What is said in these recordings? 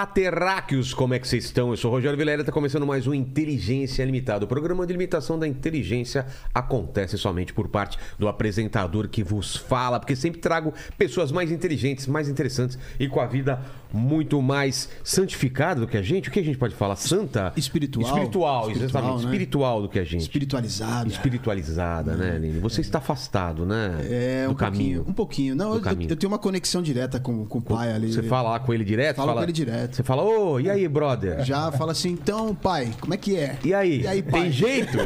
Olá, terráqueos, como é que vocês estão? Eu sou o Rogério Vilela, está começando mais um Inteligência Limitada. O programa de limitação da inteligência acontece somente por parte do apresentador que vos fala, porque sempre trago pessoas mais inteligentes, mais interessantes e com a vida muito mais santificada do que a gente. O que a gente pode falar? Santa? Espiritual. Espiritual, Espiritual, exatamente. né? Espiritual do que a gente. Espiritualizada. Espiritualizada, né, Aline? Você está afastado, né? É, do um caminho. pouquinho. Um pouquinho. Não, eu, eu tenho uma conexão direta com, com o pai ali. Você fala lá com ele direto? Falo fala... com ele direto. Você fala, ô, e aí, brother? Já fala assim, então, pai, como é que é? E aí? E aí, pai? Tem jeito?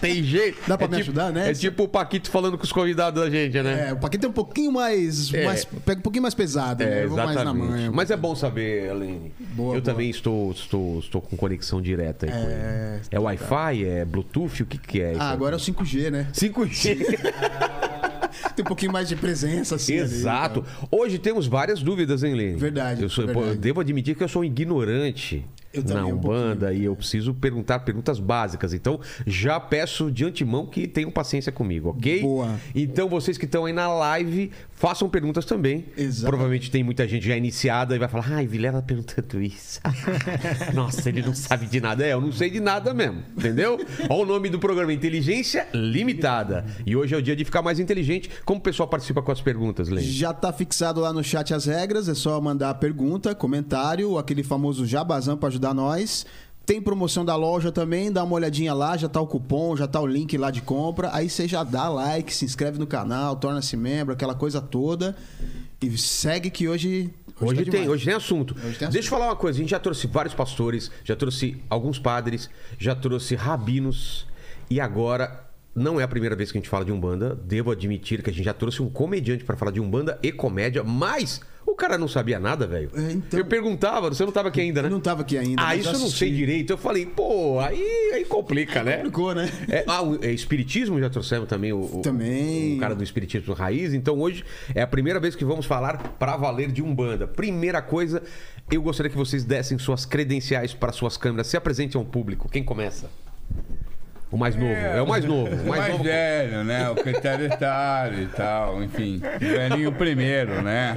Tem jeito? Dá pra É me tipo- ajudar nessa? É tipo o Paquito falando com os convidados da gente, né? É, o Paquito é um pouquinho mais, É. mais. Pega um pouquinho mais pesado, né? É, Eu vou mais na exatamente. manhã. Mas é bom saber, Aline. Boa, eu boa. também estou, estou, estou com conexão direta aí com ele. É, É Wi-Fi? É Bluetooth? O que, que é isso? Ah, agora é o 5G, né? 5G. Tem um pouquinho mais de presença, assim. ali, Exato. então. Hoje temos várias dúvidas, hein, Lene? Verdade, Eu, sou, verdade. eu devo admitir que eu sou um ignorante Eu na um Umbanda pouquinho. e eu preciso perguntar perguntas básicas. Então, já peço de antemão que tenham paciência comigo, ok? Boa. Então, vocês que estão aí na live, façam perguntas também. Exatamente. Provavelmente tem muita gente já iniciada e vai falar: ai, Vilela perguntando isso. Nossa, ele não sabe de nada. É, eu não sei de nada mesmo, entendeu? Olha o nome do programa: Inteligência Limitada. E hoje é o dia de ficar mais inteligente. Como o pessoal participa com as perguntas, Lene? Já tá fixado lá no chat as regras, é só mandar pergunta, comentário, aquele famoso jabazão pra ajudar nós. Tem promoção da loja também, dá uma olhadinha lá, já tá o cupom, já tá o link lá de compra. Aí você já dá like, se inscreve no canal, torna-se membro, aquela coisa toda. E segue que hoje. Hoje, tá tem, hoje tem assunto. Hoje tem Deixa eu falar uma coisa: a gente já trouxe vários pastores, já trouxe alguns padres, já trouxe rabinos e agora. Não é a primeira vez que a gente fala de Umbanda. Devo admitir que a gente já trouxe um comediante pra falar de Umbanda e comédia, mas o cara não sabia nada, velho. É, então- Eu perguntava, você não tava aqui ainda, né? Eu não tava aqui ainda. Ah, isso eu não assisti. sei direito. Eu falei, pô, aí, aí complica, né? Complicou, né? É, ah, o é, Espiritismo já trouxemos também o, o- Também. o cara do Espiritismo Raiz. Então hoje é a primeira vez que vamos falar para valer de Umbanda. Primeira coisa, eu gostaria que vocês dessem suas credenciais para suas câmeras. Se apresentem ao público. Quem começa? O mais novo. É, o mais novo. O O mais, novo. velho, né? O critério etário e tal, enfim. Velhinho primeiro, né?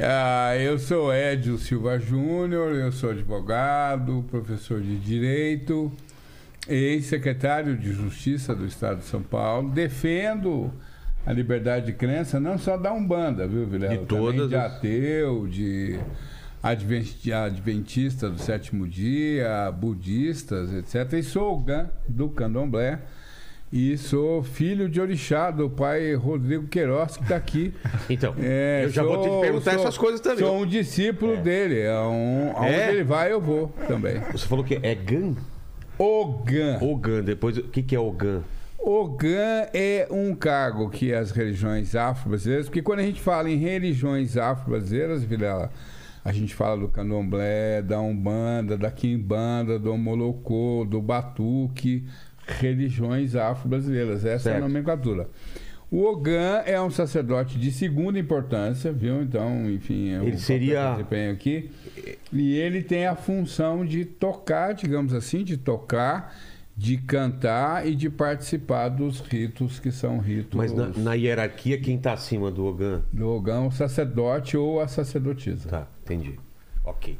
Ah, eu sou Edio Silva Júnior, eu sou advogado, professor de Direito, ex-secretário de Justiça do Estado de São Paulo. Defendo a liberdade de crença, não só da Umbanda, viu, Vilela? De todas Também de ateu, de adventista do sétimo dia, budistas, etc. E sou o Gã do Candomblé. E sou filho de orixá do pai Rodrigo Queiroz, que está aqui. Então, É, eu já vou te sou- perguntar sou- essas coisas também. Sou um discípulo dele. É um, aonde É? ele vai, eu vou também. Você falou que é GAN? Ogã. Ogan. Depois, o que, que é Ogan? Ogã é um cargo que as religiões afro-brasileiras, porque quando a gente fala em religiões afro-brasileiras, Vilela, a gente fala do candomblé, da umbanda, da quimbanda, do molocô, do batuque, religiões afro-brasileiras. Essa é Certo. a nomenclatura. O Ogã é um sacerdote de segunda importância, viu? Então, enfim, é o Ele seria- eu desempenho aqui. E ele tem a função de tocar, digamos assim, de tocar, de cantar e de participar dos ritos que são ritos Mas na, na hierarquia, quem tá acima do Ogan? do Ogã, o sacerdote ou a sacerdotisa. Tá, entendi. Ok.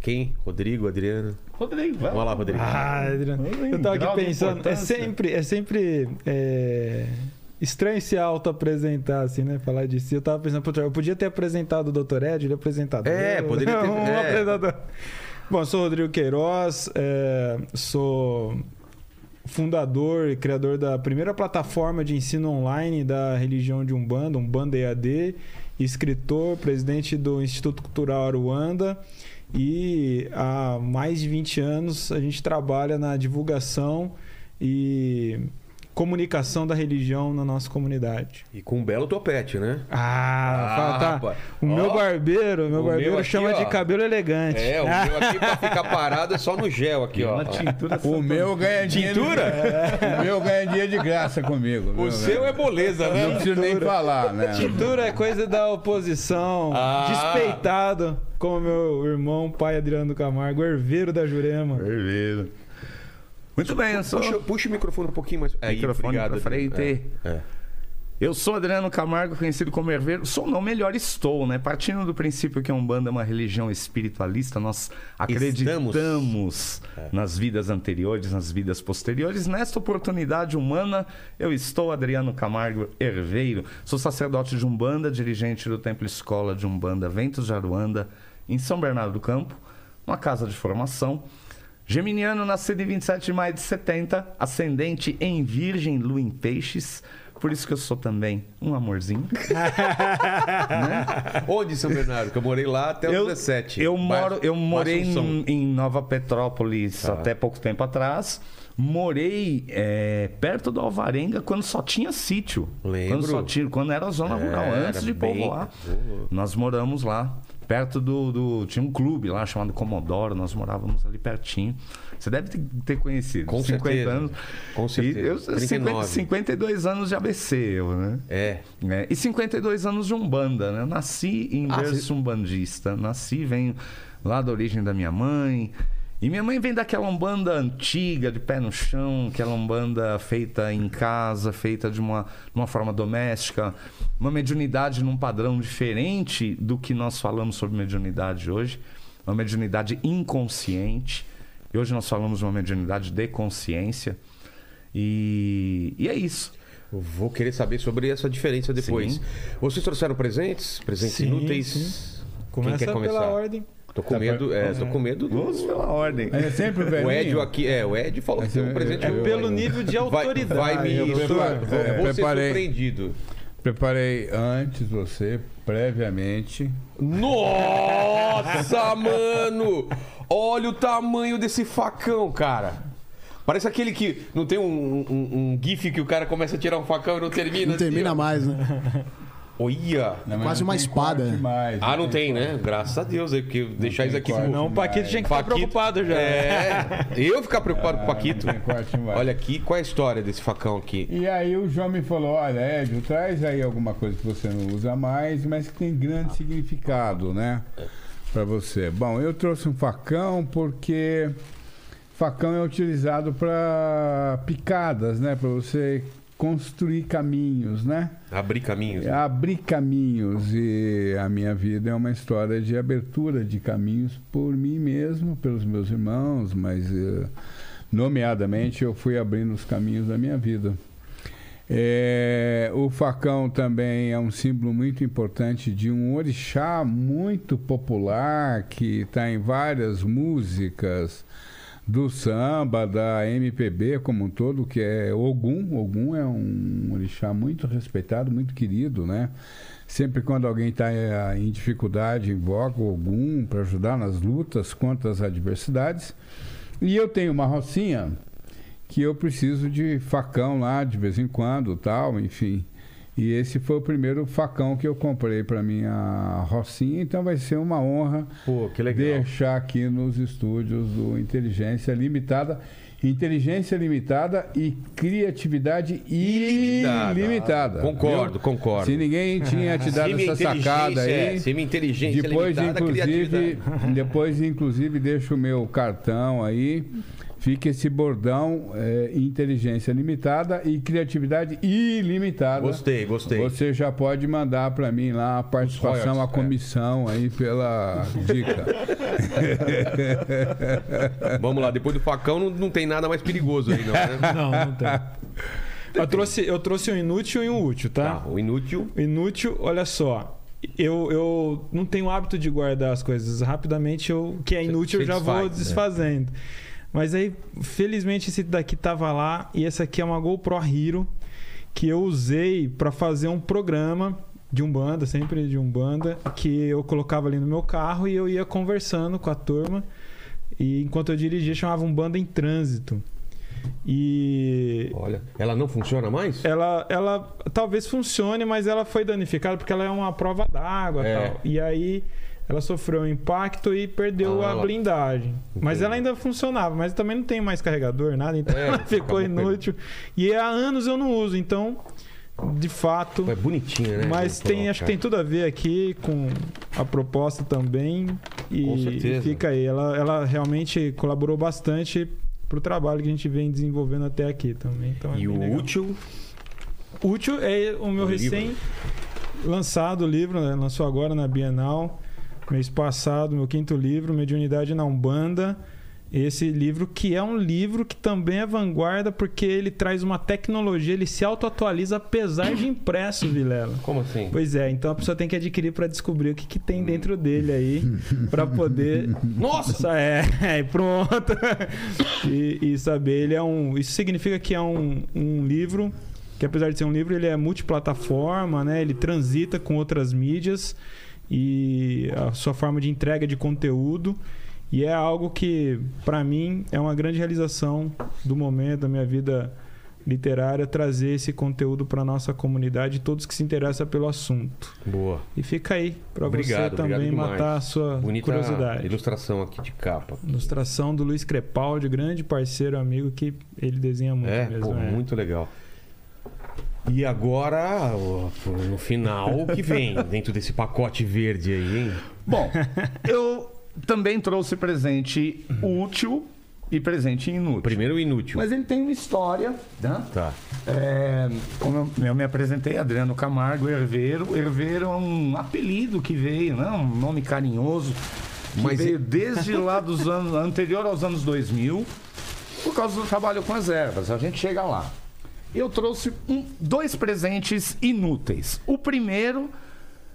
Quem? Rodrigo, Adriano? Rodrigo, vai. Vamos lá, Rodrigo. Ah, Adriano, eu tava aqui pensando, é sempre, é sempre é, estranho se auto-apresentar, assim, né? Falar de si. Eu tava pensando, "Putz, eu podia ter apresentado o Dr. Ed, ele é apresentador. É, poderia ter- um é. apresentador. Bom, eu sou o Rodrigo Queiroz, é, sou fundador e criador da primeira plataforma de ensino online da religião de Umbanda, Umbanda EAD, escritor, presidente do Instituto Cultural Aruanda. E há mais de 20 anos a gente trabalha na divulgação e comunicação da religião na nossa comunidade. E com um belo topete, né? Ah, fala, tá. rapaz. O meu Ó, barbeiro, meu o barbeiro meu aqui, chama ó. de cabelo elegante. É, o meu aqui pra ficar parado é só no gel aqui, ó. Uma tintura O meu ganha dinheiro. Tintura? O meu ganha dinheiro de graça comigo. O seu velho? é moleza, Não né? preciso nem falar, né? Tintura é coisa da oposição, Ah. despeitado, como meu irmão, pai Adriano Camargo, herveiro da Jurema. Beleza. Muito bem, eu sou. Puxa, puxa o microfone um pouquinho mais. Aí, Microfone obrigado, pra frente. É, é. Eu sou Adriano Camargo, conhecido como Herveiro. Sou não, melhor estou, né? Partindo do princípio que a Umbanda é uma religião espiritualista, nós acreditamos nas vidas anteriores, nas vidas posteriores. Nesta oportunidade humana, eu estou Adriano Camargo Herveiro. Sou sacerdote de Umbanda, dirigente do Templo Escola de Umbanda Ventos de Aruanda, em São Bernardo do Campo, uma casa de formação. Geminiano, nascido em 27 de maio de 70, ascendente em Virgem, Lua em Peixes. Por isso que eu sou também um amorzinho. Onde em São Bernardo? Que eu morei lá até os eu, 17. Eu, moro, eu morei em, em Nova Petrópolis Tá. até pouco tempo atrás. Morei é, perto do Alvarenga quando só tinha sítio. Lembro. Quando, só tinha, quando era zona rural, Era antes de bem- povoar. Nós moramos lá. Perto do, do- Tinha um clube lá chamado Comodoro, nós morávamos ali pertinho. Você deve ter, conhecido. Com 50 certeza. anos. Com certeza. E eu, 39. 50, 52 anos de ABC, eu, né? É. É, e 52 anos de Umbanda, né? Eu nasci em Ah, berço você- umbandista. Nasci, venho lá da origem da minha mãe. E minha mãe vem daquela Umbanda antiga, de pé no chão, aquela Umbanda feita em casa, feita de uma, uma forma doméstica. Uma mediunidade num padrão diferente do que nós falamos sobre mediunidade hoje. Uma mediunidade inconsciente. E hoje nós falamos de uma mediunidade de consciência. E, e é isso. Eu Vou querer saber sobre essa diferença depois. Sim. Vocês trouxeram presentes? Presentes Sim, inúteis? sim. Quem Começa quer começar? pela ordem. Tô com medo, é, tô com medo do... Vamos pela ordem. É sempre o velhinho. O Ed aqui, é, o Ed falou que tem um Esse- presente é É pelo nível de vai, autoridade. vai me Eu vou, é, vou ser preparei. surpreendido. Preparei antes você, previamente. Nossa, mano! Olha o tamanho desse facão, cara. Parece aquele que não tem um, um- um gif que o cara começa a tirar um facão e não termina. Não assim, termina ó. mais, né? Olha! Não, Quase uma espada. mais, Ah, não tem tem, né? Graças a Deus, aí, porque deixar isso aqui corte. Não, o Paquito tinha que Paquito- preocupado já. É, eu ficar preocupado com o Paquito. Olha aqui, qual é a história desse facão aqui? E aí o João me falou, olha, Edio, traz aí alguma coisa que você não usa mais, mas que tem grande significado, né? Pra você. Bom, eu trouxe um facão porque facão é utilizado para picadas, né? Para você construir caminhos, né? Abrir caminhos. É abrir caminhos e a minha vida é uma história de abertura de caminhos por mim mesmo, pelos meus irmãos, mas eh, nomeadamente eu fui abrindo os caminhos da minha vida. É, o facão também é um símbolo muito importante de um orixá muito popular que está em várias músicas do samba, da MPB como um todo, que é Ogum. Ogum é um orixá muito respeitado, muito querido, né? Sempre quando alguém está em dificuldade, invoca Ogum para ajudar nas lutas contra as adversidades. E eu tenho uma rocinha que eu preciso de facão lá de vez em quando, tal, enfim. E esse foi o primeiro facão que eu comprei para minha rocinha, então vai ser uma honra Pô, deixar aqui nos estúdios do Inteligência Limitada. Inteligência limitada e criatividade Ilimitada. ilimitada. Concordo, viu? concordo. Se ninguém tinha te dado essa sacada aí. é- se inteligência depois, limitada, inclusive, depois, inclusive, deixa o meu cartão aí. Fica esse bordão, é, inteligência limitada e criatividade ilimitada. Gostei, gostei. Você já pode mandar para mim lá a participação, a é. comissão aí pela dica. Vamos lá, depois do facão não, não tem nada mais perigoso aí, não, né? Não, não tem. Eu trouxe, eu trouxe um inútil e um útil, tá? Tá, o inútil. Inútil, olha só. Eu, eu não tenho hábito de guardar as coisas. Rapidamente, eu, o que é Você- inútil, eu já vou desfaz, né? Mas aí, felizmente, esse daqui tava lá. E essa aqui é uma GoPro Hero que eu usei para fazer um programa de Umbanda, sempre de Umbanda, que eu colocava ali no meu carro e eu ia conversando com a turma. E enquanto eu dirigia, chamava Umbanda em Trânsito. E Olha, ela não funciona mais? ela, ela talvez funcione, mas ela foi danificada porque ela é uma prova d'água e É. tal. E aí ela sofreu um impacto e perdeu Ah, a blindagem. Mas Entendi. ela ainda funcionava, mas também não tem mais carregador, nada, então É, ela ficou inútil. E há anos eu não uso, então, de fato. É bonitinha, né? Mas tem, acho que tem tudo a ver aqui com a proposta também. E Com certeza. fica aí. Ela, ela realmente colaborou bastante pro trabalho que a gente vem desenvolvendo até aqui também. Então é E o legal. útil. Útil é o meu O recém lançado livro, né? lançou agora na Bienal, mês passado, meu quinto livro, Mediunidade na Umbanda. Esse livro que é um livro que também é vanguarda porque ele traz uma tecnologia, ele se autoatualiza apesar de impresso, Vilela. Como assim? Pois é, então a pessoa tem que adquirir para descobrir o que, que tem dentro dele aí, para poder. Nossa! É, é, pronto. E, e saber, ele é um. Isso significa que é um, um livro que, apesar de ser um livro, ele é multiplataforma, né? Ele transita com outras mídias e a sua forma de entrega de conteúdo. E é algo que, para mim, é uma grande realização do momento da minha vida literária trazer esse conteúdo para nossa comunidade e todos que se interessam pelo assunto. Boa. E fica aí para você também matar a sua Bonita curiosidade. ilustração aqui de capa. Ilustração do Luiz Crepaldi, grande parceiro, amigo que ele desenha muito É, mesmo. pô, é. muito legal. E agora, no final, o que vem dentro desse pacote verde aí, hein? Bom, eu também trouxe presente útil e presente inútil. Primeiro inútil. Mas ele tem uma história, né? Tá. É, como eu, eu me apresentei, Adriano Camargo, Herveiro. Herveiro é um apelido que veio, né? um nome carinhoso, que Mas veio desde lá dos anos anterior aos anos 2000, por causa do trabalho com as ervas. A gente chega lá. Eu trouxe um- dois presentes inúteis. O primeiro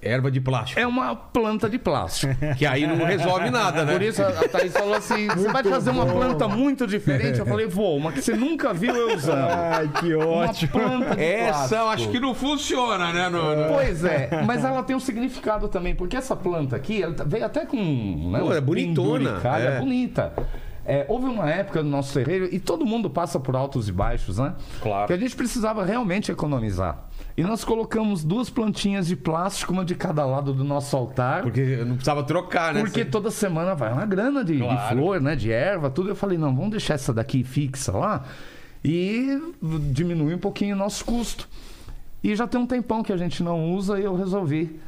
Erva de plástico. é uma planta de plástico. Que aí não resolve nada, né? Por isso a Thaís falou assim: você vai trazer uma planta muito diferente? Eu falei, vou, uma que você nunca viu eu usando. Ai, que Uma ótimo. planta de Essa plástico. eu acho que não funciona, né? No, no- Pois é, mas ela tem um significado também, porque essa planta aqui, ela veio até com. Né, Pô, é bonitona, é. é bonita. É, houve uma época no nosso terreiro, e todo mundo passa por altos e baixos, né? Claro. Que a gente precisava realmente economizar. E nós colocamos duas plantinhas de plástico, uma de cada lado do nosso altar. Porque não precisava trocar, né? Porque toda semana vai uma grana de, de Claro. flor, né? De erva, tudo. Eu falei, não, vamos deixar essa daqui fixa lá e diminuir um pouquinho o nosso custo. E já tem um tempão que a gente não usa e eu resolvi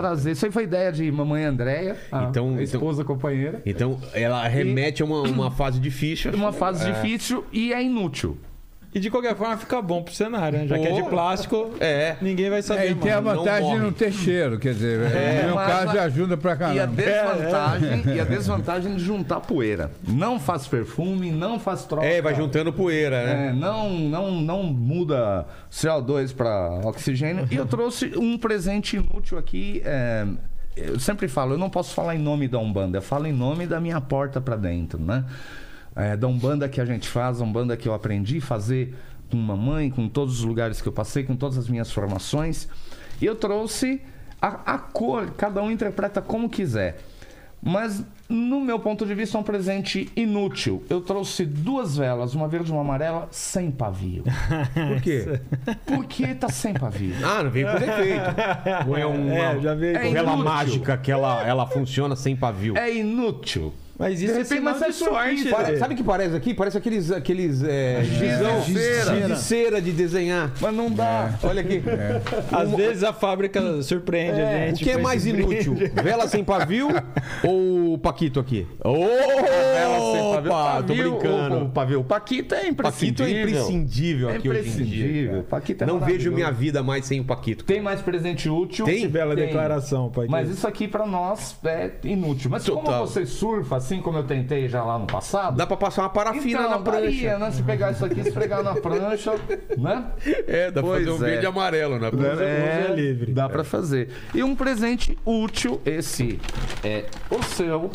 trazer. Isso aí foi ideia de mamãe Andréia, a, Então- a esposa companheira. Então, ela remete a uma, uma fase difícil. Uma fase difícil e é inútil. E de qualquer forma fica bom pro cenário, né? Já que é de Pô. plástico, É. ninguém vai saber É, e tem a não vantagem de não ter cheiro, quer dizer, É, no meu caso a- ajuda pra E a caramba. desvantagem, e a desvantagem de juntar poeira. Não faz perfume, não faz troca. É, vai juntando poeira, né? É, não, não, não muda CO2 para oxigênio. E eu trouxe um presente inútil aqui. é, eu sempre falo, eu não posso falar em nome da Umbanda, eu falo em nome da minha porta para dentro, né? É, da Umbanda que a gente faz, a Umbanda que eu aprendi a fazer com mamãe, com todos os lugares que eu passei, com todas as minhas formações. E eu trouxe a, a cor, cada um interpreta como quiser. Mas, no meu ponto de vista, é um presente inútil. Eu trouxe duas velas, uma verde e uma amarela, sem pavio. Por quê? Porque tá sem pavio. Ah, não veio por defeito. Ou é uma É, já veio. É vela mágica que ela, ela funciona sem pavio. É inútil. Mas isso De é sinal mas é de sorte. Pare- né? Sabe o que parece aqui? Parece aqueles, aqueles é, gizão de cera. de cera de desenhar. Mas não dá. Olha aqui. Às vezes a fábrica surpreende a O gente. que é mais inútil? Vela sem pavio ou o Paquito aqui? Ô, Ela sem pavio. Opa, tô brincando. O, o pavio. O Paquito é Paquito é imprescindível. imprescindível É aqui hoje em dia. imprescindível. Paquito é Não vejo minha vida mais sem o Paquito. Tem mais presente útil? Tem? Que bela Tem. declaração, pai. Mas isso aqui pra nós é inútil. Mas Total. como você surfa, assim como eu tentei já lá no passado, Dá pra passar uma parafina então, na prancha. daria, né? Se pegar isso aqui, esfregar na prancha, né? É, dá pra Pois fazer um é. verde amarelo na prancha. é livre. Dá pra fazer. E um presente útil, esse é o seu,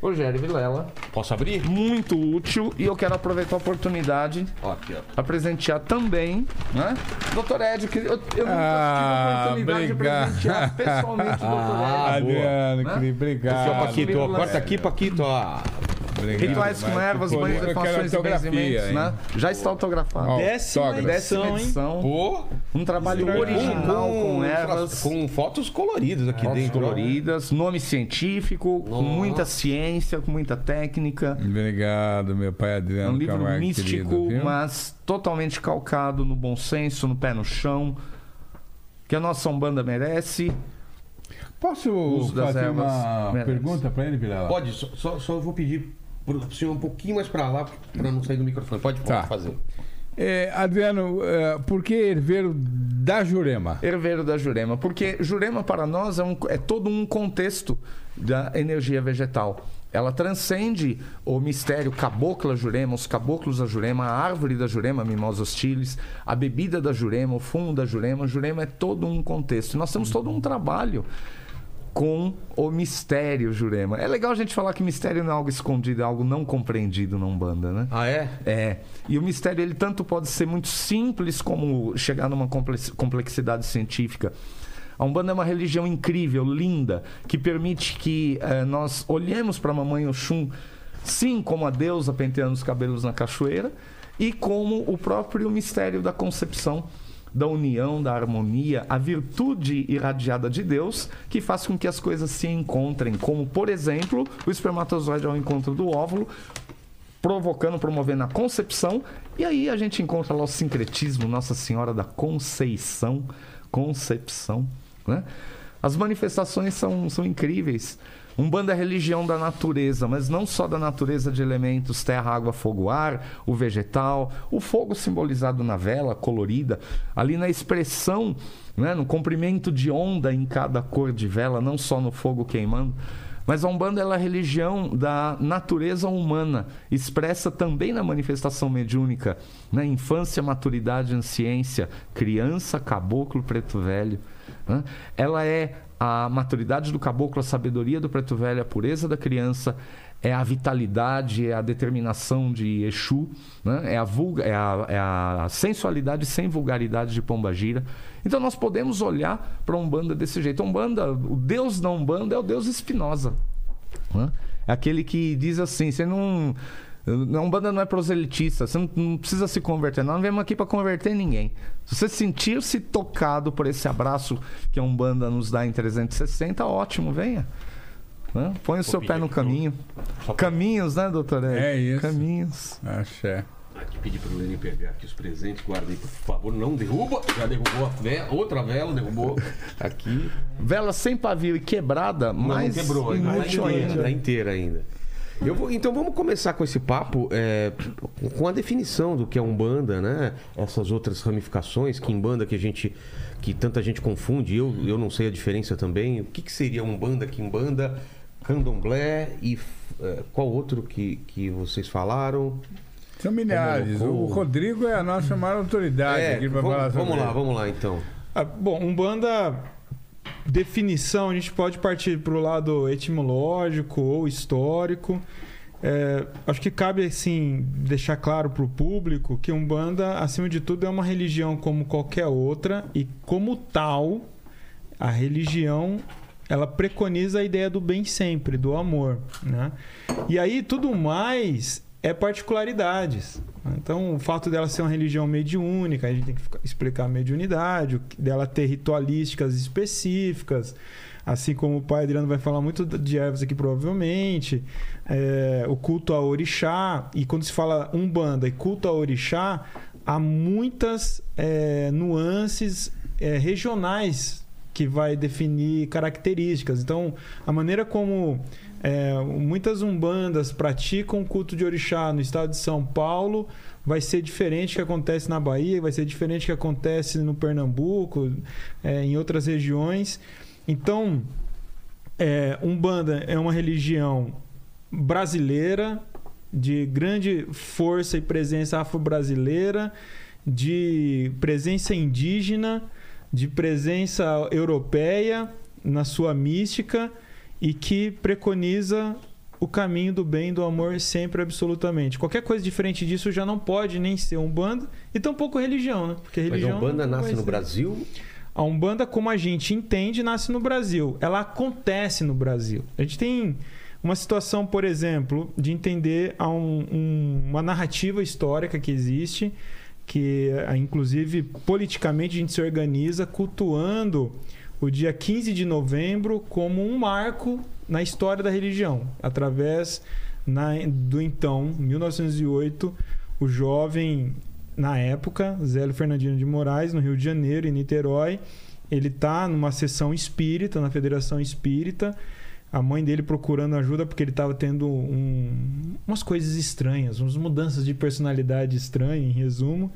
Rogério Vilela. Posso abrir? Muito útil. E eu quero aproveitar a oportunidade Ó, aqui, ó. a presentear também, né? Doutor Ed, eu, eu nunca Ah, tive a oportunidade obrigado. de presentear pessoalmente o doutor Ah, Ed. Adriano, Né? querido, obrigado. Aqui, ó, Paquito. ó, Vilela. corta aqui, Paquito. Ó. Obrigado. Rituais com ervas, banhos, defumações e benzimentos, né? Já está autografado. Décima Décima hein? edição. Pô, Um trabalho original com, ervas. Com fotos coloridas aqui Fotos dentro. coloridas, nome científico, com muita ciência, com muita técnica. Obrigado, meu pai É Adriano um livro Camargo, místico, mas totalmente calcado no bom senso, no pé no chão, que a nossa Umbanda merece. Posso fazer uma merece. pergunta pra ele, Vilela? Pode, só, só, só vou pedir pro senhor um pouquinho mais pra lá, pra não sair do microfone. Pode, pode Tá. fazer. É, Adriano, é, por que herveiro da Jurema? Herveiro da Jurema, porque Jurema para nós é, um, é todo um contexto da energia vegetal. Ela transcende o mistério cabocla Jurema, os caboclos da Jurema, a árvore da Jurema, Mimosa hostilis, a bebida da Jurema, o fumo da Jurema. Jurema é todo um contexto. Nós temos todo um trabalho com o mistério Jurema. É legal a gente falar que mistério não é algo escondido, é algo não compreendido na Umbanda, né? Ah, é? É. E o mistério, ele tanto pode ser muito simples como chegar numa complexidade científica. A Umbanda é uma religião incrível, linda, que permite que eh, nós olhemos para a Mamãe Oxum, sim, como a deusa penteando os cabelos na cachoeira, e como o próprio mistério da concepção da união, da harmonia, a virtude irradiada de Deus que faz com que as coisas se encontrem, como, por exemplo, o espermatozoide ao encontro do óvulo, provocando, promovendo a concepção, e aí a gente encontra lá o sincretismo, Nossa Senhora da Conceição, concepção, né? As manifestações são, são incríveis. Umbanda é religião da natureza, mas não só da natureza de elementos terra, água, fogo, ar, o vegetal, o fogo simbolizado na vela colorida, ali na expressão, né, no comprimento de onda em cada cor de vela, não só no fogo queimando. Mas a Umbanda é a religião da natureza humana, expressa também na manifestação mediúnica, na infância, maturidade, anciência, criança, caboclo, preto velho. Né? Ela é a maturidade do caboclo, a sabedoria do preto velho, a pureza da criança, é a vitalidade, é a determinação de Exu, né? é, a vulga, é, a, é a sensualidade sem vulgaridade de Pombagira. Então nós podemos olhar para Umbanda desse jeito. Umbanda, o Deus da Umbanda é o Deus Espinosa. Né? É aquele que diz assim: você não a Umbanda não é proselitista, você não, não precisa se converter. Nós não viemos aqui para converter ninguém. Se você sentir-se tocado por esse abraço que a Umbanda nos dá em 360, ótimo, venha. Né? Põe o seu pé no caminho. Caminhos, né, doutor? É isso. Caminhos. Axé. Aqui pedir para o Lenny pegar aqui os presentes, guarda aí, por favor, não derruba. Já derrubou a vela, outra vela, derrubou aqui. Vela sem pavio e quebrada, mas não quebrou, ainda tá inteira, tá inteira ainda. Eu vou, então vamos começar com esse papo é, com a definição do que é umbanda, né? Essas outras ramificações que umbanda que a gente que tanta gente confunde. Eu, eu não sei a diferença também. O que, que seria umbanda, quimbanda, candomblé e é, qual outro que, que vocês falaram? São milhares. O Rodrigo é a nossa maior autoridade é, aqui para falar sobre Vamos lá, vamos lá então. Ah, bom, umbanda definição, a gente pode partir para o lado etimológico ou histórico. É, acho que cabe assim deixar claro para o público que Umbanda, acima de tudo, é uma religião como qualquer outra e como tal, a religião ela preconiza a ideia do bem sempre, do amor, né? E aí tudo mais é particularidades. Então, o fato dela ser uma religião mediúnica, a gente tem que explicar a mediunidade, dela ter ritualísticas específicas, assim como o pai Adriano vai falar muito de ervas aqui, provavelmente, é, o culto a orixá, e quando se fala umbanda e culto a orixá, há muitas é, nuances é, regionais que vai definir características. Então, a maneira como é, muitas umbandas praticam culto de orixá no estado de São Paulo vai ser diferente que acontece na Bahia, vai ser diferente que acontece no Pernambuco, é, em outras regiões. Então, é, Umbanda é uma religião brasileira, de grande força e presença afro-brasileira, de presença indígena, de presença europeia na sua mística e que preconiza o caminho do bem, do amor, sempre, absolutamente. Qualquer coisa diferente disso já não pode nem ser Umbanda e tampouco religião, né? Porque religião Mas a Umbanda nasce no Brasil? A Umbanda, como a gente entende, nasce no Brasil. Ela acontece no Brasil. A gente tem uma situação, por exemplo, de entender um, um, uma narrativa histórica que existe, que inclusive politicamente a gente se organiza cultuando o dia 15 de novembro como um marco na história da religião, através na, do então, 1908, o jovem, na época, Zélio Fernandino de Moraes, no Rio de Janeiro, em Niterói, ele está numa sessão espírita, na Federação Espírita, a mãe dele procurando ajuda porque ele estava tendo um, umas coisas estranhas, umas mudanças de personalidade estranha, em resumo.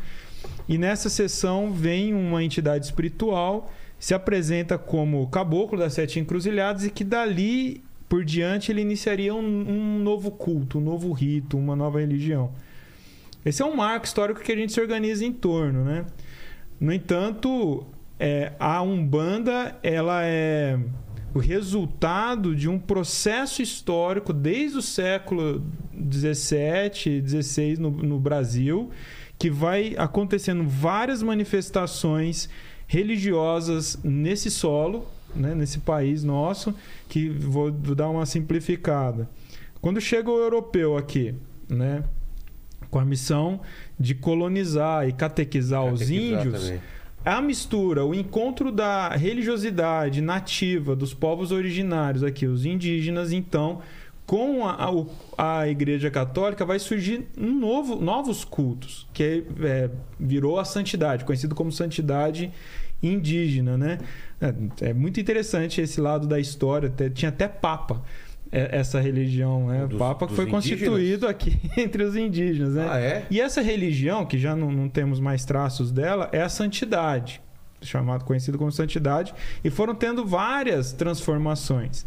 E nessa sessão vem uma entidade espiritual, se apresenta como caboclo das sete encruzilhadas e que dali por diante ele iniciaria um, um novo culto, um novo rito, uma nova religião. Esse é um marco histórico que a gente se organiza em torno, né? No entanto, é, a Umbanda ela é o resultado de um processo histórico desde o século 17, 16 no, no Brasil, que vai acontecendo várias manifestações religiosas nesse solo, né, nesse país nosso, que vou dar uma simplificada. Quando chega o europeu aqui, né, com a missão de colonizar e catequizar, catequizar os índios, também a mistura, o encontro da religiosidade nativa dos povos originários aqui, os indígenas, então, com a, a, a Igreja Católica, vai surgir um novo, novos cultos, que é, é, virou a santidade, conhecido como santidade indígena, né? É, é muito interessante esse lado da história, até, tinha até papa é, essa religião, né? Dos, o Papa foi indígenas? constituído aqui entre os indígenas, né? Ah, é? E essa religião, que já não, não temos mais traços dela, é a santidade, chamado conhecido como santidade, e foram tendo várias transformações.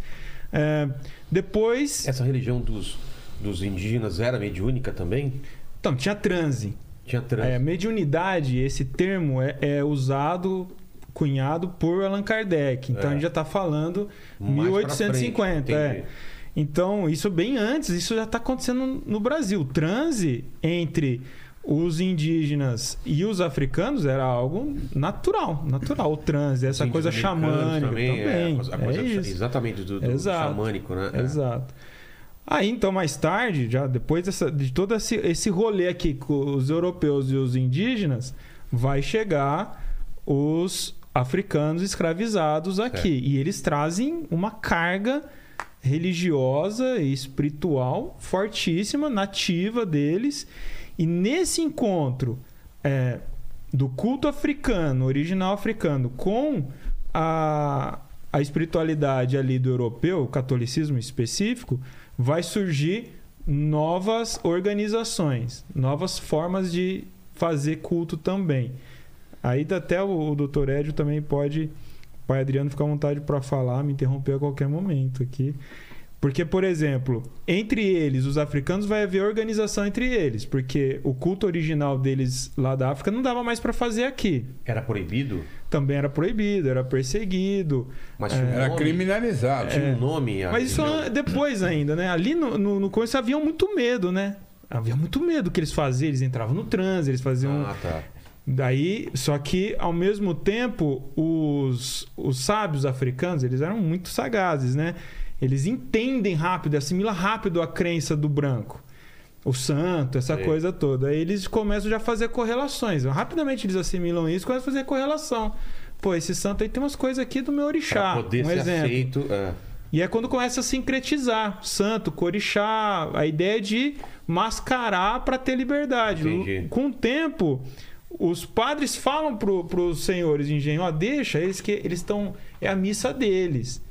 É, depois. Essa religião dos, dos indígenas era mediúnica também? Então, tinha transe. Tinha transe. É, mediunidade, esse termo é, é usado cunhado por Allan Kardec. Então é. a gente já está falando Mais 1850. Frente, é. Então, isso bem antes, isso já está acontecendo no Brasil. O transe entre os indígenas e os africanos era algo natural, natural. O transe, essa coisa xamânica também. também. É, a coisa, é isso. Exatamente, do, do Exato. xamânico, né? É. Exato. Aí, então, mais tarde, já depois dessa, de todo esse, esse rolê aqui com os europeus e os indígenas, vai chegar os africanos escravizados aqui. É. E eles trazem uma carga religiosa e espiritual fortíssima, nativa deles. E nesse encontro é, do culto africano, original africano, com a, a espiritualidade ali do europeu, o catolicismo específico, vai surgir novas organizações, novas formas de fazer culto também. Aí até o, o doutor Édio também pode pai Adriano fica à vontade para falar, me interromper a qualquer momento aqui. Porque, por exemplo, entre eles, os africanos, vai haver organização entre eles, porque o culto original deles lá da África não dava mais para fazer aqui. Era proibido? Também era proibido, era perseguido. Mas é, era nome, criminalizado. Tinha um nome. Mas isso não. depois ainda, né? Ali no, no, no começo havia muito medo, né? Havia muito medo que eles faziam, eles entravam no transe, eles faziam. Ah, tá. Daí, só que ao mesmo tempo, os, os sábios africanos, eles eram muito sagazes, né? Eles entendem rápido, assimilam rápido a crença do branco. O santo, essa Sim. coisa toda. Aí eles começam já a fazer correlações. Rapidamente eles assimilam isso e começam a fazer correlação. Pô, esse santo aí tem umas coisas aqui do meu orixá. Pra poder um ser exemplo. aceito. É. E é quando começa a sincretizar santo, corixá, a ideia de mascarar para ter liberdade. Entendi. Com o tempo, os padres falam para os senhores engenho, ó, deixa, eles que eles estão é a missa deles,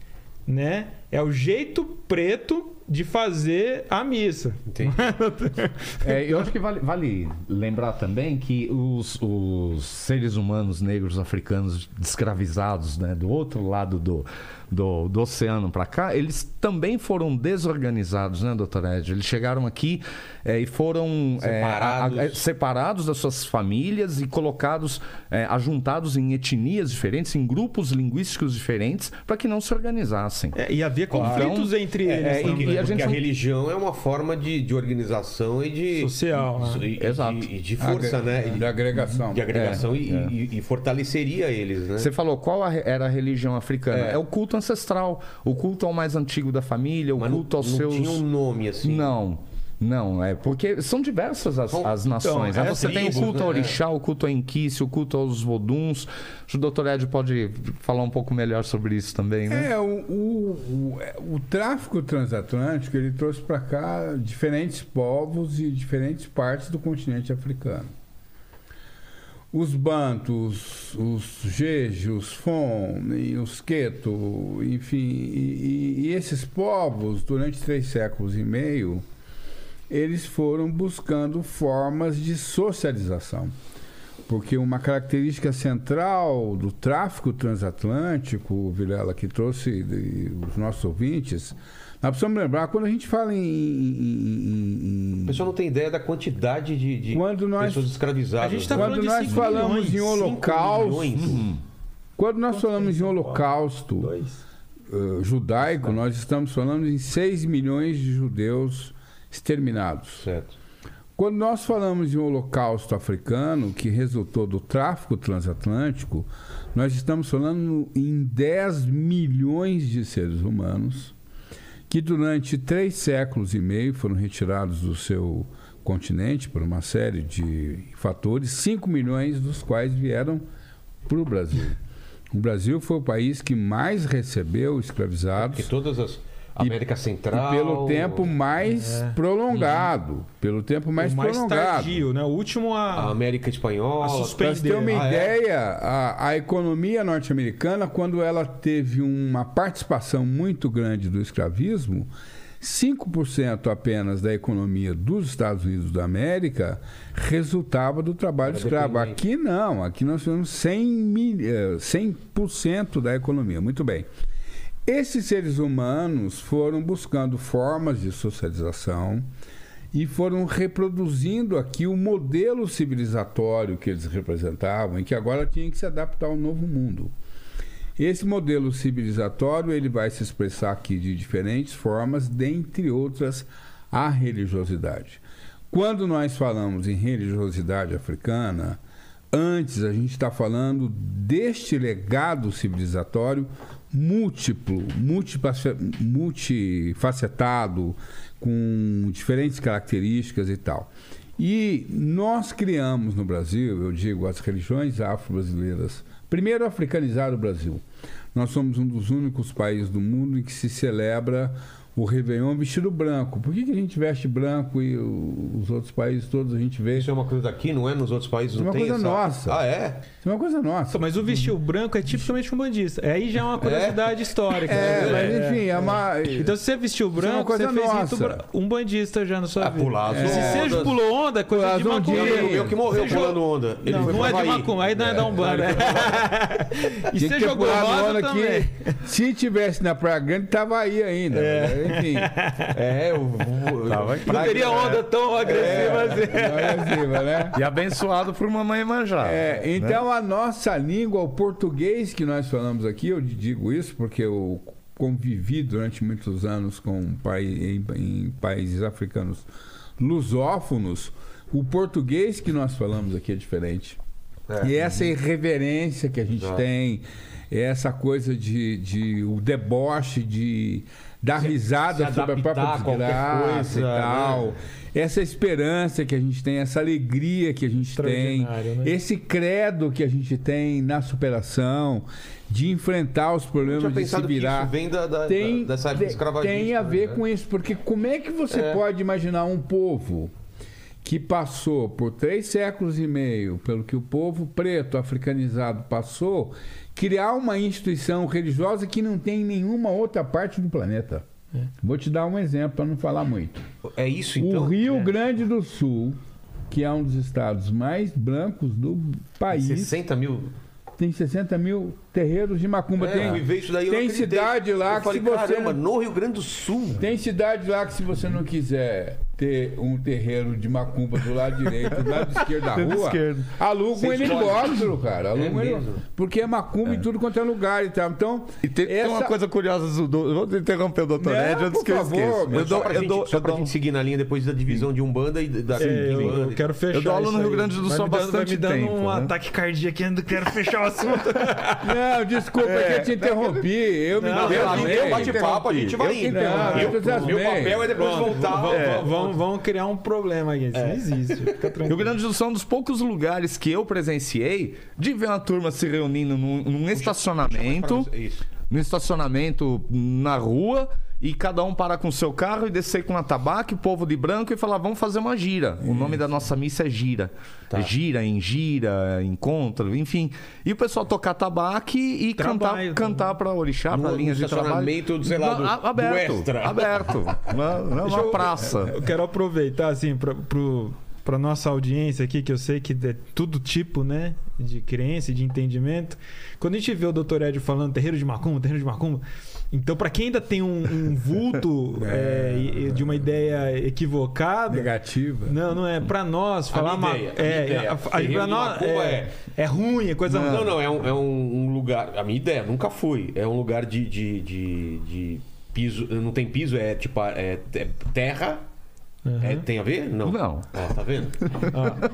né? É o jeito preto de fazer a missa. é, eu acho que vale, vale, lembrar também que os, os seres humanos negros africanos escravizados, né, do outro lado do, do, do oceano para cá, eles também foram desorganizados, né, doutor Ed? Eles chegaram aqui é, e foram separados. É, a, a, separados. das suas famílias e colocados, é, ajuntados em etnias diferentes, em grupos linguísticos diferentes, para que não se organizassem. e havia conflitos então, entre eles. E a, gente... a religião é uma forma de, de organização e de. Social. Né? E, Exato. E de, de força, né? De agregação. De agregação e, e, fortaleceria eles, né? Você falou qual era a religião africana? É, o culto ancestral, o culto ao mais antigo da família, o Mas culto aos não seus. Não tinha um nome assim. Não. Não, é porque são diversas as, as nações. Então, é, você tribos, tem o culto ao né? orixá, o culto a Enquice, o culto aos voduns. O doutor Ed pode falar um pouco melhor sobre isso também, né? É, o, o, o, o tráfico transatlântico ele trouxe para cá diferentes povos e diferentes partes do continente africano. os Bantus, os Jeje, os Fon, e os Queto, enfim, e, e, e esses povos, durante três séculos e meio, eles foram buscando formas de socialização. Porque uma característica central do tráfico transatlântico, o Vilela que trouxe de, os nossos ouvintes, nós precisamos lembrar, quando a gente fala em. em, em o pessoal não tem ideia da quantidade de, de quando nós, pessoas escravizadas. A gente tá quando nós falamos milhões, em holocausto. Uhum. Quando nós falamos em holocausto uh, judaico, nós estamos falando em 6 milhões de judeus exterminados. Certo. Quando nós falamos em holocausto africano, que resultou do tráfico transatlântico, nós estamos falando em 10 milhões de seres humanos que durante três séculos e meio foram retirados do seu continente por uma série de fatores, 5 milhões dos quais vieram para o Brasil. O Brasil foi o país que mais recebeu escravizados. É todas as América Central. E pelo tempo mais é. prolongado. Uhum. Pelo tempo mais, o mais prolongado. Tardio, né? O último a, a América Espanhola. Para você ter uma ah, é? ideia, é? a, a economia norte-americana, quando ela teve uma participação muito grande do escravismo, 5% apenas da economia dos Estados Unidos da América resultava do trabalho escravo. Aqui não, aqui nós temos 100%, mil, 100 eh, da economia. Muito bem. Esses seres humanos foram buscando formas de socialização e foram reproduzindo aqui o modelo civilizatório que eles representavam e que agora tinha que se adaptar ao novo mundo. Esse modelo civilizatório ele vai se expressar aqui de diferentes formas, dentre outras a religiosidade. Quando nós falamos em religiosidade africana, antes a gente está falando deste legado civilizatório múltiplo, multifacetado, com diferentes características e tal. E nós criamos no Brasil, eu digo, as religiões afro-brasileiras. Primeiro, africanizar o Brasil. Nós somos um dos únicos países do mundo em que se celebra o Réveillon vestido branco. Por que, que a gente veste branco e os outros países todos a gente vê? Isso é uma coisa daqui, não é? Nos outros países não tem Isso é uma coisa essa... nossa. Ah, é? Isso é uma coisa nossa. Mas o vestir branco é tipicamente um bandista. Aí já é uma curiosidade é? histórica. É, né? mas enfim, é uma... Então se você vestiu branco, é uma coisa você nossa. fez um bandista já na sua ah, vida. Pular é. Se seja pulou onda, é coisa de macumba. Eu que morreu pulando onda. Ele não, não é de macumba, aí não é da Umbanda. E você jogou roda também. Se tivesse na Praia Grande, tava aí ainda. Enfim... É, o, o, Tava não teria onda tão agressiva é, assim. agressiva, né? E abençoado por mamãe manjar. É, né? então né? a nossa língua, o português que nós falamos aqui, eu digo isso porque eu convivi durante muitos anos com pai, em, em países africanos lusófonos, o português que nós falamos aqui é diferente. É. E essa irreverência que a gente tem, essa coisa de, de o deboche de dar risada sobre a própria desgraça e né? tal. Né? Essa esperança que a gente tem, essa alegria que a gente tem, né? esse credo que a gente tem na superação, de enfrentar os problemas, de se virar. vem da, da, tem, dessa época escravagista. Tem a ver né? com isso, porque como é que você é. pode imaginar um povo que passou por três séculos e meio, pelo que o povo preto africanizado passou, criar uma instituição religiosa que não tem em nenhuma outra parte do planeta. É. Vou te dar um exemplo para não falar muito. É isso então? O Rio é. Grande do Sul, que é um dos estados mais brancos do país. 60 mil. Tem 60 mil terreiros de macumba. É, tem isso daí, tem cidade lá eu que falei, se você. Caramba, no Rio Grande do Sul. Tem cidade lá que se você não quiser ter um terreiro de macumba do lado direito, do lado esquerdo da rua, aluga um helicóptero, cara. Aluga é um. Porque é macumba é. em tudo quanto é lugar e tal. Então, e tem, essa... tem uma coisa curiosa, do, vou interromper o doutor Ed antes que eu favor, esqueça. Eu dou, só pra, eu gente, dou, só pra dou... gente seguir na linha depois da divisão de Umbanda e da é, eu, eu, quero fechar. Eu dou aula no Rio Grande do Sul há bastante tempo. me dando um né? ataque cardíaco ainda quero fechar o assunto. não, desculpa é, que eu te interrompi. Eu me interrompi. bate-papo, a gente vai indo. Meu papel é depois voltar. Vamos criar um problema aí. Isso é. não existe. Rio Grande do Sul é um dos poucos lugares que eu presenciei de ver uma turma se reunindo num, num estacionamento. Num estacionamento na rua e cada um parar com o seu carro e descer com um atabaque, o povo de branco e falar, vamos fazer uma gira. O nome da nossa missa é gira. Tá. É gira, em gira, encontro, enfim. E o pessoal tocar tabaque e Trabalho cantar, cantar para orixá, para linhas de trabalho. sei lá, do- Na- do aberto, Extra. aberto. Na, na- Deixa na eu- praça. Eu quero aproveitar, assim, pra, pro, pra nossa audiência aqui, que eu sei que é tudo tipo, né? De crença e de entendimento. Quando a gente vê o Dr. Ed falando terreiro de macumba, terreiro de macumba. Então, pra quem ainda tem um, um vulto é, e de uma ideia equivocada. Negativa. Não, não é. Pra nós, falar minha ma- ideia, a minha é, ideia. a- a- Terreiro pra de nós é, é- é ruim, é coisa Não, não, é um, é um- lugar. A minha ideia, nunca fui. É um lugar de, de, de, de piso. Não tem piso, é tipo. É, é terra. Uhum. É, tem a ver? Não. Não. Ó, tá vendo? Ah.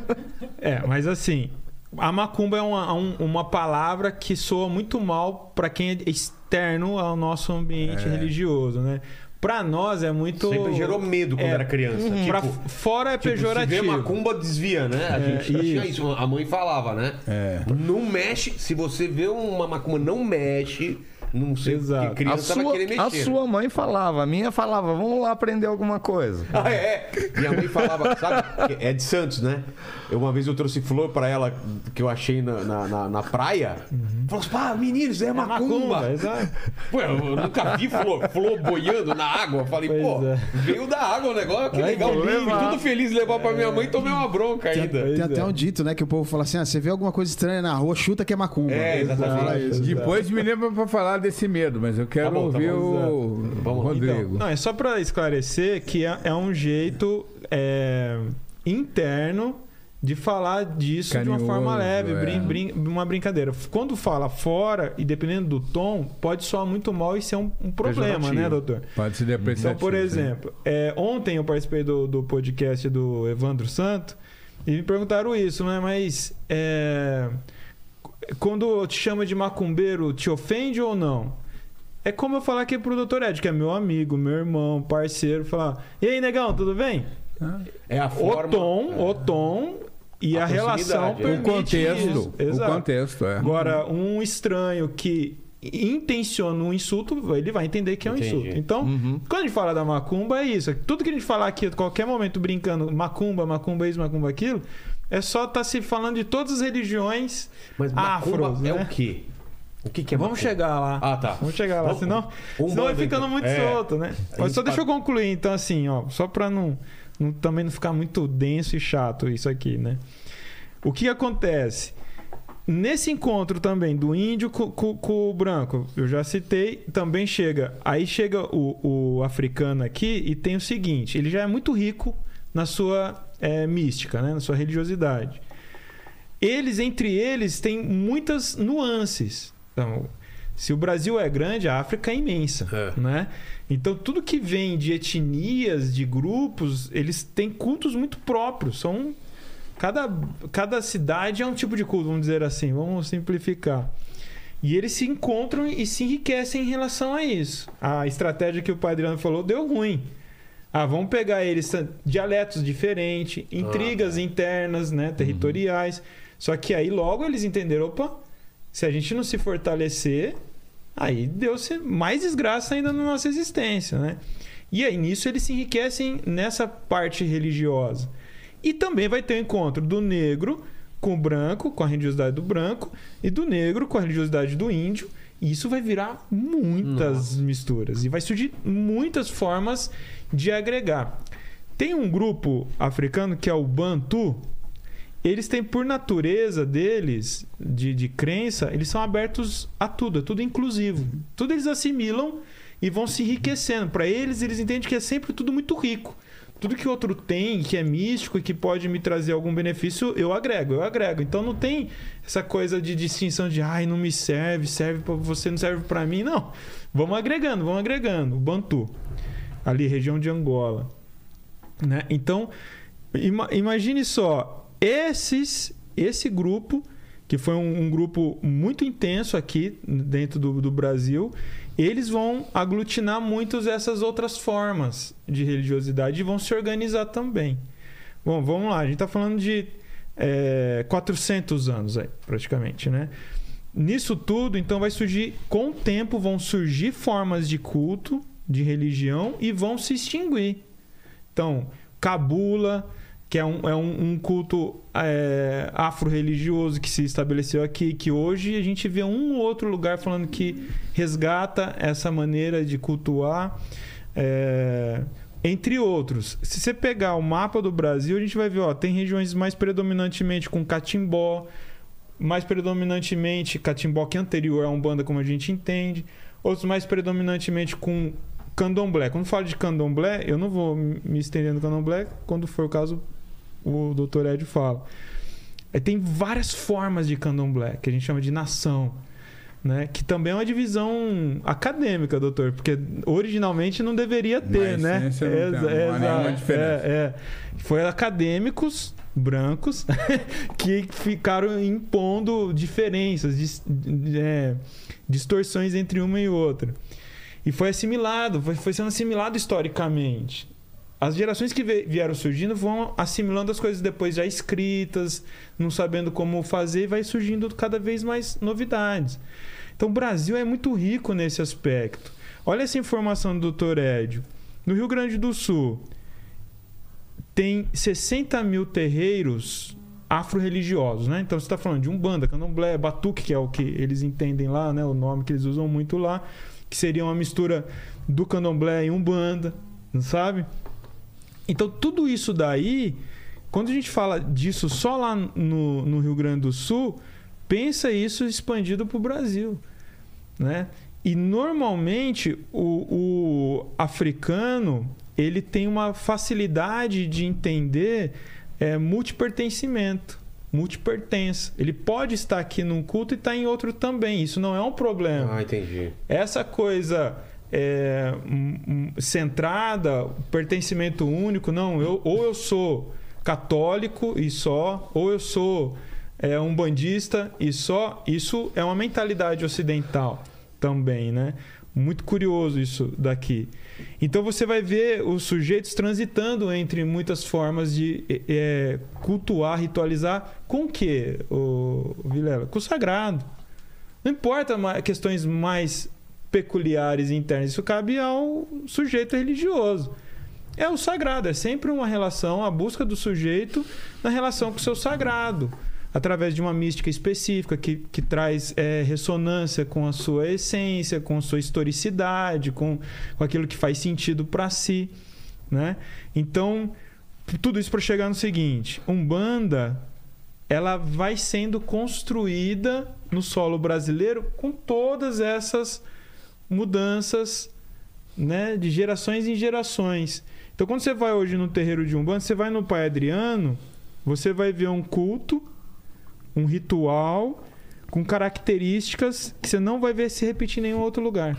É, mas assim, a macumba é uma, um- uma palavra que soa muito mal para quem é externo ao nosso ambiente religioso, né? Pra nós é muito. Sempre gerou medo quando É, era criança. Uhum. Pra Tipo, fora é tipo, se pejorativo. vê macumba, desvia, né? A É, gente tinha isso. isso. A mãe falava, né? É. Não mexe. Se você vê uma macumba, não mexe. Não sei Exato. porque A sua, a sua mãe falava, a minha falava, vamos lá aprender alguma coisa. Ah, é? Minha mãe falava, sabe? que É de Santos, né? Eu, uma vez eu trouxe flor pra ela que eu achei na, na, na- na praia. Falou assim, pá, meninos, é macumba. macumba, exato. Pô, eu nunca vi flor, flor boiando na água. Falei, Pois pô, é. veio da água o negócio, que Ai, legal. levar. tudo feliz levar pra minha mãe e tomei uma bronca Tem, ainda. tem Pois até é. um dito, né? Que o povo fala assim: ah, você vê alguma coisa estranha na rua, chuta que é macumba. É, exatamente. Depois me lembra pra falar desse medo, mas eu quero Tá bom, tá ouvir bom. o Vamos. Rodrigo. Não, é só pra esclarecer que é, é um jeito é, interno de falar disso de uma Carinhoso, forma leve, é. brin- brin- uma brincadeira. Quando fala fora, e dependendo do tom, pode soar muito mal e ser um, um problema, né, doutor? Pode ser Então, depreciativo. por né? exemplo, é, ontem eu participei do, do podcast do Evandro Santo e me perguntaram isso, né? Mas é, quando te chama de macumbeiro, te ofende ou não? É como eu falar aqui pro Dr. Ed, que é meu amigo, meu irmão, parceiro, falar: E aí, negão, tudo bem? É a forma. o tom, o tom e A a, relação é. O permite contexto. isso. O Exato. contexto, é. Agora, um estranho que intenciona um insulto, ele vai entender que é um Entendi. insulto. Então, quando a gente fala da macumba, é isso. Tudo que a gente falar aqui, a qualquer momento, brincando, macumba, macumba isso, macumba aquilo, é só estar se falando de todas as religiões Mas afros, é né? o quê? O que, que é Vamos macumba? chegar lá. Ah, tá. Vamos chegar lá, Vamos- senão, um senão vai ficando então. muito É. solto, né? Mas só deixa eu tá- concluir, então, assim, ó, só pra não, não- também não ficar muito denso e chato isso aqui, né? O que acontece? Nesse encontro também do índio com, com- com o branco, eu já citei, também chega. Aí chega o, o africano aqui e tem o seguinte: ele já é muito rico na sua eh, mística, né? na sua religiosidade. Eles, entre eles, têm muitas nuances. Então, se o Brasil é grande, a África é imensa, É. né? Então, tudo que vem de etnias, de grupos, eles têm cultos muito próprios. São cada, cada cidade é um tipo de culto, vamos dizer assim, vamos simplificar. E eles se encontram e se enriquecem em relação a isso. A estratégia que o Padre Adriano falou deu ruim. Ah, vamos pegar eles dialetos diferentes, intrigas internas, né, territoriais. Só que aí logo eles entenderam, opa, se a gente não se fortalecer, aí deu-se mais desgraça ainda na nossa existência, né? E aí nisso eles se enriquecem nessa parte religiosa. E também vai ter o encontro do negro com o branco, com a religiosidade do branco, e do negro com a religiosidade do índio. E isso vai virar muitas misturas. E vai surgir muitas formas de agregar. Tem um grupo africano que é o Bantu. Eles têm, por natureza deles, de, de crença, eles são abertos a tudo, é tudo inclusivo. Tudo eles assimilam e vão se enriquecendo. Para eles, eles entendem que é sempre tudo muito rico. Tudo que o outro tem, que é místico e que pode me trazer algum benefício, eu agrego, eu agrego. Então não tem essa coisa de distinção de, ai, não me serve, serve para você, não serve para mim. Não. Vamos agregando, vamos agregando. O Bantu, ali, região de Angola. Né? Então, ima- imagine só, esses, esse grupo, que foi um, um grupo muito intenso aqui dentro do, do Brasil, eles vão aglutinar muitas dessas outras formas de religiosidade e vão se organizar também. Bom, vamos lá, a gente está falando de é, 400 anos aí, praticamente, né? Nisso tudo, então, vai surgir, com o tempo, vão surgir formas de culto de religião e vão se extinguir. Então, cabula, que é um, é um, um culto é, afro-religioso que se estabeleceu aqui, que hoje a gente vê um ou outro lugar falando que resgata essa maneira de cultuar. É, entre outros, se você pegar o mapa do Brasil, a gente vai ver, ó, tem regiões mais predominantemente com catimbó, mais predominantemente catimbó que é anterior a Umbanda, como a gente entende, outros mais predominantemente com candomblé. Quando falo de candomblé, eu não vou me estender no candomblé, quando for o caso, o Dr. Ed fala. Aí tem várias formas de candomblé, que a gente chama de nação. Né? Que também é uma divisão acadêmica, doutor, porque originalmente não deveria ter, Na né? não tem, não há exato, nenhuma diferença. é, é. Foi acadêmicos brancos que ficaram impondo diferenças, dis- é, distorções entre uma e outra. E foi assimilado, foi, foi sendo assimilado historicamente. As gerações que vieram surgindo vão assimilando as coisas depois já escritas, não sabendo como fazer, e vai surgindo cada vez mais novidades. Então o Brasil é muito rico nesse aspecto. Olha essa informação do Dr. Édio. No Rio Grande do Sul, tem 60 mil terreiros afro-religiosos, né? Então você está falando de umbanda, candomblé, batuque, que é o que eles entendem lá, né? O nome que eles usam muito lá, que seria uma mistura do candomblé e umbanda, não sabe? Então tudo isso daí, quando a gente fala disso só lá no, no Rio Grande do Sul, pensa isso expandido para o Brasil, né? E normalmente o, o africano ele tem uma facilidade de entender é, multipertencimento, multipertença. Ele pode estar aqui num culto e estar em outro também. Isso não é um problema. Ah, entendi. Essa coisa é, centrada, pertencimento único, não, eu, ou eu sou católico e só, ou eu sou é, um bandista e só, isso é uma mentalidade ocidental também, né? Muito curioso isso daqui. Então você vai ver os sujeitos transitando entre muitas formas de é, cultuar, ritualizar com o quê, o Vilela? Com o sagrado. Não importa questões mais peculiares e internas, isso cabe ao sujeito religioso. É o sagrado, é sempre uma relação, a busca do sujeito na relação com o seu sagrado, através de uma mística específica que, que traz é, ressonância com a sua essência, com a sua historicidade, com, com aquilo que faz sentido para si. Né? Então, tudo isso para chegar no seguinte: Umbanda ela vai sendo construída no solo brasileiro com todas essas mudanças né, de gerações em gerações. Então, quando você vai hoje no terreiro de Umbanda, você vai no Pai Adriano, você vai ver um culto, um ritual com características que você não vai ver se repetir em nenhum outro lugar.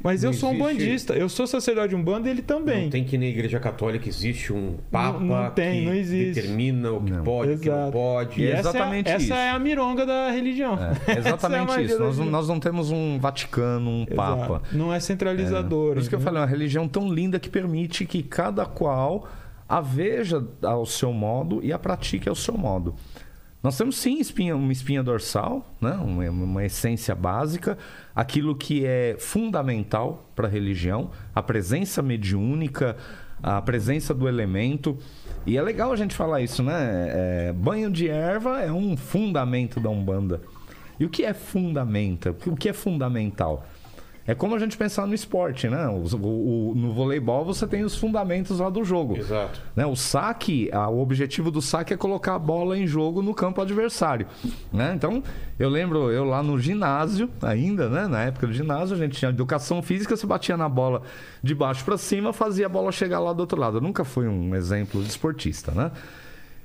Mas Não eu sou um bandista, eu sou sacerdote de Umbanda e ele também. Não tem que na igreja católica existe um papa Não- não tem, que determina o que Não. pode, o que não pode. E é essa exatamente é, essa isso. é a mironga da religião. É, Essa é exatamente magia isso. Nós, nós não temos um Vaticano, um Exato. Papa. Não é centralizador. Por isso que eu falei, é uma religião tão linda que permite que cada qual a veja ao seu modo e a pratique ao seu modo. Nós temos sim espinha- uma espinha dorsal, né? uma, uma essência básica, aquilo que é fundamental para a religião, a presença mediúnica, a presença do elemento. E é legal a gente falar isso, né? É, banho de erva é um fundamento da Umbanda. E o que é fundamenta? O que é fundamental? É como a gente pensar no esporte, né? O- o- no voleibol você tem os fundamentos lá do jogo. Exato. Né? O saque, a- o objetivo do saque é colocar a bola em jogo no campo adversário. Né? Então, eu lembro, eu lá no ginásio, ainda, né? na época do ginásio, a gente tinha educação física, você batia na bola de baixo para cima, fazia a bola chegar lá do outro lado. Eu nunca fui um exemplo de esportista, né?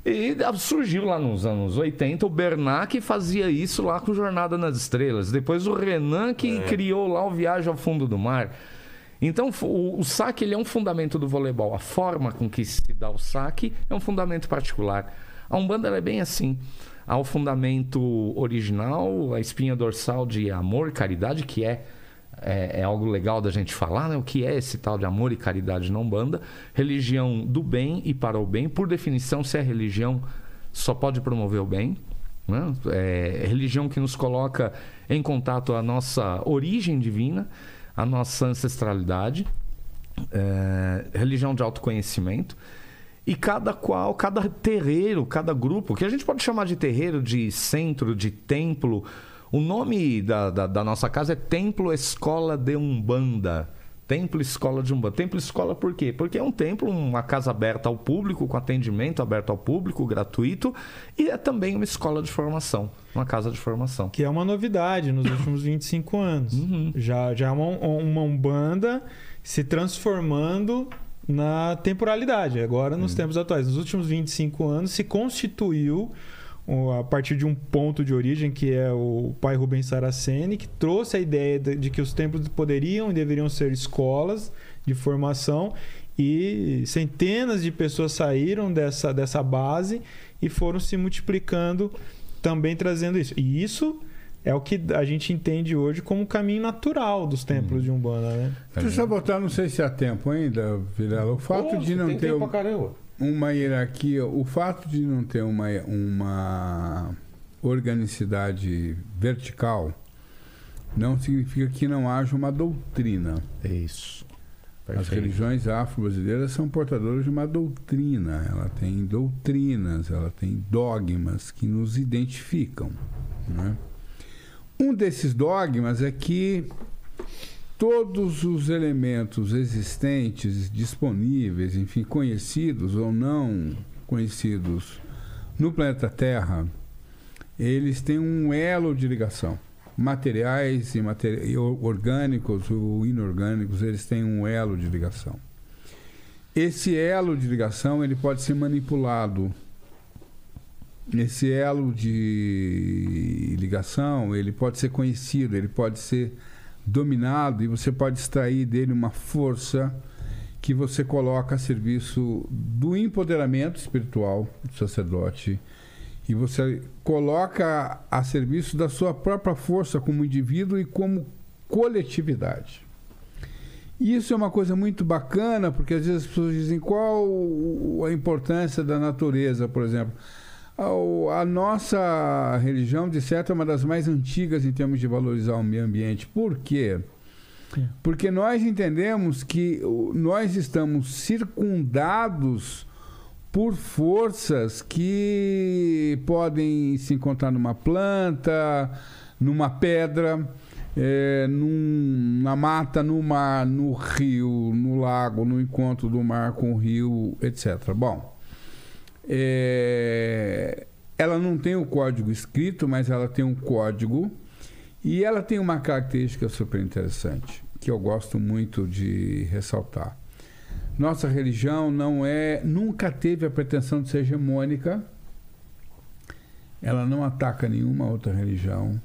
E surgiu lá nos anos 80 o Bernard que fazia isso lá com Jornada nas Estrelas. Depois o Renan que criou lá o Viagem ao Fundo do Mar. Então o, o saque ele é um fundamento do voleibol. A forma com que se dá o saque é um fundamento particular. A Umbanda é bem assim. Há o fundamento original, a espinha dorsal de amor e caridade, que é é, é algo legal da gente falar, né? O que é esse tal de amor e caridade na Umbanda? Religião do bem e para o bem. Por definição, se é religião, só pode promover o bem. Né? É religião que nos coloca em contato a nossa origem divina, a nossa ancestralidade, é, religião de autoconhecimento. E cada qual, cada terreiro, cada grupo, que a gente pode chamar de terreiro, de centro, de templo. O nome da, da, da nossa casa é Templo Escola de Umbanda. Templo Escola de Umbanda. Templo Escola por quê? Porque é um templo, uma casa aberta ao público, com atendimento aberto ao público, gratuito, e é também uma escola de formação, uma casa de formação. Que é uma novidade nos últimos 25 anos. Uhum. Já, já é uma, uma Umbanda se transformando na temporalidade, agora nos hum. tempos atuais. Nos últimos 25 anos se constituiu a partir de um ponto de origem que é o pai Rubens Saraceni, que trouxe a ideia de que os templos poderiam e deveriam ser escolas de formação e centenas de pessoas saíram dessa, dessa base e foram se multiplicando também trazendo isso. E isso é o que a gente entende hoje como o caminho natural dos templos hum. de Umbanda, né? Deixa eu botar, não sei se há tempo ainda, Vilela. O fato de não ter uma hierarquia, o fato de não ter uma, uma organicidade vertical não significa que não haja uma doutrina. Isso. Perfeito. As religiões afro-brasileiras são portadoras de uma doutrina. Ela tem doutrinas, ela tem dogmas que nos identificam. Né? Um desses dogmas é que todos os elementos existentes, disponíveis, enfim, conhecidos ou não conhecidos no planeta Terra, eles têm um elo de ligação. Materiais e materi orgânicos ou inorgânicos, eles têm um elo de ligação. Esse elo de ligação ele pode ser manipulado esse elo de ligação, ele pode ser conhecido, ele pode ser dominado e você pode extrair dele uma força que você coloca a serviço do empoderamento espiritual do sacerdote e você coloca a serviço da sua própria força como indivíduo e como coletividade. Isso é uma coisa muito bacana, porque às vezes as pessoas dizem qual a importância da natureza, por exemplo. A nossa religião, de certo, é uma das mais antigas em termos de valorizar o meio ambiente. Por quê? Porque nós entendemos que nós estamos circundados por forças que podem se encontrar numa planta, numa pedra, é, num, na mata, no mar, no rio, no lago, no encontro do mar com o rio, etc. Bom, é, ela não tem o código escrito, mas ela tem um código e ela tem uma característica super interessante que eu gosto muito de ressaltar. Nossa religião não é, nunca teve a pretensão de ser hegemônica. Ela não ataca nenhuma outra religião.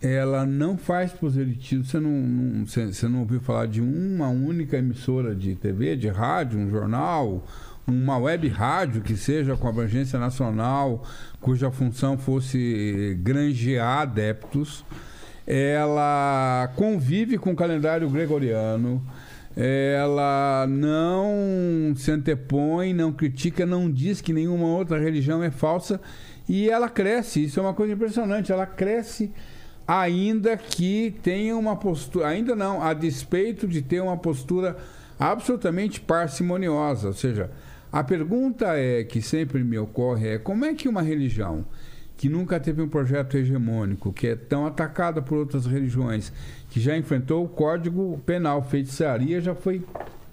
Ela não faz proselitismo. Você não, não, você, você não ouviu falar de uma única emissora de TV, de rádio, um jornal, uma web rádio que seja com abrangência nacional, cuja função fosse granjear adeptos, ela convive com o calendário gregoriano, ela não se antepõe, não critica, não diz que nenhuma outra religião é falsa e ela cresce. Isso é uma coisa impressionante. Ela cresce ainda que tenha uma postura, ainda não, a despeito de ter uma postura absolutamente parcimoniosa, ou seja, a pergunta é que sempre me ocorre é como é que uma religião que nunca teve um projeto hegemônico, que é tão atacada por outras religiões, que já enfrentou o Código Penal, feitiçaria já foi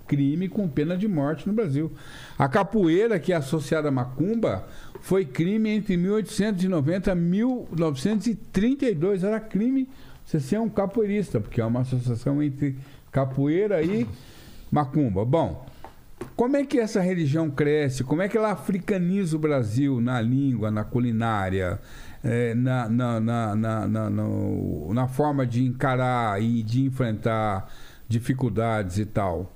crime com pena de morte no Brasil. A capoeira, que é associada à macumba, foi crime entre 1890 e 1932. Era crime você ser um capoeirista, porque é uma associação entre capoeira e macumba. Bom, como é que essa religião cresce? Como é que ela africaniza o Brasil na língua, na culinária, é, na, na, na, na, forma de encarar e de enfrentar dificuldades e tal?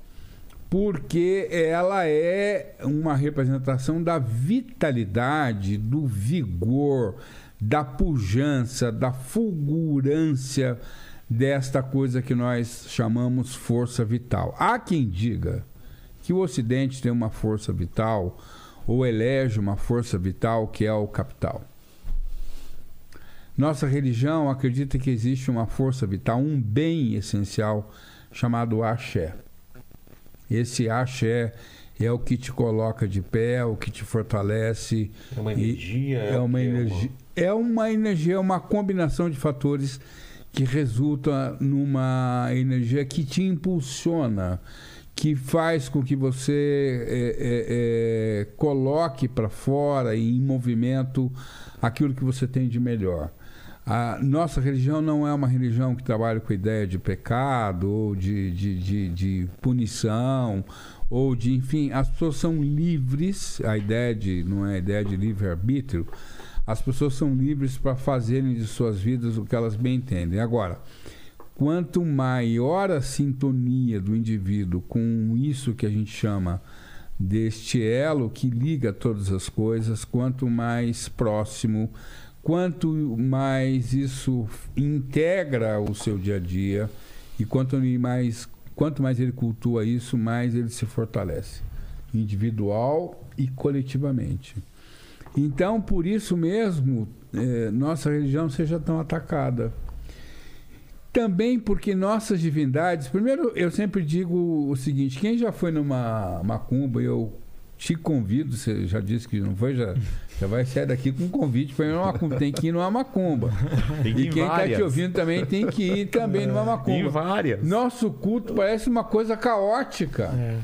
Porque ela é uma representação da vitalidade, do vigor, da pujança, da fulgurância desta coisa que nós chamamos força vital. Há quem diga que o Ocidente tem uma força vital ou elege uma força vital que é o capital. Nossa religião acredita que existe uma força vital, um bem essencial chamado axé. Esse axé é o que te coloca de pé, é o que te fortalece. É uma energia. É uma energia. É uma energia, é uma combinação de fatores que resulta numa energia que te impulsiona, que faz com que você é, é, é, coloque para fora e em movimento aquilo que você tem de melhor. A nossa religião não é uma religião que trabalha com a ideia de pecado ou de, de, de, de punição ou de, enfim, as pessoas são livres, a ideia de, não é a ideia de livre-arbítrio, as pessoas são livres para fazerem de suas vidas o que elas bem entendem. Agora, quanto maior a sintonia do indivíduo com isso que a gente chama deste elo que liga todas as coisas, quanto mais próximo, quanto mais isso integra o seu dia a dia e quanto mais, quanto mais ele cultua isso, mais ele se fortalece, individual e coletivamente. Então, por isso mesmo, eh, nossa religião seja tão atacada. Também porque nossas divindades. Primeiro, eu sempre digo o seguinte: quem já foi numa macumba, eu te convido, você já disse que não foi, já, já vai sair daqui com um convite para ir numa macumba. Tem que ir numa macumba. e quem está te ouvindo também tem que ir também numa macumba. Em várias. Nosso culto parece uma coisa caótica. É.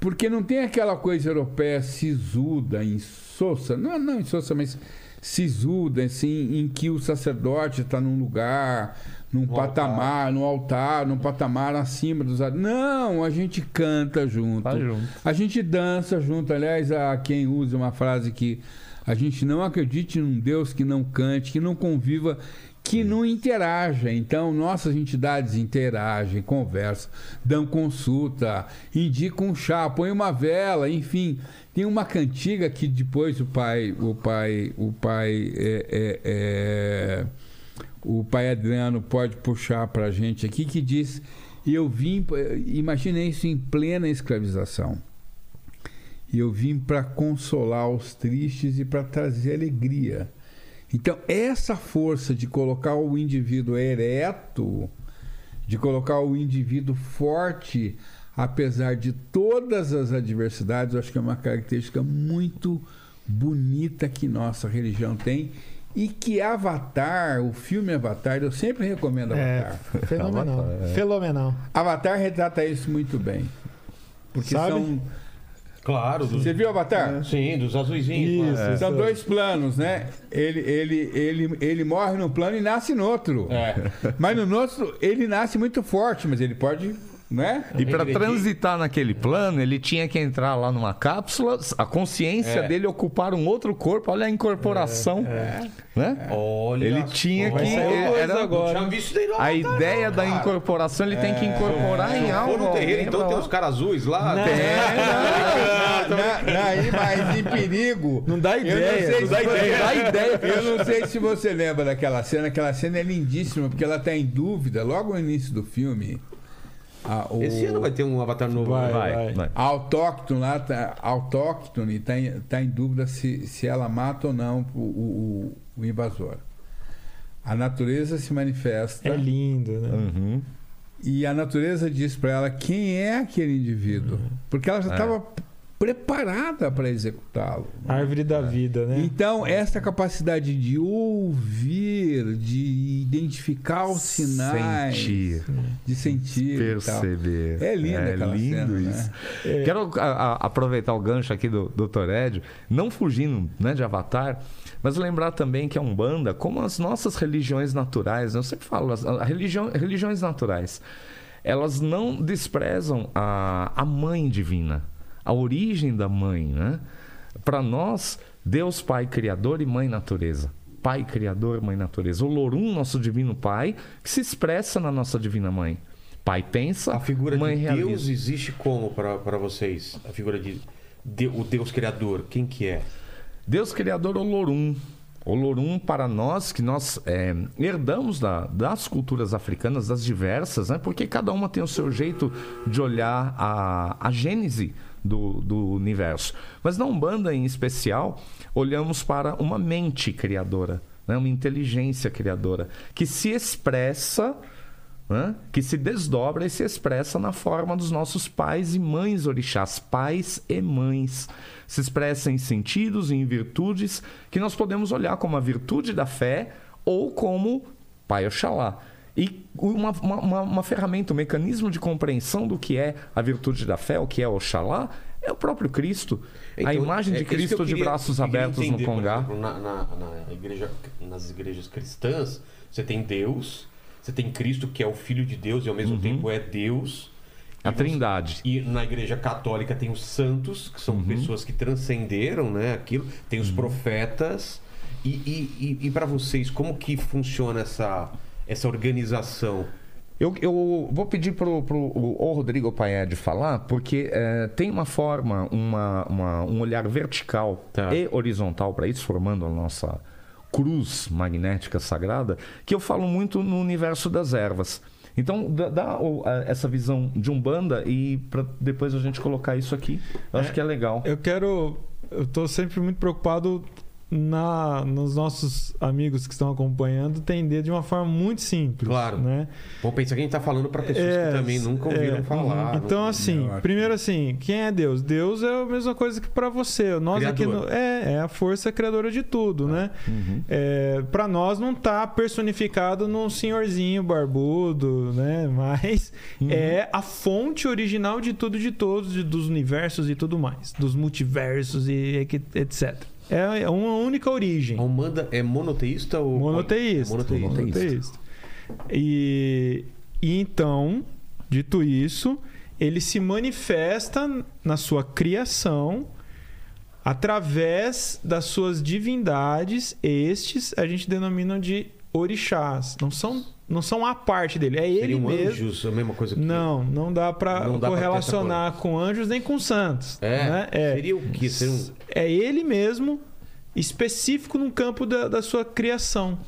Porque não tem aquela coisa europeia sisuda, insossa, não, não insossa, mas sisuda, assim, em que o sacerdote está num lugar, num no patamar, altar. no altar, num patamar acima dos. Não, a gente canta junto. Tá junto. A gente dança junto. Aliás, há quem usa uma frase que a gente não acredite num Deus que não cante, que não conviva que não interaja. Então, nossas entidades interagem, conversam, dão consulta, indicam um chá, põem uma vela, enfim. Tem uma cantiga que depois o pai, o pai, o pai, é, é, é, o pai Adriano pode puxar para a gente aqui que diz: eu vim, imaginei isso em plena escravização. Eu vim para consolar os tristes e para trazer alegria. Então, essa força de colocar o indivíduo ereto, de colocar o indivíduo forte, apesar de todas as adversidades, eu acho que é uma característica muito bonita que nossa religião tem e que Avatar, o filme Avatar, eu sempre recomendo é, Avatar. É, fenomenal. Avatar, é. Fenomenal. Avatar retrata isso muito bem. Porque Sabe? são Claro. Você viu o Avatar? É. Sim, dos azuizinhos. Isso, São dois planos, né? Ele, ele, ele, ele morre num plano e nasce no outro. É. Mas no outro, ele nasce muito forte, mas ele pode né? E para transitar naquele plano, ele tinha que entrar lá numa cápsula, a consciência é. dele ocupar um outro corpo. Olha a incorporação, é. é. né? Olha, ele tinha que era agora. a ideia da incorporação, ele tem que é. incorporar em algo. no terreiro, então tem os caras azuis lá. Não. Tem. Aí, mas em perigo. Não dá ideia. Não, dá ideia. dá ideia. Eu não sei se você lembra daquela cena. Aquela cena é lindíssima porque ela está em dúvida logo no início do filme. Ah, o... Esse ano vai ter um avatar novo. Vai, vai. vai. vai. A autóctone lá, tá, autóctone está em, tá em dúvida se, se ela mata ou não o, o, o invasor. A natureza se manifesta. É lindo, né? Uhum. E a natureza diz para ela quem é aquele indivíduo. Uhum. Porque ela já estava é preparada para executá-lo. Árvore da vida, né? Então, essa capacidade de ouvir, de identificar os sinais, sentir, de sentir, perceber. É lindo, é lindo cena, né? isso. Né? É. Quero a, a, aproveitar o gancho aqui do, do Torédio, não fugindo né, de Avatar, mas lembrar também que a Umbanda, como as nossas religiões naturais, né? eu sempre falo, as a religião, religiões naturais, elas não desprezam a, a mãe divina a origem da mãe, né? Para nós, Deus Pai Criador e Mãe Natureza. Pai Criador Mãe Natureza. O Lorum, nosso Divino Pai, que se expressa na nossa Divina Mãe. Pai pensa, A figura mãe de realiza. Deus existe como para vocês? A figura de, de, o Deus Criador, quem que é? Deus Criador Olorum. Olorum para nós, que nós é, herdamos da, das culturas africanas, das diversas, né? porque cada uma tem o seu jeito de olhar a, a gênese do, do universo. Mas na Umbanda, em especial, olhamos para uma mente criadora né? uma inteligência criadora, que se expressa, né? que se desdobra e se expressa na forma dos nossos pais e mães orixás, pais e mães. Se expressa em sentidos e em virtudes que nós podemos olhar como a virtude da fé ou como Pai Oxalá. E uma, uma, uma, ferramenta, um mecanismo de compreensão do que é a virtude da fé, o que é Oxalá, é o próprio Cristo. Então, a imagem de é Cristo queria, de braços abertos entender, no Congá. Exemplo, na, na, na igreja, nas igrejas cristãs, você tem Deus, você tem Cristo, que é o Filho de Deus e ao mesmo uhum. tempo é Deus. A você, Trindade. E na igreja católica tem os santos, que são uhum. pessoas que transcenderam né, aquilo, tem os uhum. profetas. E, e, e, e para vocês, como que funciona essa essa organização? Eu, eu, vou pedir para o Rodrigo Paed falar, porque é, tem uma forma, uma, uma, um olhar vertical tá. e horizontal para isso, formando a nossa cruz magnética sagrada, que eu falo muito no universo das ervas. Então, dá, dá essa visão de Umbanda e para depois a gente colocar isso aqui. Eu é, acho que é legal. Eu quero. Eu estou sempre muito preocupado na, nos nossos amigos que estão acompanhando entender de uma forma muito simples. Claro. Né? Vou pensar que a gente está falando para pessoas é, que também nunca ouviram é, falar. Então, não, assim, primeiro assim, quem é Deus? Deus é a mesma coisa que para você. Nós Criador. aqui no, é, é a força criadora de tudo, ah. né? Uhum. É, para nós não está personificado num senhorzinho barbudo, né? Mas uhum. é a fonte original de tudo, de todos, de, dos universos e tudo mais, dos multiversos e etc. É, é uma única origem. A Umbanda é monoteísta ou. Monoteísta. monoteísta. monoteísta. E, e então, dito isso, ele se manifesta na sua criação através das suas divindades. Estes a gente denomina de orixás. Não são não são a parte dele, é ele mesmo. anjos, a mesma coisa que... Não, não dá para correlacionar com anjos nem com santos. É, né? é. seria o que? Seria um... É ele mesmo, específico no campo da, da sua criação,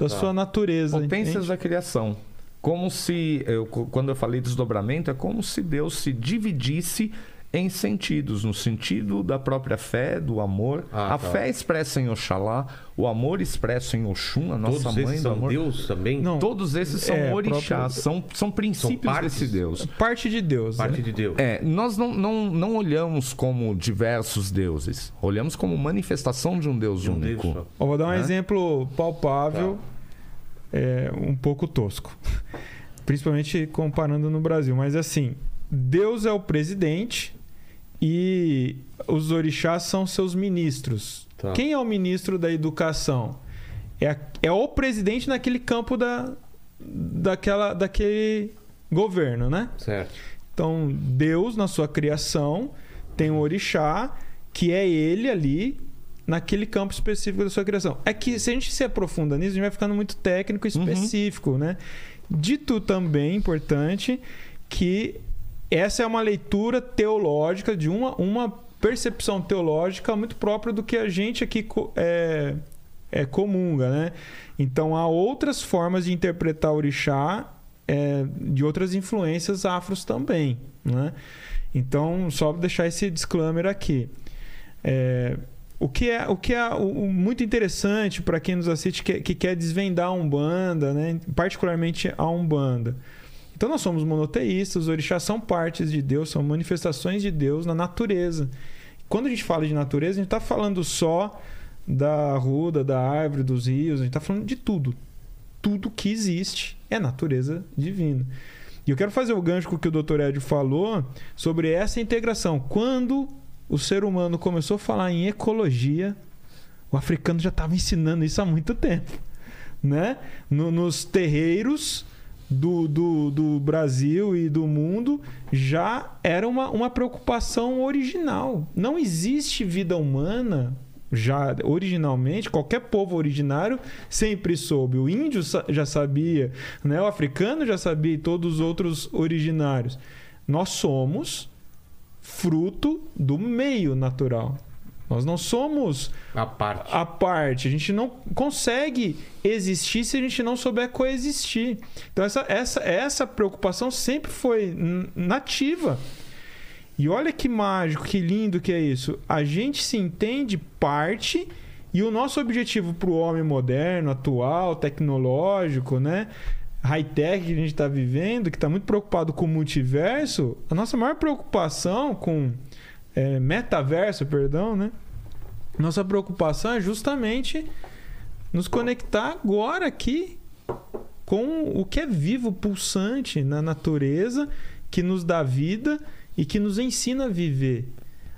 da tá. sua natureza. Potências entende? da criação. Como se, eu, quando eu falei desdobramento, é como se Deus se dividisse em sentidos, no sentido da própria fé, do amor. Ah, a tá. fé expressa em Oxalá, o amor expresso em Oxum, a nossa Todos mãe esses do são amor. Deus também? Não. Todos esses são é, orixás, próprio... são, são princípios são desse Deus. Parte de Deus. Parte né? de Deus. É, nós não, não, não olhamos como diversos deuses, olhamos como manifestação de um Deus de um único. Deus vou dar um né? exemplo palpável, tá. é, um pouco tosco. Principalmente comparando no Brasil. Mas assim, Deus é o presidente, e os orixás são seus ministros. Tá. Quem é o ministro da educação? É, é o presidente naquele campo da, daquela, daquele governo, né? Certo. Então, Deus, na sua criação, tem um orixá que é ele ali naquele campo específico da sua criação. É que se a gente se aprofunda nisso, a gente vai ficando muito técnico e uhum. específico, uhum. né? Dito também importante que essa é uma leitura teológica de uma, uma percepção teológica muito própria do que a gente aqui é, é comunga, né? Então há outras formas de interpretar o orixá é, de outras influências afros também, né? Então só deixar esse disclaimer aqui. É, o que é, o que é o, o muito interessante para quem nos assiste que, que, quer desvendar a Umbanda, né? particularmente a Umbanda. Então nós somos monoteístas, os orixás são partes de Deus, são manifestações de Deus na natureza. Quando a gente fala de natureza, a gente está falando só da ruda, da árvore, dos rios, a gente está falando de tudo. Tudo que existe é natureza divina. E eu quero fazer o gancho com o que o Dr. Ed falou sobre essa integração. Quando o ser humano começou a falar em ecologia, o africano já estava ensinando isso há muito tempo. Né? No, nos terreiros do, do, do Brasil e do mundo já era uma, uma preocupação original. Não existe vida humana já originalmente, qualquer povo originário sempre soube. O índio já sabia, né? o africano já sabia e todos os outros originários. Nós somos fruto do meio natural. Nós não somos a parte. A parte. A gente não consegue existir se a gente não souber coexistir. Então, essa, essa, essa preocupação sempre foi nativa. E olha que mágico, que lindo que é isso. A gente se entende parte E o nosso objetivo para o homem moderno, atual, tecnológico, né? high-tech que a gente está vivendo, que está muito preocupado com o multiverso, a nossa maior preocupação com é, metaverso, perdão, né? Nossa preocupação é justamente nos conectar agora aqui com o que é vivo, pulsante na natureza, que nos dá vida e que nos ensina a viver.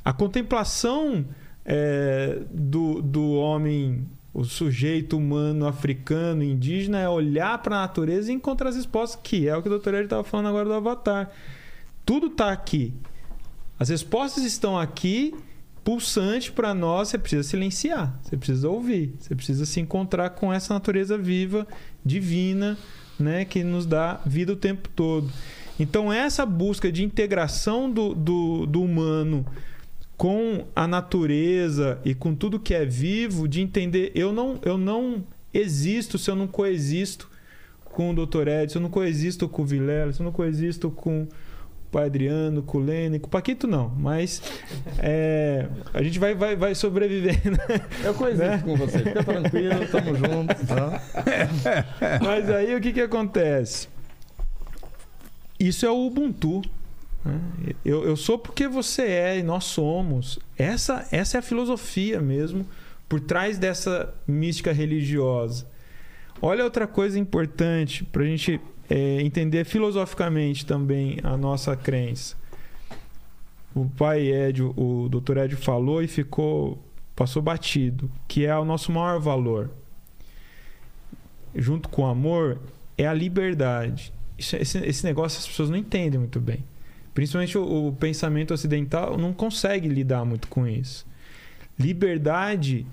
A contemplação é, do, do homem, o sujeito humano africano, indígena, é olhar para a natureza e encontrar as respostas, que é o que o Dr. Ed estava falando agora do Avatar. Tudo está aqui. As respostas estão aqui, pulsante para nós. Você precisa silenciar, você precisa ouvir, você precisa se encontrar com essa natureza viva, divina, né, que nos dá vida o tempo todo. Então, essa busca de integração do, do, do humano com a natureza e com tudo que é vivo, de entender, eu não, eu não existo se eu não coexisto com o Dr. Edson, eu não coexisto com o Vilela, eu não coexisto com o pai Adriano, com o Lênin, com o Paquito não, mas é, a gente vai, vai, vai sobrevivendo. Eu coexisto né? com você, fica tranquilo, tamo junto. Tá? Mas aí o que que acontece? Isso é o Ubuntu. Né? Eu, eu sou porque você é e nós somos. Essa, essa é a filosofia mesmo por trás dessa mística religiosa. Olha outra coisa importante para a gente é, entender filosoficamente também a nossa crença. O pai Ed, o doutor Ed falou e ficou passou batido, que é o nosso maior valor. Junto com o amor é a liberdade. Isso, esse, esse negócio as pessoas não entendem muito bem. Principalmente o, o pensamento ocidental não consegue lidar muito com isso. Liberdade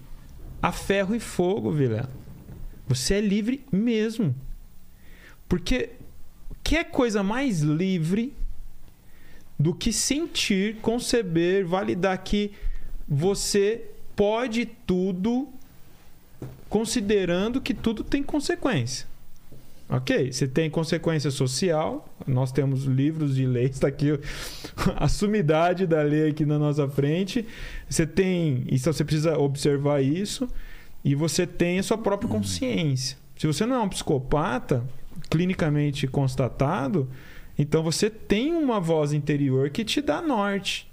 a ferro e fogo, Vilela. Você é livre mesmo. Porque que é coisa mais livre do que sentir, conceber, validar que você pode tudo, considerando que tudo tem consequência. Ok, você tem consequência social. Nós temos livros de lei, está aqui a sumidade da lei aqui na nossa frente. Você tem, então você precisa observar isso e você tem a sua própria consciência. Se você não é um psicopata clinicamente constatado, então você tem uma voz interior que te dá norte,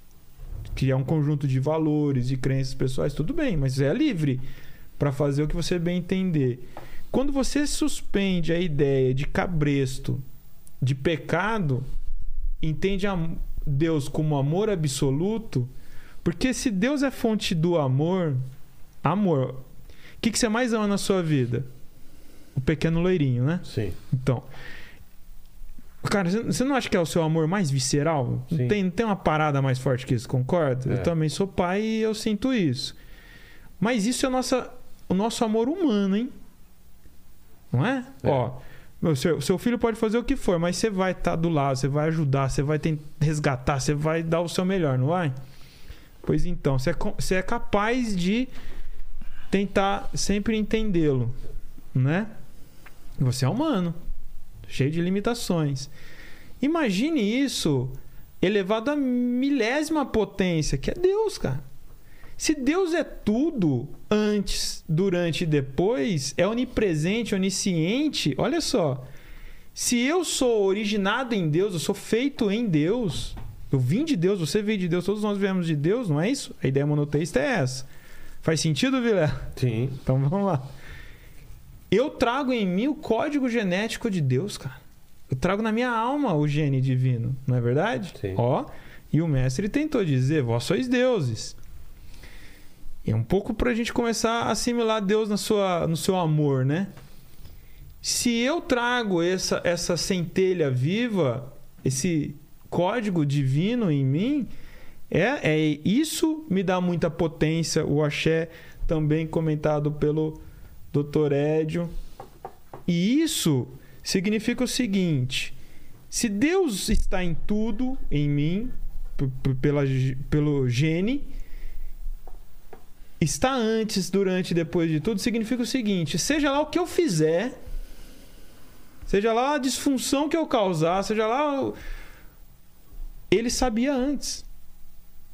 que é um conjunto de valores, e crenças pessoais, tudo bem, mas é livre para fazer o que você bem entender. Quando você suspende a ideia de cabresto, de pecado, entende Deus como amor absoluto, porque se Deus é fonte do amor, amor, o que, que você mais ama na sua vida? O pequeno loirinho, né? Sim. Então, Cara, você não acha que é o seu amor mais visceral? Tem, tem uma parada mais forte que isso, concorda? É. Eu também sou pai e eu sinto isso. Mas isso é nossa, o nosso amor humano, hein? Não é? é. Ó, meu, seu, seu filho pode fazer o que for, mas você vai estar tá do lado, você vai ajudar, você vai tentar resgatar, você vai dar o seu melhor, não vai? Pois então, você é, você é capaz de tentar sempre entendê-lo, né? Você é humano, cheio de limitações. Imagine isso elevado à milésima potência, que é Deus, cara. Se Deus é tudo antes, durante e depois, é onipresente, onisciente, olha só. Se eu sou originado em Deus, eu sou feito em Deus, eu vim de Deus, você veio de Deus, todos nós viemos de Deus, não é isso? A ideia monoteísta é essa. Faz sentido, Vilé? Sim. Então vamos lá. Eu trago em mim o código genético de Deus, cara. Eu trago na minha alma o gene divino, não é verdade? Sim. Ó, e o mestre tentou dizer: vós sois deuses. É um pouco para a gente começar a assimilar Deus na sua, no seu amor, né? Se eu trago essa, essa centelha viva, esse código divino em mim, é, é isso me dá muita potência. O axé também comentado pelo Dr. Édio. E isso significa o seguinte: se Deus está em tudo em mim, pela, pelo gene, está antes, durante e depois de tudo significa o seguinte: seja lá o que eu fizer, seja lá a disfunção que eu causar, seja lá. Ele sabia antes.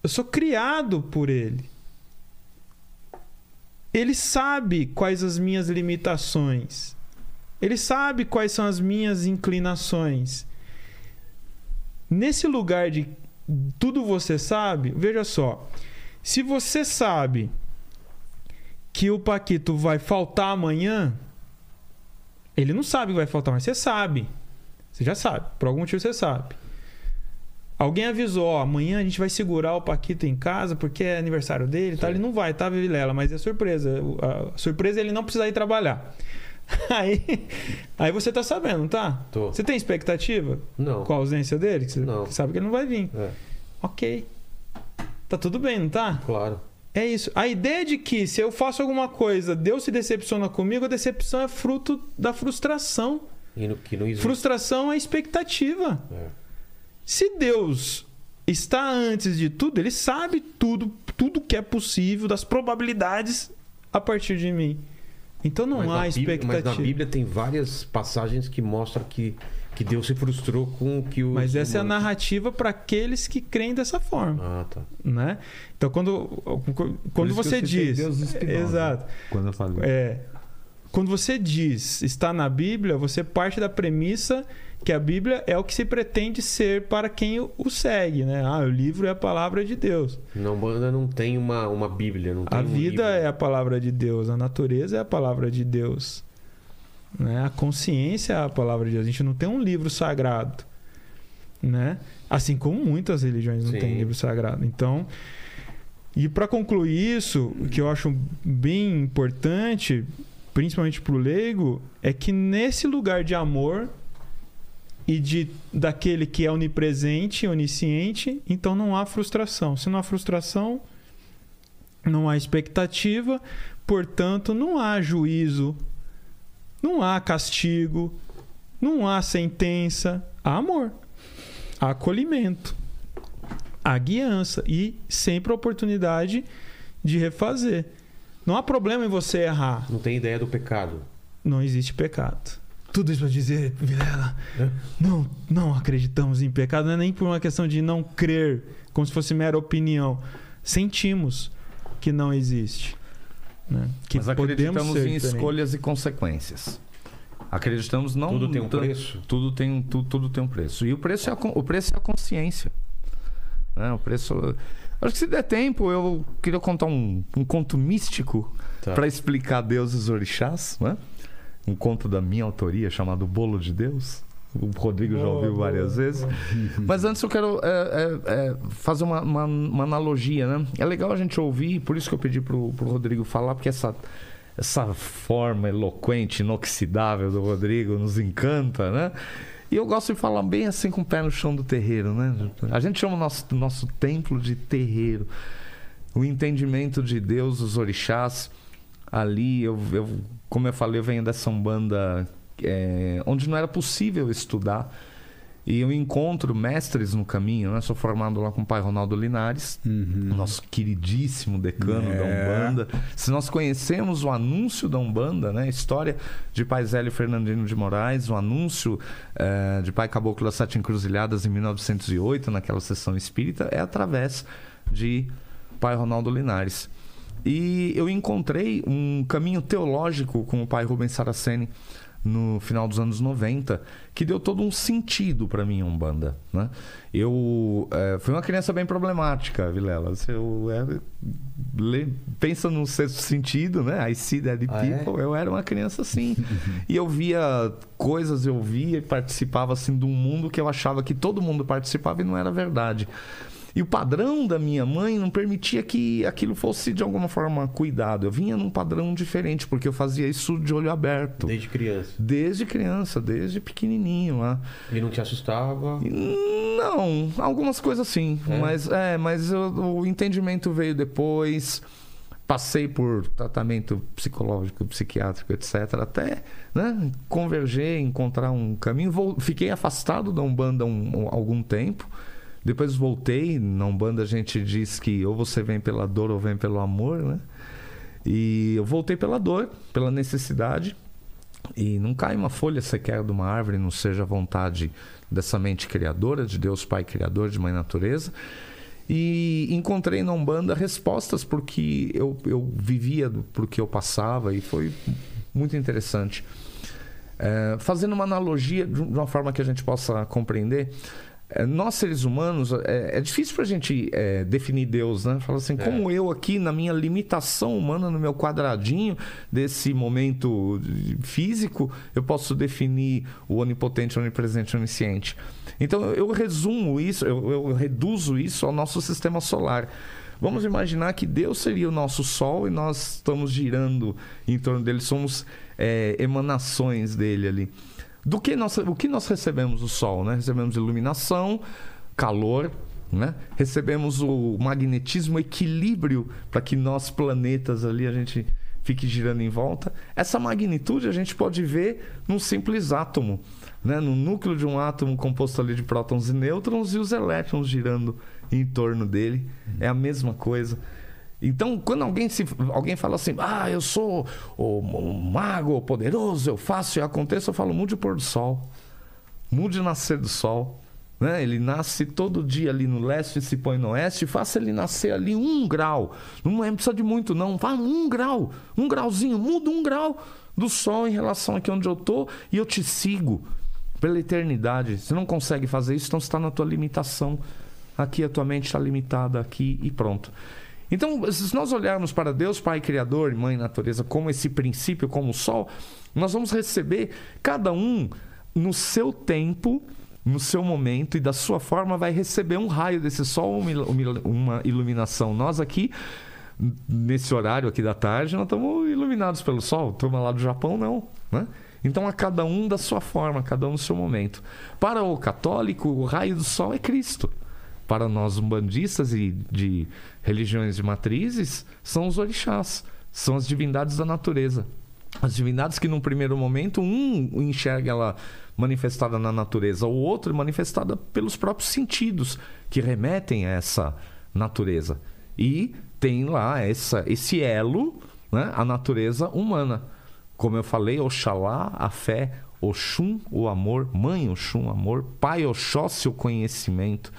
Eu sou criado por ele. Ele sabe quais as minhas limitações. Ele sabe quais são as minhas inclinações. Nesse lugar de tudo você sabe, veja só. Se você sabe que o Paquito vai faltar amanhã, ele não sabe que vai faltar, mas você sabe. Você já sabe. Por algum motivo você sabe. Alguém avisou, ó, amanhã a gente vai segurar o Paquito em casa porque é aniversário dele, tá? Ele não vai, tá, Vilela? Mas é surpresa. A surpresa é ele não precisar ir trabalhar. Aí, aí você tá sabendo, tá? Tô. Você tem expectativa? Não. Com a ausência dele? Você Não. sabe que ele não vai vir. É, Ok. Tá tudo bem, não tá? claro. É isso. A ideia de que se eu faço alguma coisa, Deus se decepciona comigo, a decepção é fruto da frustração. E no, que não existe. Frustração é expectativa. É. Se Deus está antes de tudo, ele sabe tudo, tudo que é possível, das probabilidades a partir de mim. Então não Mas há Bíblia- expectativa. Mas na Bíblia tem várias passagens que mostram que, que Deus se frustrou com o que o. Mas essa é a humanos- narrativa para aqueles que creem dessa forma, Ah, tá. né? Então quando quando isso que você eu citei diz, Deus do Spinoza. exato, Quando eu falei. é, quando você diz está na Bíblia, você parte da premissa que a Bíblia é o que se pretende ser para quem o segue, né? Ah, o livro é a palavra de Deus. Na Umbanda não tem uma, uma Bíblia. Não tem A um vida livro. é a palavra de Deus, a natureza é a palavra de Deus. Né? A consciência é a palavra de Deus. A gente não tem um livro sagrado. Né? Assim como muitas religiões não Sim. têm livro sagrado. Então, e para concluir isso, o que eu acho bem importante, principalmente para o leigo, é que nesse lugar de amor e de daquele que é onipresente, onisciente, então não há frustração. Se não há frustração, não há expectativa, portanto, não há juízo, não há castigo, não há sentença, há amor, há acolhimento, há guiança e sempre a oportunidade de refazer. Não há problema em você errar, Não tem ideia do pecado. não existe pecado. Tudo isso para dizer, Vilela, não, não acreditamos em pecado, não é nem por uma questão de não crer, como se fosse mera opinião. Sentimos que não existe. Né? Que Mas podemos acreditamos ser em escolhas e consequências. Acreditamos não Tudo tem um tanto- preço. Tudo tem um tudo, tudo tem um preço. E o preço é a, o preço é a consciência. Né? O preço Acho que se der tempo, eu queria contar um, um conto místico Tá. para explicar Deus e os orixás, né? Um conto da minha autoria chamado Bolo de Deus. O Rodrigo já ouviu várias vezes. Mas antes eu quero é, é, é, fazer uma, uma, uma analogia, né? É legal a gente ouvir, por isso que eu pedi pro, pro Rodrigo falar, porque essa, essa forma eloquente, inoxidável do Rodrigo nos encanta, né? E eu gosto de falar bem assim com o pé no chão do terreiro, né? A gente chama o nosso, nosso templo de terreiro. O entendimento de Deus, os orixás, ali, eu, eu, como eu falei, eu venho dessa umbanda é, onde não era possível estudar. E eu encontro mestres no caminho, né? Sou formado lá com o pai Ronaldo Linares, Uhum. nosso queridíssimo decano É. da Umbanda. Se nós conhecemos o anúncio da Umbanda, né? A história de Pai Zélio Fernandino de Moraes, o anúncio eh, de Pai Caboclo das Sete Encruzilhadas em 1908, naquela sessão espírita, é através de Pai Ronaldo Linares. E eu encontrei um caminho teológico com o pai Rubens Saraceni no final dos anos 90, que deu todo um sentido para mim, Umbanda. Né? Eu eh, fui uma criança bem problemática, Vilela. Eu era, le- pensa no sexto sentido, né? I see dead Ah, é? people. Eu era uma criança assim. e eu via coisas, eu via e participava assim de um mundo que eu achava que todo mundo participava e não era verdade. E o padrão da minha mãe não permitia que aquilo fosse de alguma forma cuidado. Eu vinha num padrão diferente, porque eu fazia isso de olho aberto. Desde criança. Desde criança, desde pequenininho lá. E não te assustava. Não, algumas coisas sim. É? Mas, é, mas eu- o entendimento veio depois. Passei por tratamento psicológico, psiquiátrico, etc. Até né, converger, encontrar um caminho. Fiquei afastado da Umbanda um, um- algum tempo. Depois voltei. Na Umbanda a gente diz que ou você vem pela dor ou vem pelo amor, né? E eu voltei pela dor, pela necessidade. E não cai uma folha sequer de uma árvore, não seja a vontade dessa mente criadora, de Deus Pai Criador, de Mãe Natureza. E encontrei na Umbanda respostas porque eu, eu vivia por que eu passava e foi muito interessante. É, fazendo uma analogia de uma forma que a gente possa compreender, nós seres humanos, é, é difícil para a gente é, definir Deus, né? Fala assim, como eu aqui, na minha limitação humana, no meu quadradinho desse momento físico, eu posso definir o onipotente, onipresente, onisciente. Então eu resumo isso, eu, eu reduzo isso ao nosso sistema solar. Vamos imaginar que Deus seria o nosso Sol e nós estamos girando em torno dele, somos é, emanações dele ali. Do que nós, o que nós recebemos do Sol? Né? Recebemos iluminação, calor, né? recebemos o magnetismo, o equilíbrio para que nós planetas ali a gente fique girando em volta. Essa magnitude a gente pode ver num simples átomo, né? no núcleo de um átomo composto ali de prótons e nêutrons e os elétrons girando em torno dele. É a mesma coisa. Então, quando alguém, se, alguém fala assim, ah, eu sou o, o mago poderoso, eu faço e aconteça, eu falo, mude o pôr do sol. Mude o nascer do sol. Né? Ele nasce todo dia ali no leste e se põe no oeste, faça ele nascer ali um grau. Não é, precisa de muito, não. Vá um grau, um grauzinho, muda um grau do sol em relação aqui onde eu estou e eu te sigo pela eternidade. Você não consegue fazer isso, então está na tua limitação. Aqui a tua mente está limitada aqui e pronto. Então, se nós olharmos para Deus, Pai Criador, Mãe Natureza, como esse princípio, como o Sol, nós vamos receber cada um no seu tempo, no seu momento e da sua forma, vai receber um raio desse Sol, uma iluminação. Nós aqui, nesse horário aqui da tarde, nós estamos iluminados pelo Sol. Turma lá do Japão, não. Né? Então, a cada um da sua forma, cada um no seu momento. Para o católico, o raio do Sol é Cristo para nós umbandistas e de religiões de matrizes, são os orixás, são as divindades da natureza. As divindades que, num primeiro momento, um enxerga ela manifestada na natureza, o outro manifestada pelos próprios sentidos que remetem a essa natureza. E tem lá essa, esse elo, né, a natureza humana. Como eu falei, Oxalá, a fé, Oxum, o amor, Mãe Oxum, amor, Pai Oxóssi, o conhecimento.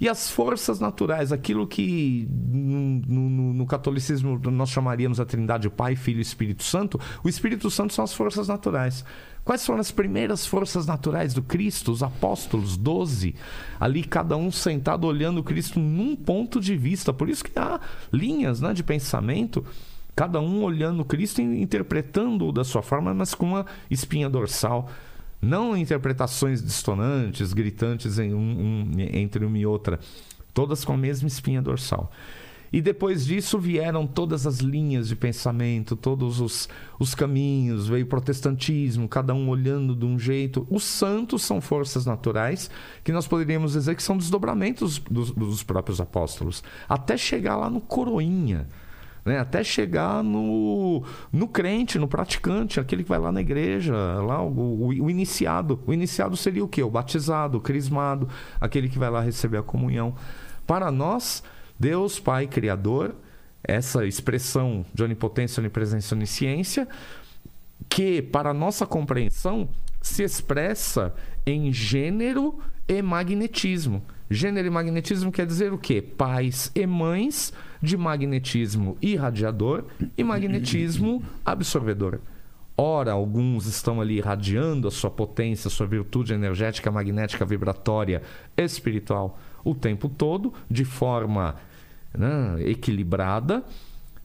E as forças naturais, aquilo que no, no, no catolicismo nós chamaríamos a Trindade Pai, Filho e Espírito Santo, o Espírito Santo são as forças naturais. Quais foram as primeiras forças naturais do Cristo? Os apóstolos, doze. Ali cada um sentado olhando Cristo num ponto de vista. Por isso que há linhas né, de pensamento, cada um olhando Cristo e interpretando-o da sua forma, mas com uma espinha dorsal. Não interpretações dissonantes, gritantes em um, um, entre uma e outra, todas com a mesma espinha dorsal. E depois disso vieram todas as linhas de pensamento, todos os, os caminhos, veio o protestantismo, cada um olhando de um jeito. Os santos são forças naturais que nós poderíamos dizer que são desdobramentos dos, dos próprios apóstolos, até chegar lá no coroinha né? Até chegar no, no crente, no praticante, aquele que vai lá na igreja, lá o, o, o iniciado. O iniciado seria o quê? O batizado, o crismado, aquele que vai lá receber a comunhão. Para nós, Deus Pai Criador, essa expressão de onipotência, onipresença, onisciência, que para nossa compreensão se expressa em gênero e magnetismo. Gênero e magnetismo quer dizer o quê? Pais e mães de magnetismo irradiador e magnetismo absorvedor. Ora, alguns estão ali irradiando a sua potência, a sua virtude energética, magnética, vibratória, espiritual o tempo todo, de forma né, equilibrada.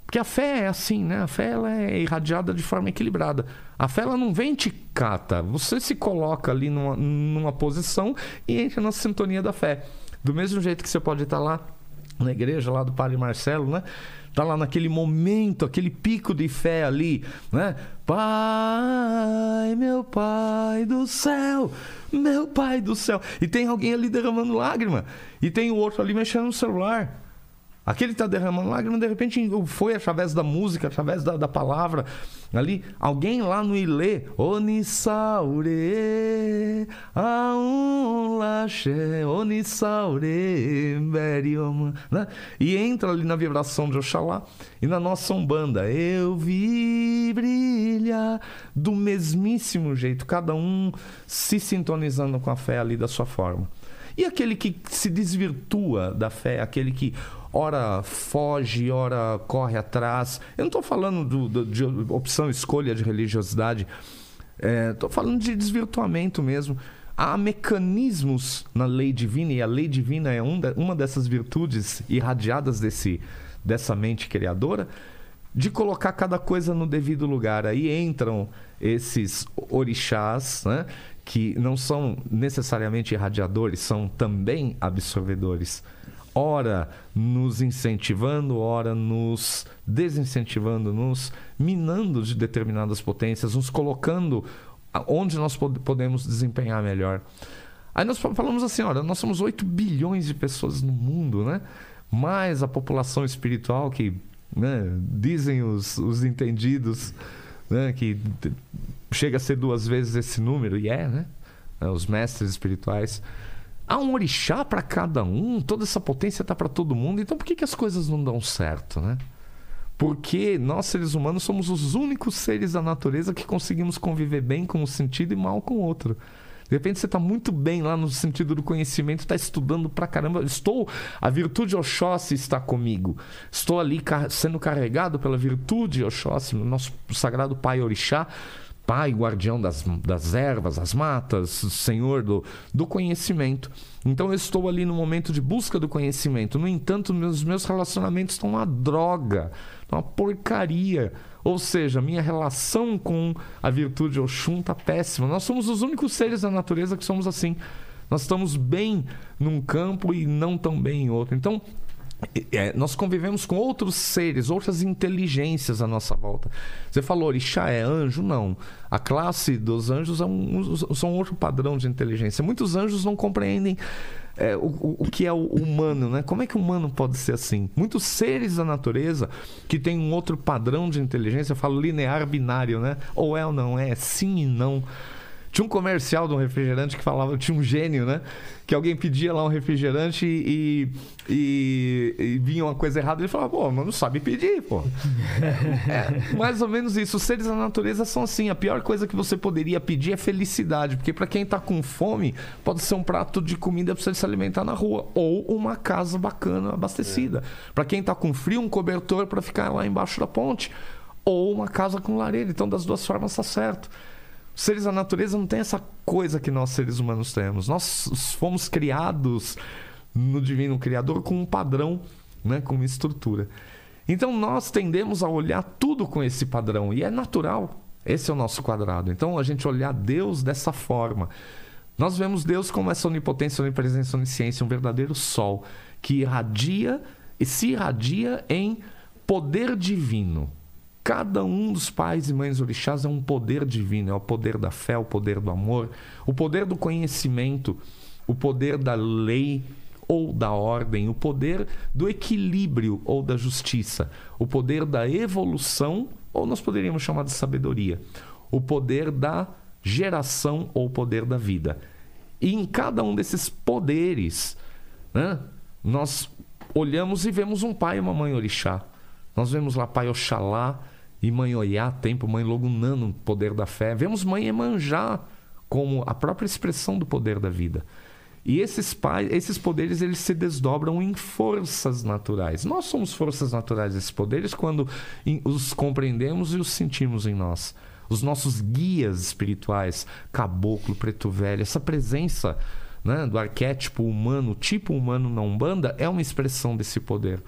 Porque a fé é assim, né? A fé ela é irradiada de forma equilibrada. A fé ela não vem te cata. Você se coloca ali numa, numa posição e entra na sintonia da fé. Do mesmo jeito que você pode estar lá na igreja lá do Padre Marcelo, né? Tá lá naquele momento, aquele pico de fé ali, né? Pai, meu pai do céu, meu pai do céu. E tem alguém ali derramando lágrima. E tem o outro ali mexendo no celular. Aquele que está derramando lágrimas, de repente foi através da música, através da, da palavra. Ali, alguém lá no Ilê, Onisaure, Aunlache, Onisaure, Berioma, né? E entra ali na vibração de Oxalá. E na nossa Umbanda, eu vi brilhar do mesmíssimo jeito, cada um se sintonizando com a fé ali da sua forma. E aquele que se desvirtua da fé, aquele que ora foge, ora corre atrás. Eu não estou falando do, do, de opção, escolha de religiosidade. Estou é, falando de desvirtuamento mesmo. Há mecanismos na lei divina, e a lei divina é um uma dessas virtudes irradiadas desse, dessa mente criadora, de colocar cada coisa no devido lugar. Aí entram esses orixás, né, que não são necessariamente irradiadores, são também absorvedores ora nos incentivando, ora nos desincentivando, nos minando de determinadas potências, nos colocando onde nós podemos desempenhar melhor. Aí nós falamos assim, olha, nós somos 8 bilhões de pessoas no mundo, né? Mais a população espiritual que né, dizem os, os entendidos né, que chega a ser duas vezes esse número, e é, né? Os mestres espirituais. Há um orixá para cada um, toda essa potência está para todo mundo. Então por que, que as coisas não dão certo, né? Porque nós, seres humanos, somos os únicos seres da natureza que conseguimos conviver bem com um sentido e mal com o outro. De repente você está muito bem lá no sentido do conhecimento, está estudando pra caramba. Estou, a virtude Oxóssi está comigo. Estou ali sendo carregado pela virtude Oxóssi, nosso sagrado Pai Orixá pai, guardião das, das ervas, das matas, senhor do, do conhecimento. Então eu estou ali no momento de busca do conhecimento. No entanto, meus, meus relacionamentos estão uma droga, uma porcaria. Ou seja, minha relação com a virtude Oxum está péssima. Nós somos os únicos seres da natureza que somos assim. Nós estamos bem num campo e não tão bem em outro. Então, é, nós convivemos com outros seres, outras inteligências à nossa volta. Você falou, orixá é anjo? Não. A classe dos anjos é um, são outro padrão de inteligência. Muitos anjos não compreendem é, o, o que é o humano, né? Como é que o humano pode ser assim? Muitos seres da natureza que têm um outro padrão de inteligência, eu falo linear binário, né? Ou é ou não é, sim e não. Tinha um comercial de um refrigerante que falava, tinha um gênio, né? Que alguém pedia lá um refrigerante e, e, e vinha uma coisa errada. Ele falava, pô, mas não sabe pedir, pô. é, mais ou menos isso. Os seres da natureza são assim. A pior coisa que você poderia pedir é felicidade. Porque para quem tá com fome, pode ser um prato de comida para você se alimentar na rua. Ou uma casa bacana, abastecida. É. Para quem tá com frio, um cobertor para ficar lá embaixo da ponte. Ou uma casa com lareira. Então, das duas formas, tá certo. Os seres da natureza não tem essa coisa que nós seres humanos temos. Nós fomos criados no divino criador com um padrão, né, com uma estrutura. Então nós tendemos a olhar tudo com esse padrão e é natural. Esse é o nosso quadrado. Então a gente olhar Deus dessa forma. Nós vemos Deus como essa onipotência, onipresença, onisciência, um verdadeiro sol que irradia e se irradia em poder divino. Cada um dos pais e mães orixás é um poder divino, é o poder da fé, o poder do amor, o poder do conhecimento, o poder da lei ou da ordem, o poder do equilíbrio ou da justiça, o poder da evolução, ou nós poderíamos chamar de sabedoria, o poder da geração ou o poder da vida. E em cada um desses poderes, né, nós olhamos e vemos um pai e uma mãe orixá. Nós vemos lá pai Oxalá, e Mãe Oiá, tempo, Mãe Logunã no poder da fé. Vemos Mãe Emanjá como a própria expressão do poder da vida. E esses, pais, esses poderes eles se desdobram em forças naturais. Nós somos forças naturais desses poderes quando os compreendemos e os sentimos em nós. Os nossos guias espirituais, caboclo, preto velho, essa presença né, do arquétipo humano, tipo humano na Umbanda, é uma expressão desse poder.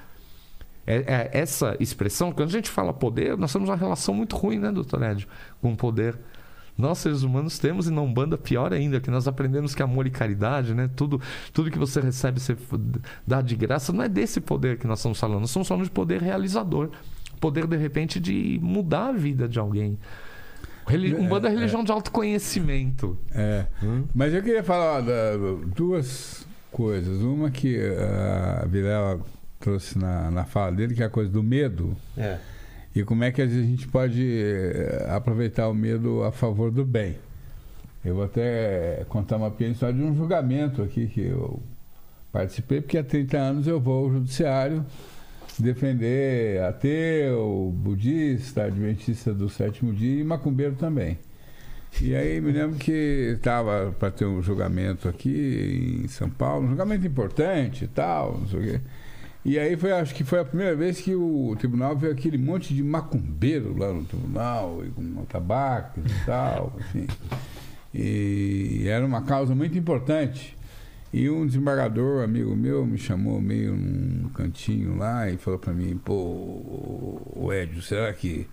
É, é, essa expressão, quando a gente fala poder, nós temos uma relação muito ruim, né, doutor Édio, com o poder. Nós, seres humanos, temos e não banda pior ainda, que nós aprendemos que amor e caridade, né? Tudo, tudo que você recebe, você dá de graça, não é desse poder que nós estamos falando. Nós estamos falando de poder realizador. Poder, de repente, de mudar a vida de alguém. Um bando é, é religião é. de autoconhecimento. É. Hum? Mas eu queria falar duas coisas. Uma que a Vilela trouxe na, na fala dele, que é a coisa do medo. É. E como é que a gente pode eh, aproveitar o medo a favor do bem. Eu vou até contar uma pequena história de um julgamento aqui que eu participei, porque há 30 anos eu vou ao judiciário defender ateu, budista, adventista do sétimo dia e macumbeiro também. E aí me lembro que estava para ter um julgamento aqui em São Paulo, um julgamento importante e tal, não sei o quê. E aí foi, acho que foi a primeira vez que o tribunal viu aquele monte de macumbeiro lá no tribunal, com tabaco e tal, enfim. E era uma causa muito importante. E um desembargador, amigo meu, me chamou meio num cantinho lá e falou para mim, pô, o Edio, será que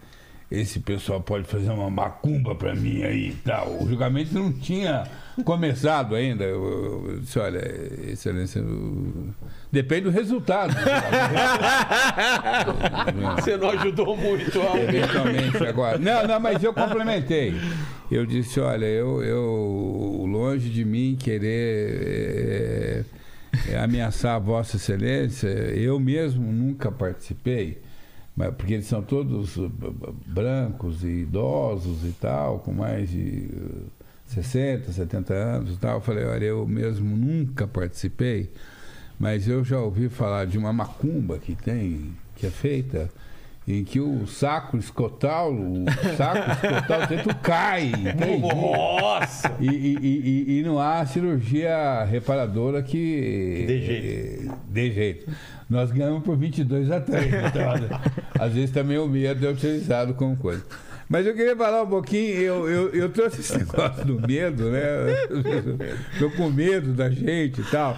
esse pessoal pode fazer uma macumba para mim aí e tal? O julgamento não tinha começado ainda. Eu, eu disse, olha, excelência, depende do resultado. Você não ajudou muito Eventualmente agora. Não, não, mas eu complementei. Eu disse, olha, eu, eu longe de mim querer é, é, ameaçar a Vossa Excelência, eu mesmo nunca participei. Mas, porque eles são todos brancos e idosos e tal, com mais de 60, 70 anos e tal. Eu falei, olha, eu mesmo nunca participei, mas eu já ouvi falar de uma macumba que tem, que é feita, em que o saco escotal, o saco escotal dentro cai. Nossa! E, e, e, e, não há cirurgia reparadora que. De jeito. De jeito. Nós ganhamos por 22 a 3. Então, às vezes também o medo é utilizado como coisa. Mas eu queria falar um pouquinho, eu, eu, eu trouxe esse negócio do medo, né? Estou com medo da gente e tal.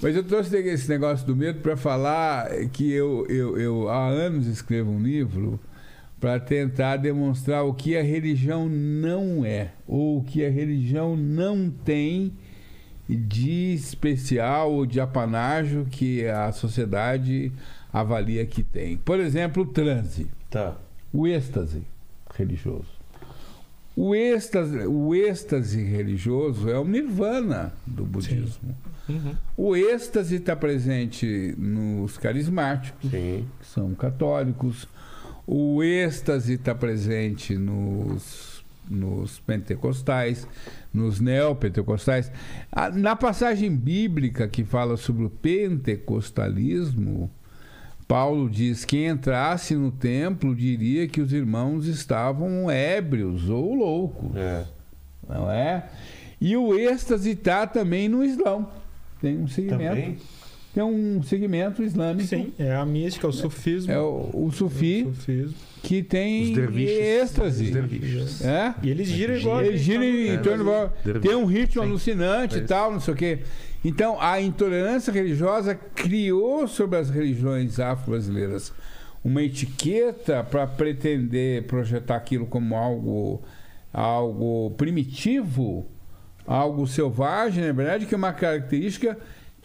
Mas eu trouxe esse negócio do medo para falar que eu, eu, eu há anos escrevo um livro para tentar demonstrar o que a religião não é, ou o que a religião não tem de especial ou de apanágio que a sociedade avalia que tem. Por exemplo, o transe. Tá. O êxtase religioso. O êxtase, o êxtase religioso é o nirvana do budismo. Uhum. O êxtase está presente nos carismáticos, Sim. que são católicos. O êxtase está presente nos, nos pentecostais, nos neopentecostais. Na passagem bíblica que fala sobre o pentecostalismo, Paulo diz: quem entrasse no templo diria que os irmãos estavam ébrios ou loucos. É. Não é? E o êxtase está também no Islão. Tem um segmento. Também? Tem um segmento islâmico. Sim, é a mística, o sufismo. É o, o sufi. O sufismo. Que tem êxtase. É? E eles giram igual. Eles giram em torno. Tem um ritmo Sim. alucinante e tal, não sei o quê. Então, a intolerância religiosa criou sobre as religiões afro-brasileiras uma etiqueta para pretender projetar aquilo como algo, algo primitivo, algo selvagem, na verdade, que é uma característica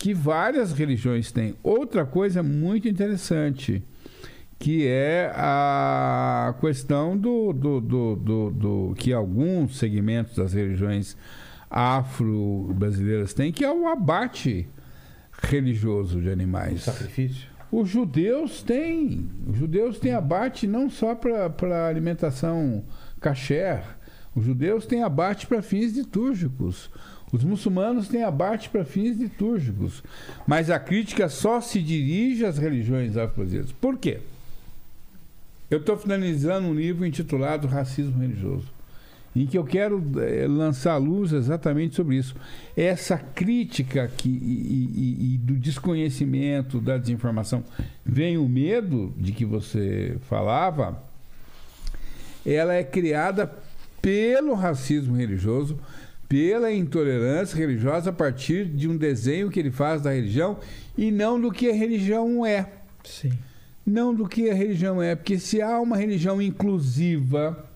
que várias religiões têm. Outra coisa muito interessante, que é a questão do, do, do, do, do que alguns segmentos das religiões afro-brasileiras têm, que é o abate religioso de animais. O sacrifício? Os judeus têm. Os judeus têm abate não só para alimentação kasher. Os judeus têm abate para fins litúrgicos. Os muçulmanos têm abate para fins litúrgicos. Mas a crítica só se dirige às religiões afro-brasileiras. Por quê? Eu estou finalizando um livro intitulado Racismo Religioso em que eu quero é, lançar luz exatamente sobre isso. Essa crítica que, e, e, e, do desconhecimento, da desinformação, vem o medo de que você falava, ela é criada pelo racismo religioso, pela intolerância religiosa a partir de um desenho que ele faz da religião e não do que a religião é. Sim. Não do que a religião é, porque se há uma religião inclusiva,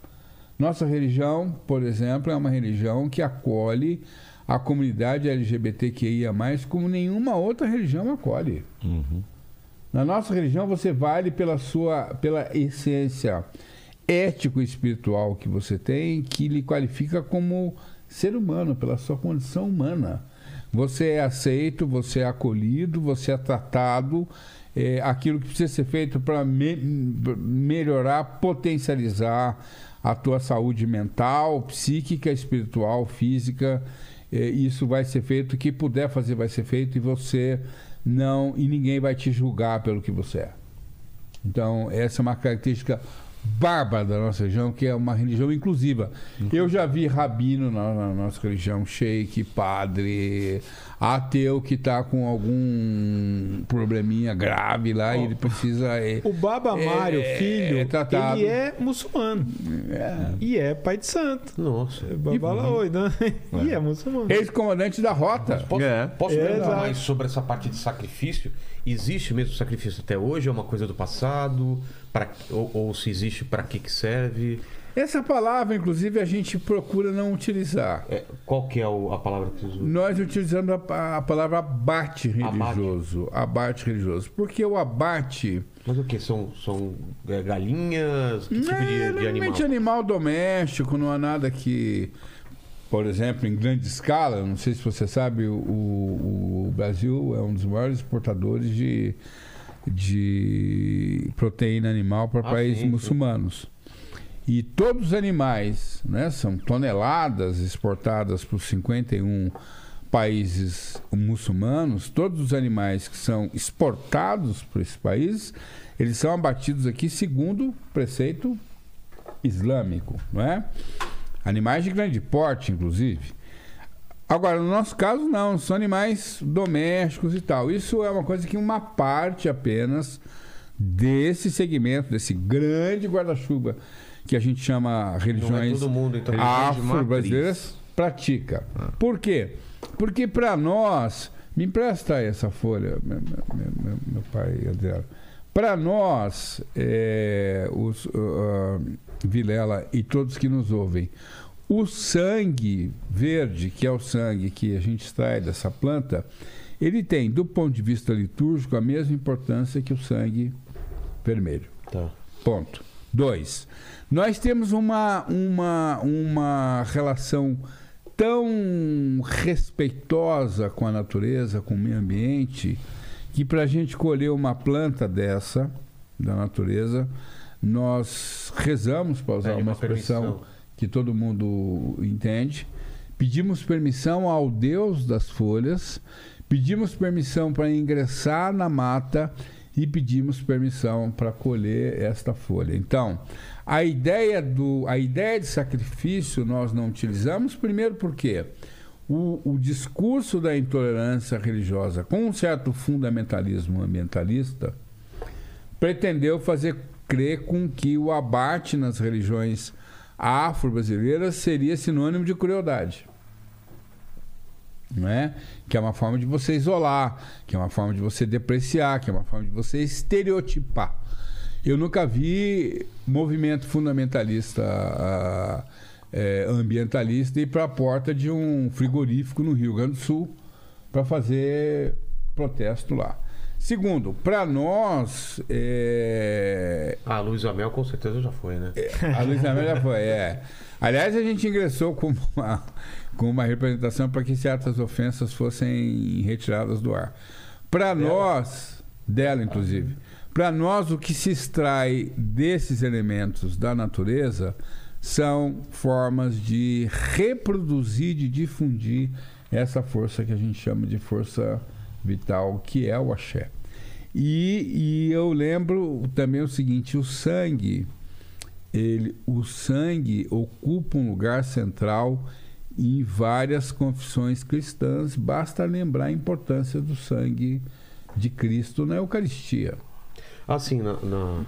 nossa religião, por exemplo, é uma religião que acolhe a comunidade LGBTQIA, como nenhuma outra religião acolhe. Uhum. Na nossa religião, você vale pela sua pela essência ético-espiritual que você tem, que lhe qualifica como ser humano, pela sua condição humana. Você é aceito, você é acolhido, você é tratado. É, aquilo que precisa ser feito para me melhorar, potencializar a tua saúde mental, psíquica, espiritual, física. É, isso vai ser feito, o que puder fazer vai ser feito e você não e ninguém vai te julgar pelo que você é. Então essa é uma característica bárbara da nossa religião, que é uma religião inclusiva. Eu já vi rabino na, na nossa religião, sheik, padre, ateu que está com algum probleminha grave lá e ele precisa. É, O Baba Mário, é- filho, é tratado. ele é muçulmano. é, E é pai de santo. Nossa. Baba Laoi, né? E é muçulmano. ex-comandante da rota. Posso, É. posso É, mais sobre essa parte de sacrifício? Existe mesmo sacrifício até hoje? É uma coisa do passado? Pra, ou, ou se existe, para que, que serve? Essa palavra, inclusive, a gente procura não utilizar. É, qual que é a palavra que vocês usam? Nós utilizamos a, a palavra abate religioso. Abate religioso. Porque o abate. Mas o que? São, são é, galinhas? Que tipo é, de, de animal? normalmente animal doméstico, não há nada que. Por exemplo, em grande escala, não sei se você sabe, o, o Brasil é um dos maiores exportadores de, de proteína animal para Ah, países sim, sim. E todos os animais, né, são toneladas exportadas para os 51 países muçulmanos, todos os animais que são exportados para esses países, eles são abatidos aqui segundo o preceito islâmico, não é? Animais de grande porte, inclusive. Agora, no nosso caso, não, são animais domésticos e tal. Isso é uma coisa que uma parte apenas desse segmento, desse grande guarda-chuva que a gente chama religiões todo mundo, então. De afro-brasileiras pratica. Por quê? Porque para nós, me empresta essa folha, meu, meu- meu- meu pai Adriano. Para nós, é, os, uh, Vilela e todos que nos ouvem, o sangue verde, que é o sangue que a gente extrai dessa planta, ele tem, do ponto de vista litúrgico, a mesma importância que o sangue vermelho. Tá. Ponto. Dois, nós temos uma, uma, uma relação tão respeitosa com a natureza, com o meio ambiente, que para a gente colher uma planta dessa, da natureza, nós rezamos, para usar Pede uma expressão permissão. que todo mundo entende, pedimos permissão ao Deus das folhas, pedimos permissão para ingressar na mata e pedimos permissão para colher esta folha. Então, a ideia, do, a ideia de sacrifício nós não utilizamos, primeiro porque o, o discurso da intolerância religiosa, com um certo fundamentalismo ambientalista, pretendeu fazer crer com que o abate nas religiões afro-brasileiras seria sinônimo de crueldade. Não é? Que é uma forma de você isolar, que é uma forma de você depreciar, que é uma forma de você estereotipar. Eu nunca vi movimento fundamentalista ah, eh, ambientalista ir para a porta de um frigorífico no Rio Grande do Sul para fazer protesto lá. Segundo, para nós, eh, Ah, Luísa Mel com certeza já foi, né? a Luísa Mel já foi, é. Aliás, a gente ingressou com uma, com uma representação para que certas ofensas fossem retiradas do ar. Para nós, dela inclusive, para nós o que se extrai desses elementos da natureza são formas de reproduzir, de difundir essa força que a gente chama de força vital, que é o axé. E, e eu lembro também o seguinte: o sangue, ele, o sangue ocupa um lugar central em várias confissões cristãs. Basta lembrar a importância do sangue de Cristo na Eucaristia. Assim, na, na-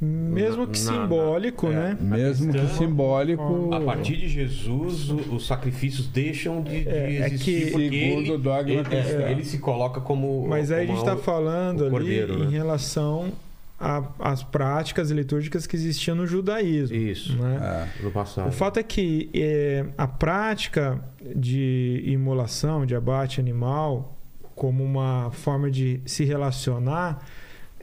Mesmo que na- simbólico, é. né? Mesmo que simbólico. a partir de Jesus, o- os sacrifícios deixam de, de É, é existir. que- porque Segundo ele, o dogma ele, é, ele se coloca como. Mas aí a como gente está falando ali cordeiro, em né? relação a- às práticas litúrgicas que existiam no judaísmo. Isso, né? Ah, no passado. O fato é que é, a prática de imolação, de abate animal, como uma forma de se relacionar,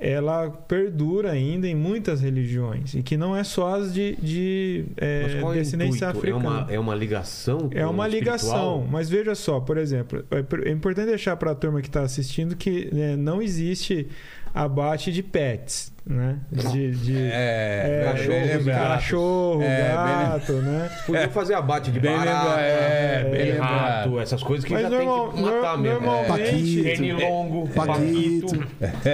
ela perdura ainda em muitas religiões. E que não é só as de, de é, é descendência? É africana. uma, é uma ligação? É uma ligação, mas veja só, por exemplo, é é importante deixar para a turma que está assistindo que né, não existe abate de pets né? De, de é, é, cachorro, cachorro é, gato, bem, né? Podia fazer abate de bem barata, é, bem rato, essas coisas que Mas já normal, tem que matar mesmo. Normalmente, é. Pernilongo, paquito.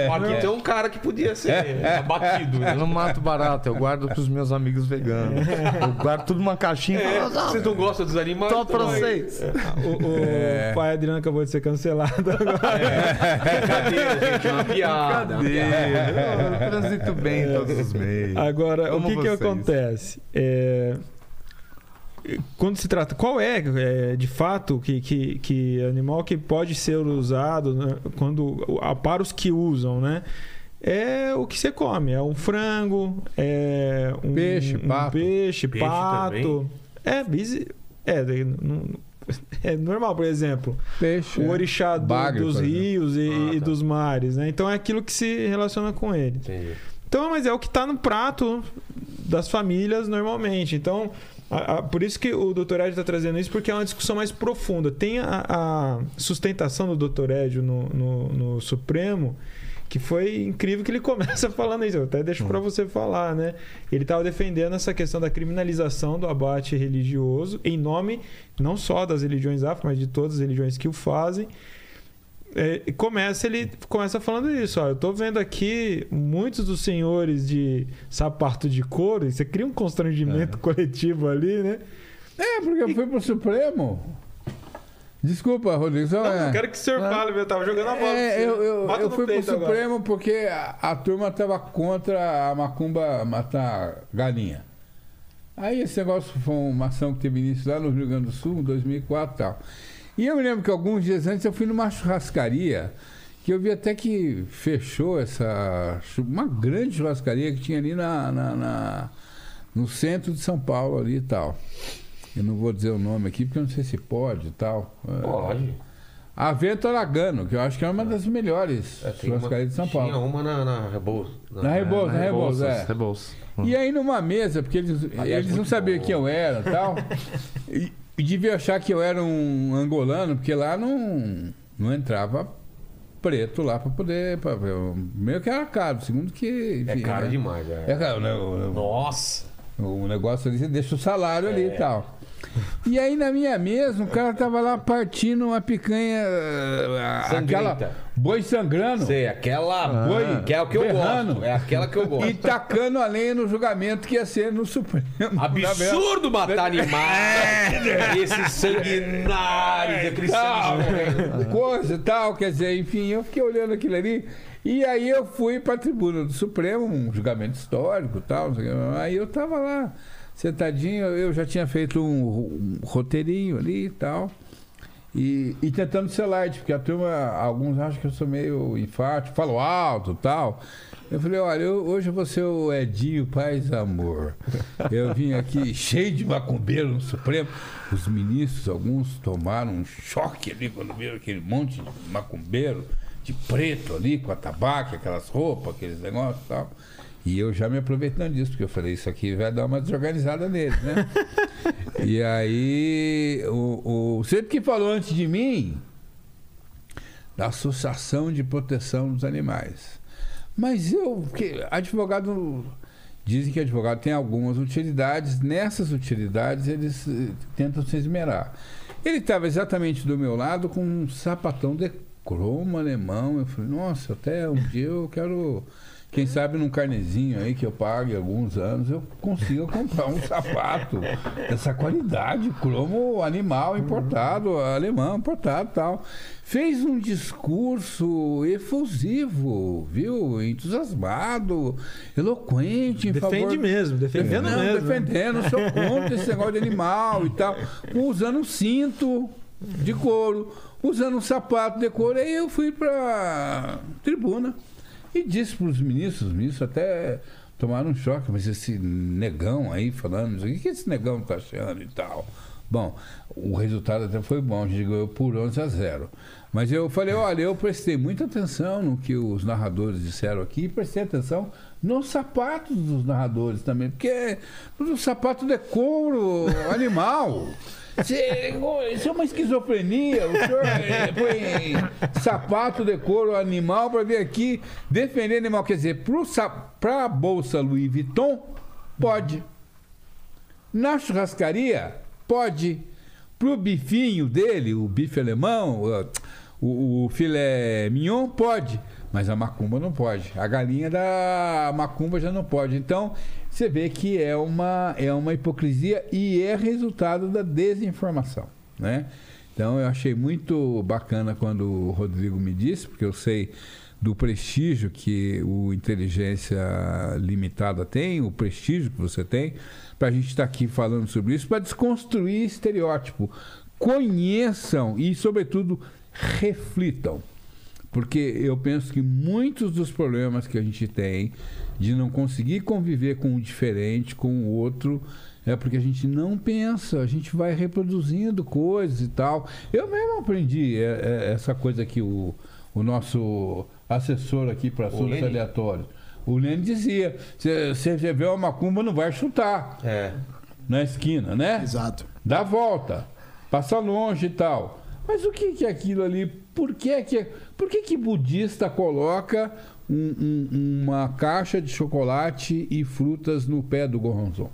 Paquito é um cara que podia ser abatido. Eu não mato barata, eu guardo pros meus amigos veganos. Eu guardo tudo numa caixinha. É, vocês não gostam dos animais? Só pra vocês. O, o pai Adriano acabou de ser cancelado agora. É, brincadeira, gente, é uma piada. Brincadeira transito bem em todos os meios. Agora, Como o que, que acontece? É, quando se trata, qual é, é, de fato que, que, que animal que pode ser usado né, quando para os que usam, né? É o que você come, é um frango, é um peixe, um pato, peixe, peixe pato, também? é, é, não, é normal, por exemplo. Peixe. O é. orixá do, Bagre, dos rios e, ah, tá. e, dos mares, né? Então é aquilo que se relaciona com ele. Entendi. Então, mas é o que está no prato das famílias normalmente. Então, a, a, por isso que o doutor Ed está trazendo isso, porque é uma discussão mais profunda. Tem a, a sustentação do doutor Ed no, no, no Supremo que foi incrível que ele começa falando isso. Eu até deixo para você falar, né? Ele estava defendendo essa questão da criminalização do abate religioso em nome não só das religiões afro, mas de todas as religiões que o fazem. É, e começa ele começa falando isso, ó, eu estou vendo aqui muitos dos senhores de sapato de couro, e você cria um constrangimento é. coletivo ali, né? É, porque e... foi pro Supremo. Desculpa, Rodrigo. Só não, é... quero que o senhor fale, eu tava jogando a bola. É, eu, eu, eu fui pro Supremo agora. porque a, a turma tava contra a macumba matar galinha. Aí esse negócio foi uma ação que teve início lá no Rio Grande do Sul, em 2004 e tal. E eu me lembro que alguns dias antes eu fui numa churrascaria, que eu vi até que fechou essa. uma grande churrascaria que tinha ali na, na, na no centro de São Paulo ali e tal. Eu não vou dizer o nome aqui porque eu não sei se pode e tal. Pode. A Vento Aragano, que eu acho que é uma das melhores é, churrascarias de São Paulo. Tinha uma na, na Rebouças. Na, na Rebouças, na Rebouças, é. Rebouças. E aí numa mesa, porque eles, eles não sabiam bom. quem eu era tal, e tal. E devia achar que eu era um angolano, porque lá não, não entrava preto lá para poder. Pra, meio que era caro, segundo que. Enfim, é caro né? demais, é. É caro, né? Nossa! O negócio ali, você deixa o salário é. ali e tal. E aí na minha mesa, o cara tava lá partindo uma picanha. Sangrenta. Aquela boi sangrando. Sei, aquela ah, boi. Que é o que eu gosto. É aquela que eu gosto. E tacando a lenha no julgamento que ia ser no Supremo. Absurdo matar animais. É. Esses sanguinários, aqueles sangue Coisa e tal, quer dizer, enfim, eu fiquei olhando aquilo ali. E aí eu fui para a tribuna do Supremo, um julgamento histórico tal. Aí eu tava lá sentadinho, eu já tinha feito um, um roteirinho ali e tal. E, e tentando ser light, porque a turma, alguns acham que eu sou meio enfático, falo alto tal. Eu falei, olha, eu, hoje eu vou ser o Edinho Paz Amor. Eu vim aqui cheio de macumbeiro no Supremo. Os ministros, alguns tomaram um choque ali quando viram aquele monte de macumbeiro de preto ali, com a tabaco, aquelas roupas, aqueles negócios e tal. E eu já me aproveitando disso, porque eu falei, isso aqui vai dar uma desorganizada nele, né? e aí, o, o, sempre que falou antes de mim, da Associação de Proteção dos Animais. Mas eu, advogado, dizem que advogado tem algumas utilidades, nessas utilidades eles eh, tentam se esmerar. Ele estava exatamente do meu lado com um sapatão de cromo alemão. Eu falei, nossa, até um dia eu quero quem sabe num carnezinho aí que eu pague alguns anos, eu consiga comprar um sapato dessa qualidade, cromo animal importado, alemão importado tal. Fez um discurso efusivo, viu? Entusiasmado, eloquente, Defende favor... mesmo, defendendo Não, mesmo. Né? Defendendo, sou contra esse negócio de animal e tal. Usando um cinto de couro, usando um sapato de couro. Aí eu fui pra tribuna. E disse para os ministros, os ministros até tomaram um choque, mas esse negão aí falando, o que esse negão está achando e tal. Bom, o resultado até foi bom, a gente ganhou por 11 a 0. Mas eu falei, olha, eu prestei muita atenção no que os narradores disseram aqui, e prestei atenção nos sapatos dos narradores também, porque o sapato de couro animal. Isso é uma esquizofrenia. O senhor é, põe sapato de couro animal para vir aqui defender animal. Quer dizer, para a bolsa Louis Vuitton, pode. Na churrascaria, pode. Pro bifinho dele, o bife alemão, o, o filé mignon, pode. Mas a macumba não pode. A galinha da macumba já não pode. Então, você vê que é uma, é uma hipocrisia e é resultado da desinformação. Né? Então, eu achei muito bacana quando o Rodrigo me disse, porque eu sei do prestígio que o Inteligência Limitada tem, o prestígio que você tem, para a gente estar tá aqui falando sobre isso, para desconstruir estereótipo. Conheçam e, sobretudo, reflitam. Porque eu penso que muitos dos problemas que a gente tem de não conseguir conviver com o diferente, com o outro, é porque a gente não pensa, a gente vai reproduzindo coisas e tal. Eu mesmo aprendi é, é, essa coisa que o, o nosso assessor aqui para assuntos aleatórios, o Lênin dizia: você vê uma macumba, não vai chutar é. na esquina, né? Exato. Dá volta, passa longe e tal. Mas o que, que é aquilo ali? Por que que, por que, que budista coloca um, um, uma caixa de chocolate e frutas no pé do Goronzon?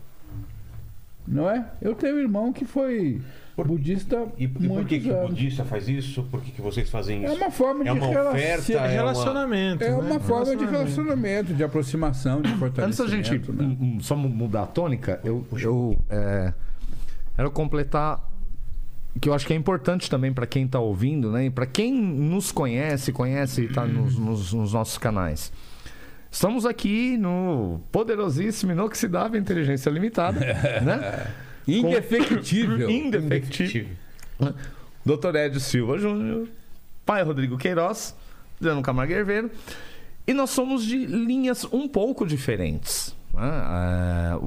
Não é? Eu tenho um irmão que foi por, budista e, e por que, que o budista faz isso? Por que, que vocês fazem isso? É uma forma de é uma oferta, é relacionamento. É uma, é uma forma de relacionamento, de aproximação, de fortalecimento. Antes da gente né? só mudar a tônica, eu, eu é, quero completar que eu acho que é importante também para quem está ouvindo, né? E para quem nos conhece, conhece e está nos, nos, nos, nossos canais. Estamos aqui no poderosíssimo, inoxidável Inteligência Limitada, né? Indefectível. Indefectível. Doutor Edio Silva Júnior, pai Rodrigo Queiroz, Adriano Camargo Herveiro. E nós somos de linhas um pouco diferentes. Né? É,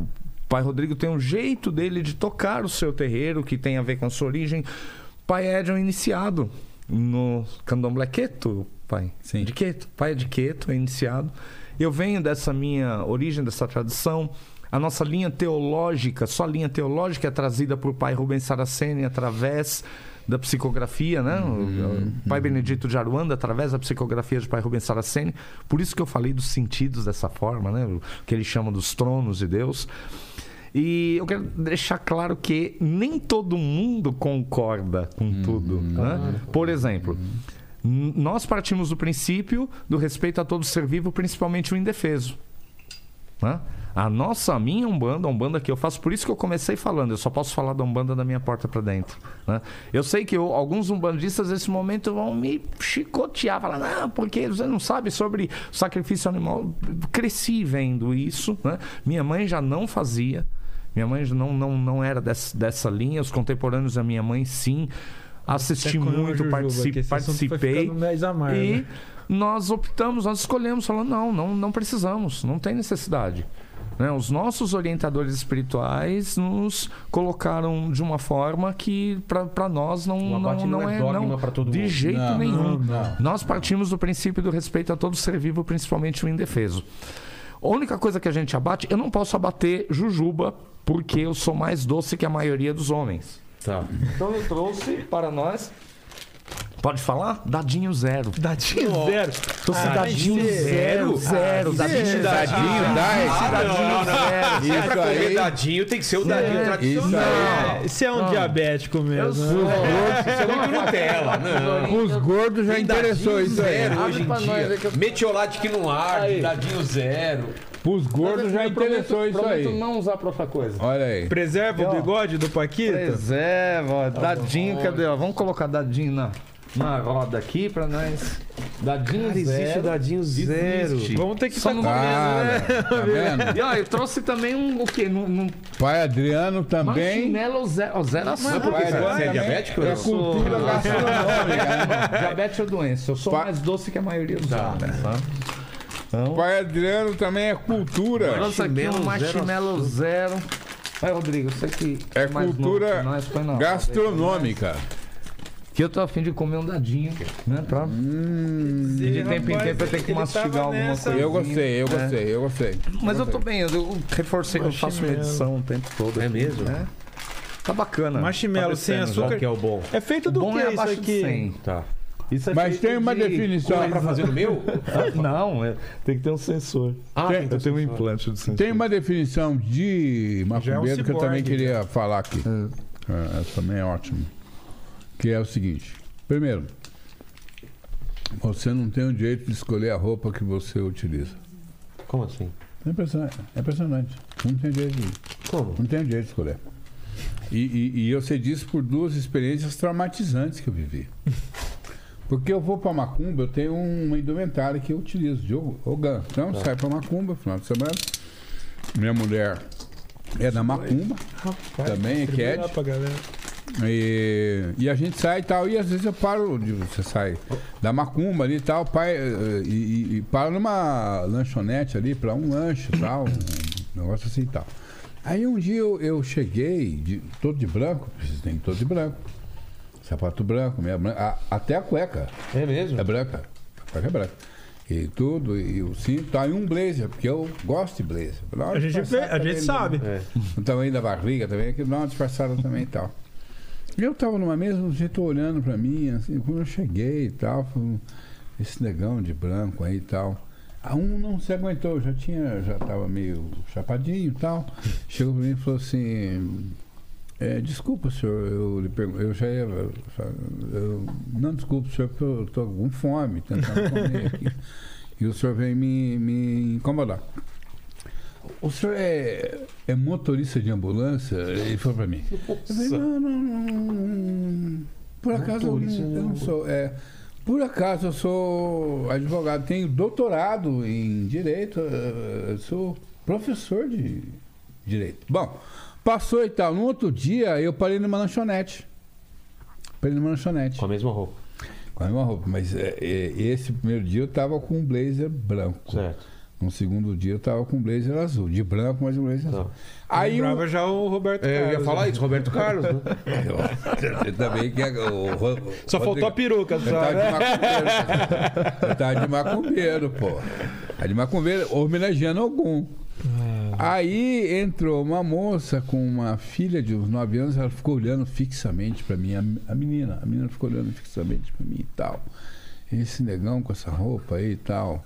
Pai Rodrigo tem um jeito dele de tocar o seu terreiro que tem a ver com a sua origem. Pai Ed é um iniciado no candomblé Queto, pai. Sim. De Queto. Pai é de Queto, é iniciado. Eu venho dessa minha origem, dessa tradição. A nossa linha teológica, só a linha teológica é trazida por pai Rubens Saraceni através da psicografia, né? Uhum, o pai uhum. Benedito de Aruanda, através da psicografia de pai Rubens Saraceni. Por isso que eu falei dos sentidos dessa forma, né? O que ele chama dos tronos de Deus. E eu quero deixar claro que nem todo mundo concorda com uhum, tudo. Né? Por exemplo, nós partimos do princípio do respeito a todo ser vivo, principalmente o indefeso. Né? A nossa, a minha Umbanda, a Umbanda que eu faço, por isso que eu comecei falando, eu só posso falar da Umbanda da minha porta para dentro. Né? Eu sei que eu, alguns umbandistas nesse momento vão me chicotear, falar, não, porque você não sabe sobre sacrifício animal. Cresci vendo isso, né? minha mãe já não fazia. Minha mãe não, não, não era dessa, dessa linha, os contemporâneos da minha mãe, sim. Assisti muito, participei. participei e nós optamos, nós escolhemos, falando, não, não, não precisamos, não tem necessidade. Né? Os nossos orientadores espirituais nos colocaram de uma forma que para nós não, não, não, não, é, não de mundo. jeito não, nenhum. Nós partimos do princípio do respeito a todo ser vivo, principalmente o indefeso. A única coisa que a gente abate, eu não posso abater jujuba porque eu sou mais doce que a maioria dos homens. Tá. Então eu trouxe para nós Pode falar? Dadinho zero. Dadinho oh. zero. Tô sem ah, dadinho zero. Zero. Dadinho, dadinho, ah, dadinho não, não. Se é pra comer dadinho, tem que ser o dadinho tradicional. Esse é um diabético mesmo. Os gordos, isso é muito Nutella. Não. Os gordos já interessou isso aí. hoje em dia. Metiolate que não arde, dadinho zero. Os gordos já interessou isso aí. Prometo não usar pra outra coisa. Olha aí. Preserva o bigode do Paquito? Preserva, ó. Dadinho, cadê? Ó, vamos colocar dadinho na na roda aqui pra nós. Dadinho Cara, zero. existe dadinho zero. Existe. Vamos ter que Só no né? Tá vendo? E ó, eu trouxe também um o quê? No, no... Pai Adriano também. Marshmallow zero, ó, zero açúcar. Mas por que você é diabético? É cultura gastronômica. Né? Diabetes é doença. Eu sou pa... mais doce que a maioria dos tá. homens. Tá? Então... Pai Adriano também é cultura. Trouxe aqui um marshmallow zero. zero. Vai, Rodrigo, você que é cultura nós, gastronômica. Que eu tô afim de comer um dadinho, né? Pra... Hum, e de tempo em tempo eu tenho que mastigar alguma coisa. Eu gostei, eu né? gostei, eu gostei. Mas eu, eu tô bem, eu reforcei, eu faço medição o tempo todo. É mesmo? Né? Tá bacana. Marshmallow Tá sem açúcar. Qual que é o bom? É feito do bom que é isso abaixo de aqui? 100. Tá. Isso é Mas tem uma de definição. Dá pra fazer no meu? Não, é- tem que ter um sensor. Ah, Tem- então Eu tenho um implante de sensor. Tem uma definição de Já é um macumbeiro que eu também já. queria falar aqui. É, essa também é ótimo. Que é o seguinte. Primeiro, você não tem o direito de escolher a roupa que você utiliza. Como assim? É impressionante. É impressionante. Não tem direito de, Como? não tem direito de escolher. E, e- e eu sei disso por duas experiências traumatizantes que eu vivi. Porque eu vou pra Macumba, eu tenho uma indumentária que eu utilizo, de Ogan. Então, eu saio pra Macumba, final de semana. Minha mulher é da Macumba, Rapaz, Também é cat. e, e a gente sai e tal, e às vezes eu paro, de, você sai da Macumba ali e tal, pai, e, e, e paro numa lanchonete ali pra um lanche e tal, um negócio assim e tal. Aí um dia eu, eu cheguei, de- todo de branco, vocês têm todo de branco, sapato branco, meia branca, a- até a cueca É mesmo? é branca, a cueca é branca. E tudo, e o cinto, tá, e um blazer, porque eu gosto de blazer. Dá A gente, vê- a gente sabe. né? É. o tamanho da barriga também, que dá uma disfarçada também e tal. E eu tava numa mesa, um jeito olhando pra mim, assim, quando eu cheguei e tal, esse negão de branco aí e tal. A um não se aguentou, já tinha, já tava meio chapadinho e tal. Chegou pra mim e falou assim, é, desculpa, senhor, eu lhe pergunto, eu já ia. eu- não, desculpa, senhor, porque eu tô com fome, tentando comer aqui. E o senhor veio me, me incomodar. O senhor é, é motorista de ambulância? Ele falou pra mim. Eu falei, não, não, não. Por acaso eu eu não sou. É, por acaso eu sou advogado, tenho doutorado em direito, sou professor de direito. Bom, passou e tal. No outro dia eu parei numa lanchonete. Parei numa lanchonete. Com a mesma roupa. Com a mesma roupa. Mas é, é, esse primeiro dia eu tava com um blazer branco. Certo. No segundo dia eu tava com um blazer azul. De branco, mas um blazer Tá. azul. Aí o- Lembrava já o Roberto É, eu Carlos. ia falar né? isso, Roberto Carlos, né? Eu também que é o, Ro- Só faltou a peruca, Eu só, tava de né? macumbeiro. Eu tava de macumbeiro, pô. Tava de macumbeiro, homenageando algum. Aí entrou uma moça com uma filha de uns 9 anos, ela ficou olhando fixamente pra mim, a, menina, a menina ficou olhando fixamente pra mim e tal. Esse negão com essa roupa aí e tal,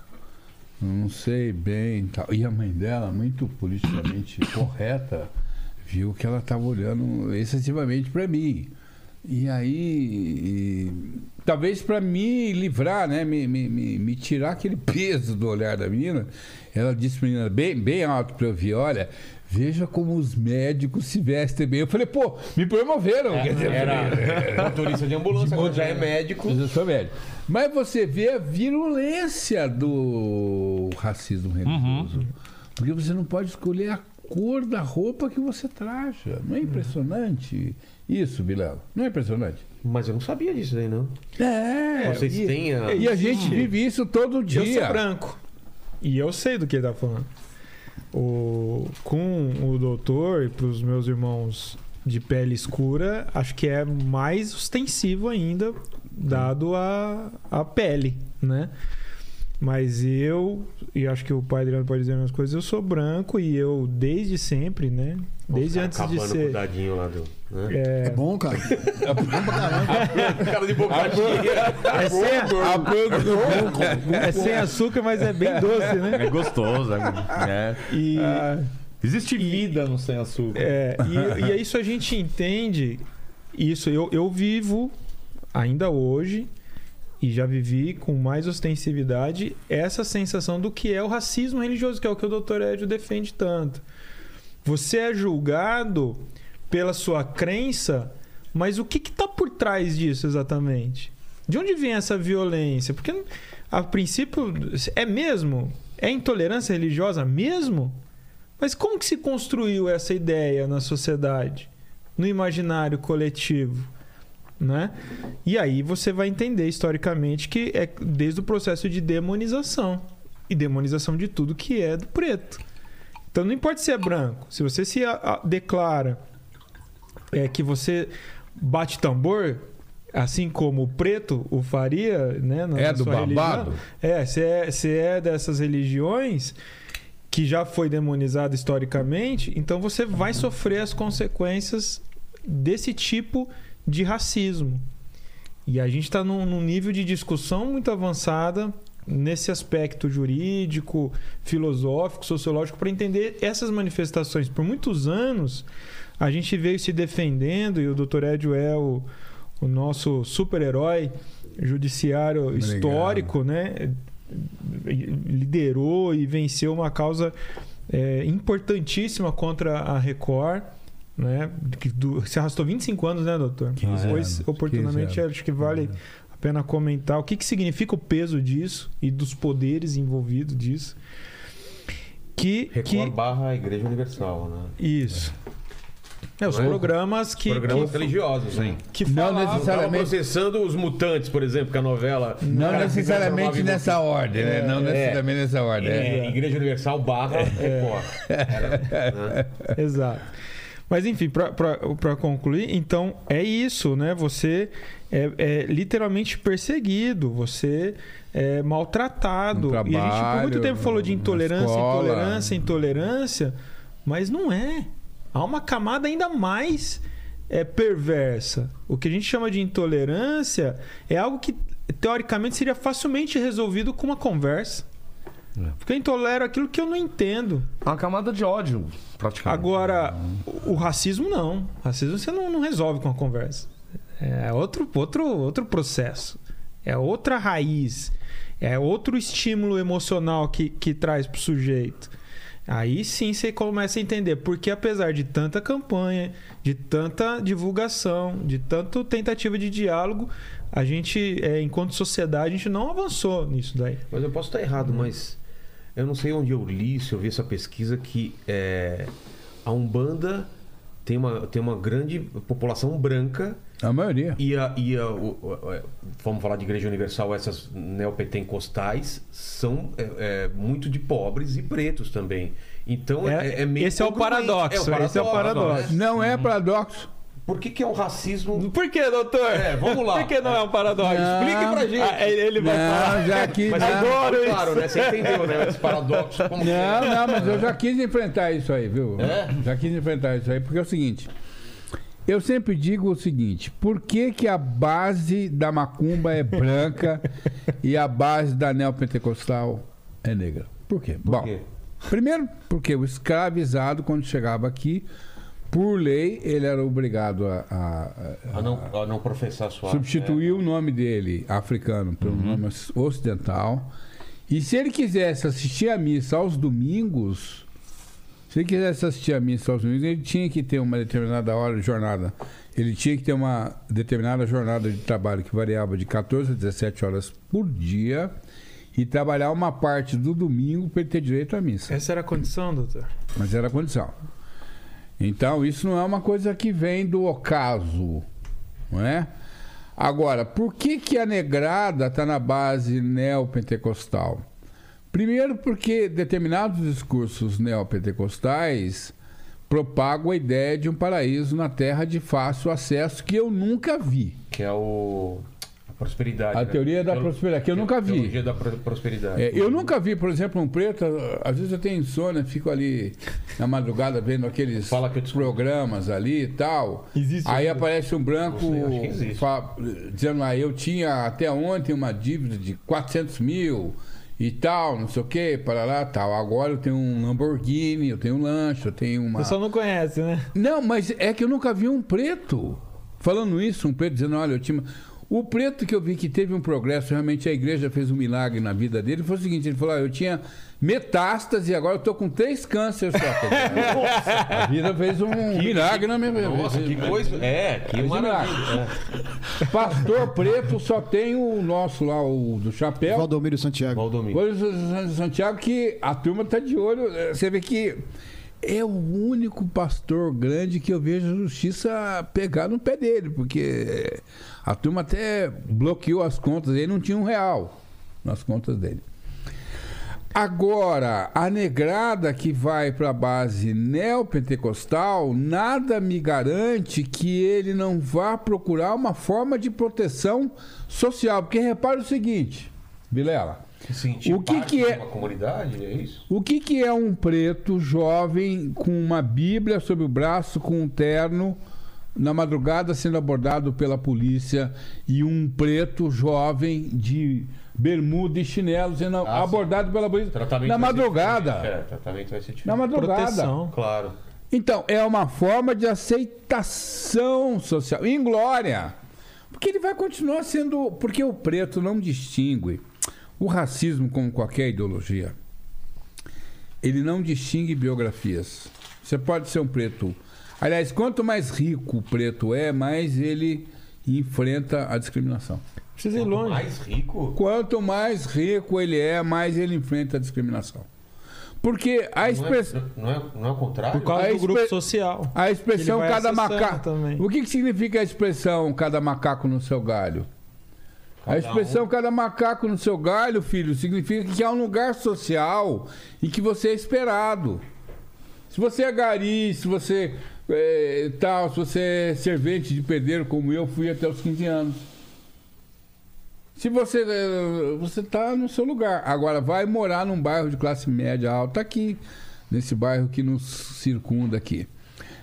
não sei bem e tal. E a mãe dela, muito politicamente correta, viu que ela estava olhando excessivamente para mim. E aí, e- talvez para me livrar, né, me, me, me, me tirar aquele peso do olhar da menina, ela disse pra menina bem, bem alto para eu ver, olha, veja como os médicos se vestem bem. Eu falei, pô, me promoveram. Quer dizer, Era motorista de ambulância, agora já é médico. eu sou médico. Mas você vê a virulência do racismo religioso. Porque você não pode escolher a cor da roupa que você traja. Não é impressionante isso, Bilal? Não é impressionante? Mas eu não sabia disso daí, não. É. Vocês e, têm a- e a gente vive isso todo Eu dia. sou branco. E eu sei do que ele tá falando. O, com o doutor e pros meus irmãos de pele escura, acho que é mais ostensivo ainda, dado a, a pele, né? Mas eu, e acho que o pai Adriano pode dizer umas coisas, eu sou branco e eu, desde sempre, né? Desde antes de acabando com o ser. dadinho lá do. Né? É É, bom, cara. É bom pra caramba. cara de boca cheia. é, sem, A banda é sem açúcar, mas é bem doce, né? É gostoso. É. E, Existe vida no sem açúcar. É, e, e é isso a gente entende. Isso eu, eu vivo ainda hoje e já vivi com mais ostensividade essa sensação do que é o racismo religioso, que é o que o Dr. Edio defende tanto. Você é julgado pela sua crença, mas o que está por trás disso exatamente? De onde vem essa violência? Porque a princípio é mesmo? É intolerância religiosa mesmo? Mas como que se construiu essa ideia na sociedade, no imaginário coletivo, né? E aí você vai entender historicamente que é desde o processo de demonização e demonização de tudo que é do preto. Então não importa se é branco, se você se declara é que você bate tambor, assim como o preto o faria, né? na- É na do sua religião. babado? É, se é, se é dessas religiões que já foi demonizada historicamente, então você vai sofrer as consequências desse tipo de racismo. E a gente está num, num nível de discussão muito avançada nesse aspecto jurídico, filosófico, sociológico, para entender essas manifestações. Por muitos anos, a gente veio se defendendo, e o Dr. Edio é o, o nosso super-herói judiciário Obrigado. histórico, né? Liderou e venceu uma causa é, importantíssima contra a Record. Né? Que do- se arrastou 25 anos, né, doutor? 15 Depois, anos, oportunamente, 15 anos. acho que vale a pena comentar o que, que significa o peso disso e dos poderes envolvidos disso. Que, Record que barra Igreja Universal, né? isso. É, os Não é? programas que, Programas que, religiosos, hein? que Não falavam- Tava necessariamente- processando os mutantes, por exemplo, que a novela. Não necessariamente nessa ordem, né? Não É. necessariamente nessa ordem. É, É. Igreja Universal barra Record. Era, né? Exato. Mas enfim, para concluir, então é isso, né? Você é, é literalmente perseguido, você é maltratado. No e a gente por muito trabalho, tempo falou de intolerância, intolerância, intolerância, mas não é. Há uma camada ainda mais é, perversa. O que a gente chama de intolerância é algo que teoricamente seria facilmente resolvido com uma conversa. Porque eu intolero aquilo que eu não entendo. É uma camada de ódio, praticamente. Agora, o o racismo não. O racismo você não, não resolve com a conversa. É outro, outro, outro processo. É outra raiz. É outro estímulo emocional que, que traz pro sujeito. Aí sim você começa a entender porque apesar de tanta campanha, de tanta divulgação, de tanta tentativa de diálogo, a gente, é, enquanto sociedade, a gente não avançou nisso daí. Mas eu posso estar errado, mas eu não sei onde eu li, se eu vi essa pesquisa, que é, a Umbanda tem uma, tem uma grande população branca A maioria. e, a, e a, o- o- é, vamos falar de Igreja Universal, essas neopentecostais são é, é, muito de pobres e pretos também. Então é, É, é meio esse é o congruente. paradoxo, esse é o paradoxo. Não é paradoxo. Por que, que é um racismo? Por que, doutor? É, vamos lá. Por que não é um paradoxo? Não. Explique pra gente. Ah, ele ele vai falar. Não, já que Mas não. adoro isso. claro, né? Você entendeu, né? Esse paradoxo. Como que é? Não, não, mas eu já quis enfrentar isso aí, viu? É? Já quis enfrentar isso aí, porque é o seguinte. Eu sempre digo o seguinte: por que, que a base da macumba é branca e a base da neopentecostal é negra? Por quê? Bom, quê? primeiro, porque o escravizado, quando chegava aqui, por lei, ele era obrigado a- a- a A não, a não professar sua substituir o nome dele, africano, pelo nome ocidental. E se ele quisesse assistir a missa aos domingos, se ele quisesse assistir a missa aos domingos, ele tinha que ter uma determinada hora de jornada. Ele tinha que ter uma determinada jornada de trabalho que variava de 14 a 17 horas por dia e trabalhar uma parte do domingo para ele ter direito à missa. Essa era a condição, doutor? Mas era a condição. Então, isso não é uma coisa que vem do ocaso, não é? Agora, por que, que a negrada está na base neopentecostal? Primeiro, porque determinados discursos neopentecostais propagam a ideia de um paraíso na terra de fácil acesso que eu nunca vi. Que é o. A prosperidade. A né? teoria da Teolo- prosperidade, que eu nunca vi. Teologia da pro- prosperidade. É, eu nunca vi, por exemplo, um preto. Às vezes eu tenho insônia, fico ali na madrugada vendo aqueles Fala que eu programas ali e tal. Existe Aí isso? aparece um branco sei, fa- dizendo, ah, eu tinha até ontem uma dívida de 400 mil e tal, não sei o que, para lá tal. Agora eu tenho um Lamborghini, eu tenho um lanche, eu tenho O uma. pessoal não conhece, né? Não, mas é que eu nunca vi um preto falando isso, um preto dizendo, olha, eu tinha. O preto que eu vi que teve um progresso, realmente a igreja fez um milagre na vida dele, foi o seguinte, ele falou, ah, eu tinha metástase e agora eu tô com três cânceres só. Quer dizer, a vida fez um milagre na minha vida. Nossa, que coisa. É, que Fez maravilha. É. Pastor preto só tem o nosso lá, o do chapéu. Valdomiro Santiago. Valdomiro. De Santiago que a turma tá de olho. eh, Você vê que é o único pastor grande que eu vejo a justiça pegar no pé dele, porque a turma até bloqueou as contas, ele não tinha um real nas contas dele. Agora, a negrada que vai para a base neopentecostal, nada me garante que ele não vá procurar uma forma de proteção social. Porque repara o seguinte, Vilela, Se O que que é- comunidade, é isso? o que, que é um preto jovem com uma Bíblia sob o braço, com um terno, na madrugada sendo abordado pela polícia e um preto jovem de bermuda e chinelo sendo Ah, abordado pela polícia Tratamento na madrugada. É, tratamento vai ser. Na madrugada. Proteção. Claro. Então, é uma forma de aceitação social. Em glória. Porque ele vai continuar sendo. Porque o preto não distingue o racismo como qualquer ideologia. Ele não distingue biografias. Você pode ser um preto. Aliás, quanto mais rico o preto é, mais ele enfrenta a discriminação. Precisa ir Quanto longe. mais rico, Quanto mais rico ele é, mais ele enfrenta a discriminação. Porque a não é, expressão. não, é, não é o contrário? Por causa A do grupo expre- social. A expressão cada macaco. O que, que significa a expressão cada macaco no seu galho? a Cada expressão um. cada macaco no seu galho, filho, significa que há um lugar social em que você é esperado. Se você é gari, se você é, tal, se você é servente de pedreiro como eu fui até os 15 anos. Se você eh, você está no seu lugar. Agora vai morar num bairro de classe média alta aqui, nesse bairro que nos circunda aqui.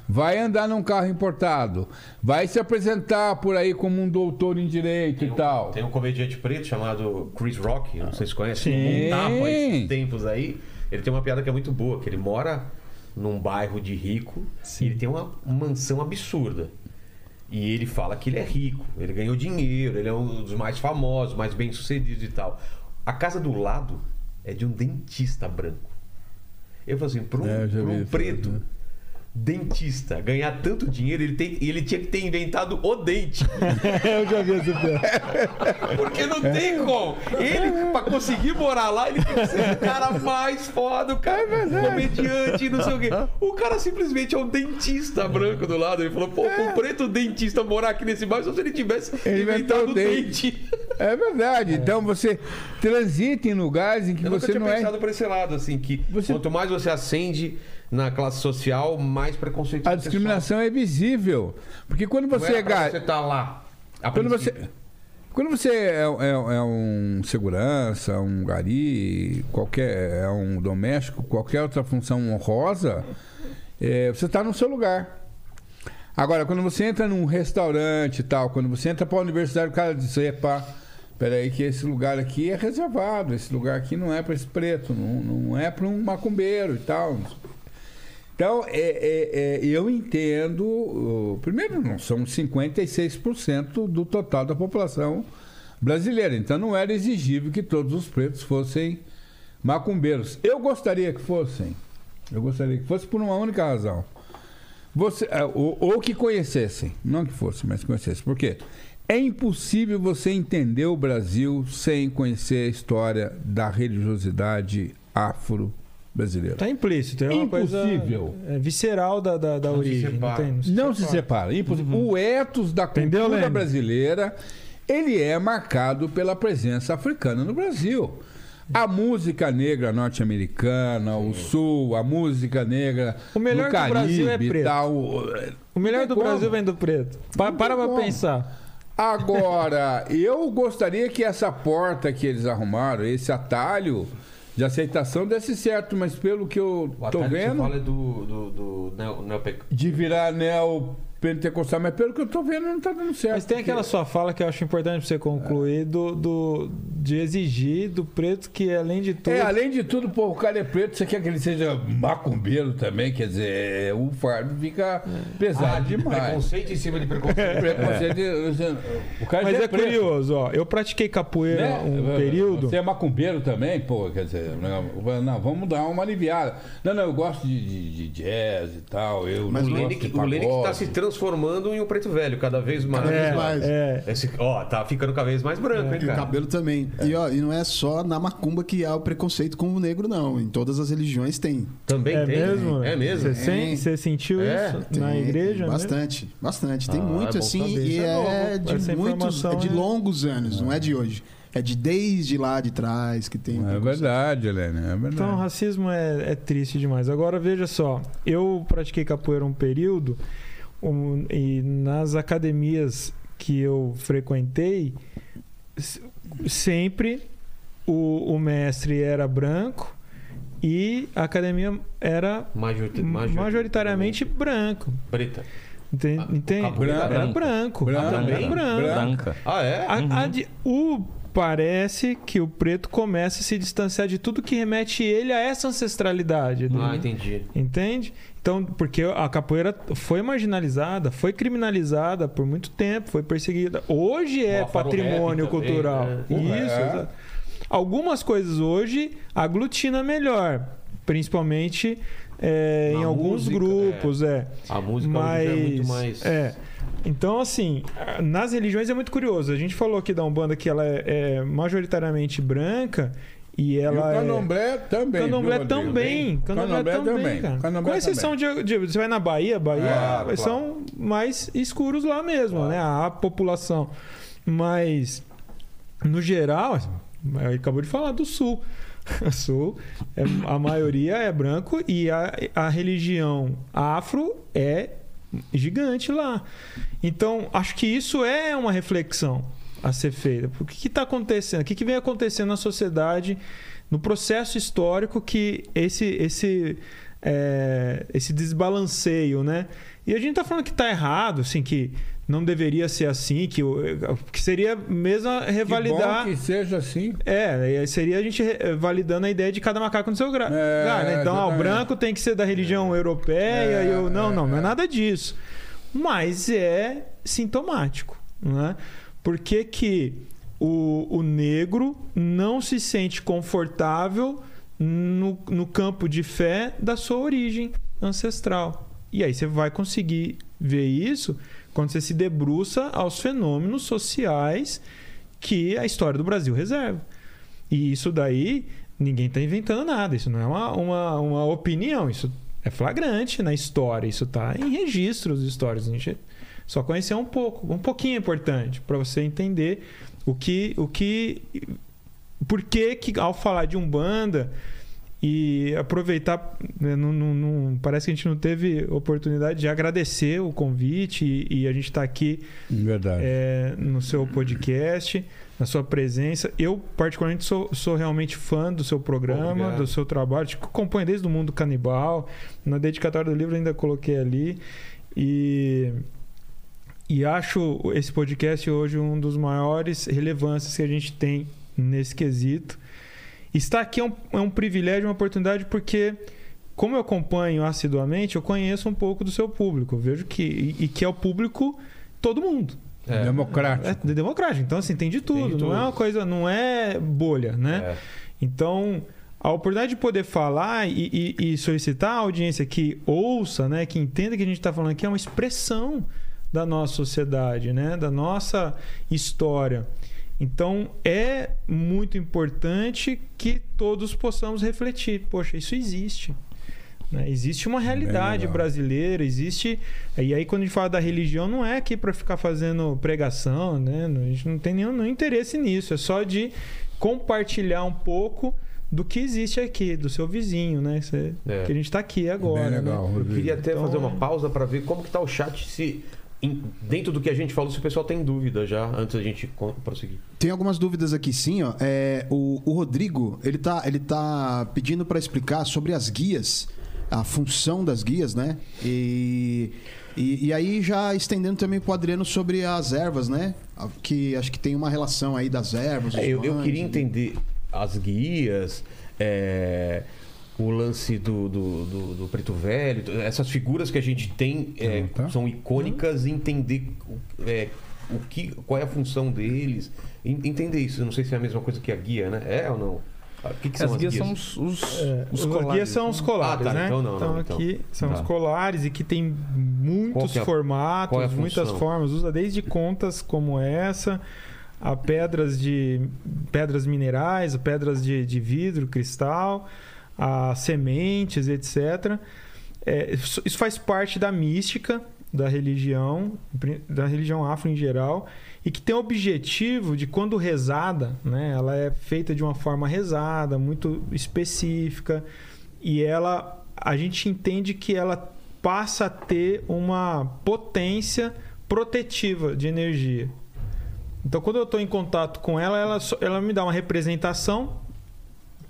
Vai andar num carro importado, vai se apresentar por aí como um doutor em direito e tal. Tem um comediante preto chamado Chris Rock, não sei se conhece, Sim. um tapa esses tempos aí. Ele tem uma piada que é muito boa, que ele mora num bairro de rico e ele tem uma mansão absurda. E ele fala que ele é rico, ele ganhou dinheiro, ele é um dos mais famosos, mais bem-sucedidos e tal. A casa do lado é de um dentista branco. Eu falo assim, para um, É, um isso, preto né? Dentista ganhar tanto dinheiro, ele, tem, ele tinha que ter inventado o dente. Eu já vi essa piada. Porque não tem como. Ele, pra conseguir morar lá, ele tem que ser o cara mais foda, o cara comediante, não sei o quê. O cara simplesmente é um dentista branco do lado. Ele falou, pô, um preto dentista morar aqui nesse bairro só se ele tivesse Ele inventado o dente. dente. É verdade. Então você transita em lugares em que Eu nunca você tinha não é. pensado por esse lado, assim, que Você- quanto mais você acende na classe social, mais preconceito A discriminação é visível. Porque quando sofre. você Não é é gari. você tá lá. Quando você, quando você é, é- é um segurança, um gari, qualquer, é um doméstico, qualquer outra função honrosa, é, você está no seu lugar. Agora, quando você entra num restaurante e tal, quando você entra para a universidade, o cara diz, epa, peraí que esse lugar aqui é reservado, esse lugar aqui não é para esse preto, não, não é para um macumbeiro e tal. Então, é, é- é, eu entendo. Primeiro, não são 56% do total da população brasileira. Então, não era exigível que todos os pretos fossem macumbeiros. Eu gostaria que fossem. Eu gostaria que fosse por uma única razão. Você, é, ou, ou que conhecessem. Não que fosse, mas conhecessem. Por quê? É impossível você entender o Brasil sem conhecer a história da religiosidade afro-brasileira. Tá implícito. É uma Impossível. coisa é, visceral da, da, da Não se origem. Não, separa. tem, Não se separa. Impossível. O ethos da Entendeu, cultura Lênin? brasileira, ele é marcado pela presença africana no Brasil. A música negra norte-americana, o sul, a música negra O melhor do Caribe Brasil é preto. tal. O melhor Não do tem Brasil como. vem do preto. Pa- Não para pra como. pensar. Agora, eu gostaria que essa porta que eles arrumaram, esse atalho de aceitação desse certo, mas pelo que eu O tô você vendo, fala é do, do, do neo- neope- de virar neopentecostal, mas pelo que eu tô vendo não tá dando certo. Mas tem aquela sua fala que eu acho importante pra você concluir do, do, de exigir do preto que, além de tudo. É, além de tudo, pô, o cara é preto, você quer que ele seja macumbeiro também, quer dizer, o fardo fica pesado Ah, de demais. preconceito em cima de preconceito. Preconceito de- O cara Mas é preto, curioso, ó. Eu pratiquei capoeira né? um período. Você é macumbeiro também, pô, quer dizer, não, não, vamos dar uma aliviada. Não, não, eu gosto de, de- de jazz e tal. Eu Mas não o Lene, gosto de que- o Lene que tá pagode. se transformando em um preto velho, cada vez mais. Cada vez É, mais. é. Esse, ó, tá ficando cada vez mais branco, hein, E o cara? cabelo também. E, ó, e não é só na macumba que há o preconceito com o negro, não. Em todas as religiões tem. Também É tem. mesmo? É mesmo. Você, você sentiu É, isso Tem, na igreja? tem mesmo? bastante, bastante. Tem Ah, muito é bom assim saber. e é é, de muitos, é de é- longos anos, não é de hoje. É de desde lá de trás que tem. É verdade, Helene, é verdade. Então, o racismo é, é triste demais. Agora, veja só. Eu pratiquei capoeira um período um, e nas academias que eu frequentei, sempre o, o mestre era branco e a academia era Majorita- majoritariamente branco. Preta. Entende? Entende? Branco. Era branco. Branco. Era Também? branco. Branca. Ah, é? A- a de- o parece que o preto começa a se distanciar de tudo que remete ele a essa ancestralidade. dele. Ah, entendi. Entende? Então, porque a capoeira foi marginalizada, foi criminalizada por muito tempo, foi perseguida. Hoje é patrimônio também, cultural. né? Isso. É. exato. Algumas coisas hoje aglutina melhor, principalmente é, em alguns música, grupos, é. A música Mas é muito mais. é. Então, assim, nas religiões é muito curioso. A gente falou aqui da Umbanda que ela é, é majoritariamente branca e E o ela é... candomblé também. Candomblé viu, também. Candomblé, também, cara. Candomblé Com exceção de, de- Você vai na Bahia, Bahia É, claro. são mais escuros lá mesmo, né? A população. Mas, no geral, ele acabou de falar do Sul. O Sul, é- a maioria é branco e a, a religião afro é gigante lá. Então, acho que isso é uma reflexão a ser feita. O que está acontecendo? O que, que vem acontecendo na sociedade, no processo histórico que esse, esse, é, esse desbalanceio, né? E a gente está falando que está errado, assim, que não deveria ser assim, que, o- que seria mesmo revalidar. Que que seja assim. É, seria a gente eh, validando a ideia de cada macaco no seu gra- É, né? Então, ah, o branco tem que ser da religião europeia É, e eu. Não, é, não, não é é. nada disso. Mas é sintomático, né? Por que, que o, o negro não se sente confortável no, no campo de fé da sua origem ancestral? E aí você vai conseguir ver isso quando você se debruça aos fenômenos sociais que a história do Brasil reserva. E isso daí, ninguém está inventando nada. Isso não é uma, uma, uma opinião. Isso é flagrante na história. Isso está em registros históricos. Só conhecer um pouco. Um pouquinho é importante para você entender o que... O que por que, que ao falar de Umbanda e aproveitar, né, não, não- não- parece que a gente não teve oportunidade de agradecer o convite e, e a gente está aqui Verdade. é, no seu podcast, na sua presença. Eu, particularmente, sou, sou realmente fã do seu programa, Obrigado. do seu trabalho. Te acompanho desde o mundo canibal. Na dedicatória do livro ainda coloquei ali. E, e acho esse podcast hoje um dos maiores relevâncias que a gente tem nesse quesito. Estar aqui é um, é um privilégio, uma oportunidade, porque como eu acompanho assiduamente, eu conheço um pouco do seu público. Eu vejo que. E, e que é o público todo mundo. É. Democrático. É de- democrático. Então, assim, tem de tudo. Tem de Não tudo. é uma coisa, não é bolha, né? É. Então, a oportunidade de poder falar e, e- e solicitar a audiência que ouça, né, que entenda que a gente está falando aqui é uma expressão da nossa sociedade, né, da nossa história. Então, é muito importante que todos possamos refletir. Poxa, isso existe. né? Existe uma realidade brasileira, existe. E aí, quando a gente fala da religião, não é aqui para ficar fazendo pregação, né? A gente não tem nenhum, nenhum interesse nisso. É só de compartilhar um pouco do que existe aqui, do seu vizinho, né? Cê- É. Que a gente está aqui agora. Bem legal, né? Eu queria até Então, fazer uma é. pausa para ver como que tá o chat se dentro do que a gente falou, se o pessoal tem dúvida já antes da gente prosseguir. Tem algumas dúvidas aqui sim, ó. É, o, o Rodrigo, ele tá, ele tá pedindo para explicar sobre as guias, a função das guias, né? E, e, e aí já estendendo também pro Adriano sobre as ervas, né? Que acho que tem uma relação aí das ervas. É, eu, eu queria entender as guias, é, o lance do, do, do- do preto velho, essas figuras que a gente tem é, Uhum, tá. são icônicas e entender o- é, o que, qual é a função deles, En- entender isso. Eu não sei se é a mesma coisa que a guia, né? É ou não? O que, que são As as, guias guias? são os, os, É, os os colares. guias são os colares, Ah, tá, né? então não, não, então. aqui são Tá. os colares e que tem Qual muitos que é a- formatos, é muitas formas. Usa desde contas como essa, a pedras de pedras minerais, pedras de, de vidro, cristal, a sementes, etc. É, isso faz parte da mística da religião, da religião afro em geral, e que tem o objetivo de quando rezada, né, ela é feita de uma forma rezada, muito específica, e ela a gente entende que ela passa a ter uma potência protetiva de energia. Então, quando eu estou em contato com ela, ela, ela me dá uma representação.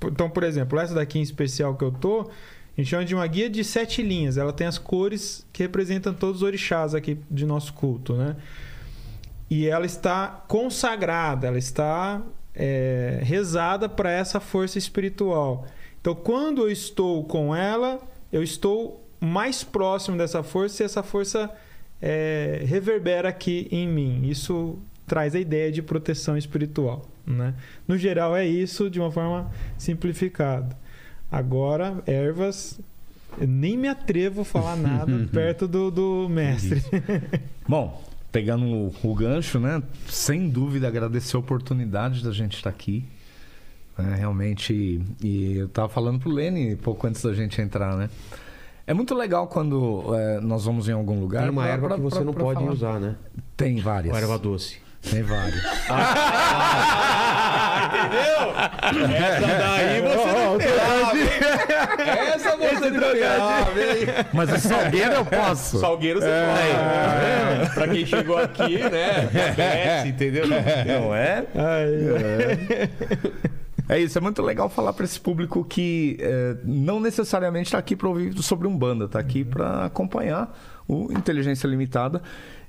Então, por exemplo, essa daqui em especial que eu tô, a gente chama de uma guia de sete linhas. Ela tem as cores que representam todos os orixás aqui de nosso culto, né? E ela está consagrada, ela está é, rezada para essa força espiritual. Então, quando eu estou com ela, eu estou mais próximo dessa força e essa força é, reverbera aqui em mim. Isso traz a ideia de proteção espiritual. Né? No geral, é isso de uma forma simplificada. Agora, ervas, eu nem me atrevo a falar nada perto do, do mestre. Bom, pegando o, o, gancho, né? Sem dúvida, agradecer a oportunidade da gente estar aqui. É, realmente, e eu estava falando pro Lene pouco antes da gente entrar, né? É muito legal quando é, nós vamos em algum lugar. Tem uma pra, erva pra, que você pra, não pode falar. usar, né? Tem várias. Uma erva doce. Tem várias. entendeu? Essa daí você não esperava. Essa você não esperava. Mas o salgueiro eu posso. Salgueiro você é. pode. Tá pra quem chegou aqui, né? Desce, entendeu? Não é? é. É isso, é muito legal falar para esse público que é, não necessariamente está aqui para ouvir sobre um banda, está aqui para acompanhar o Inteligência Limitada.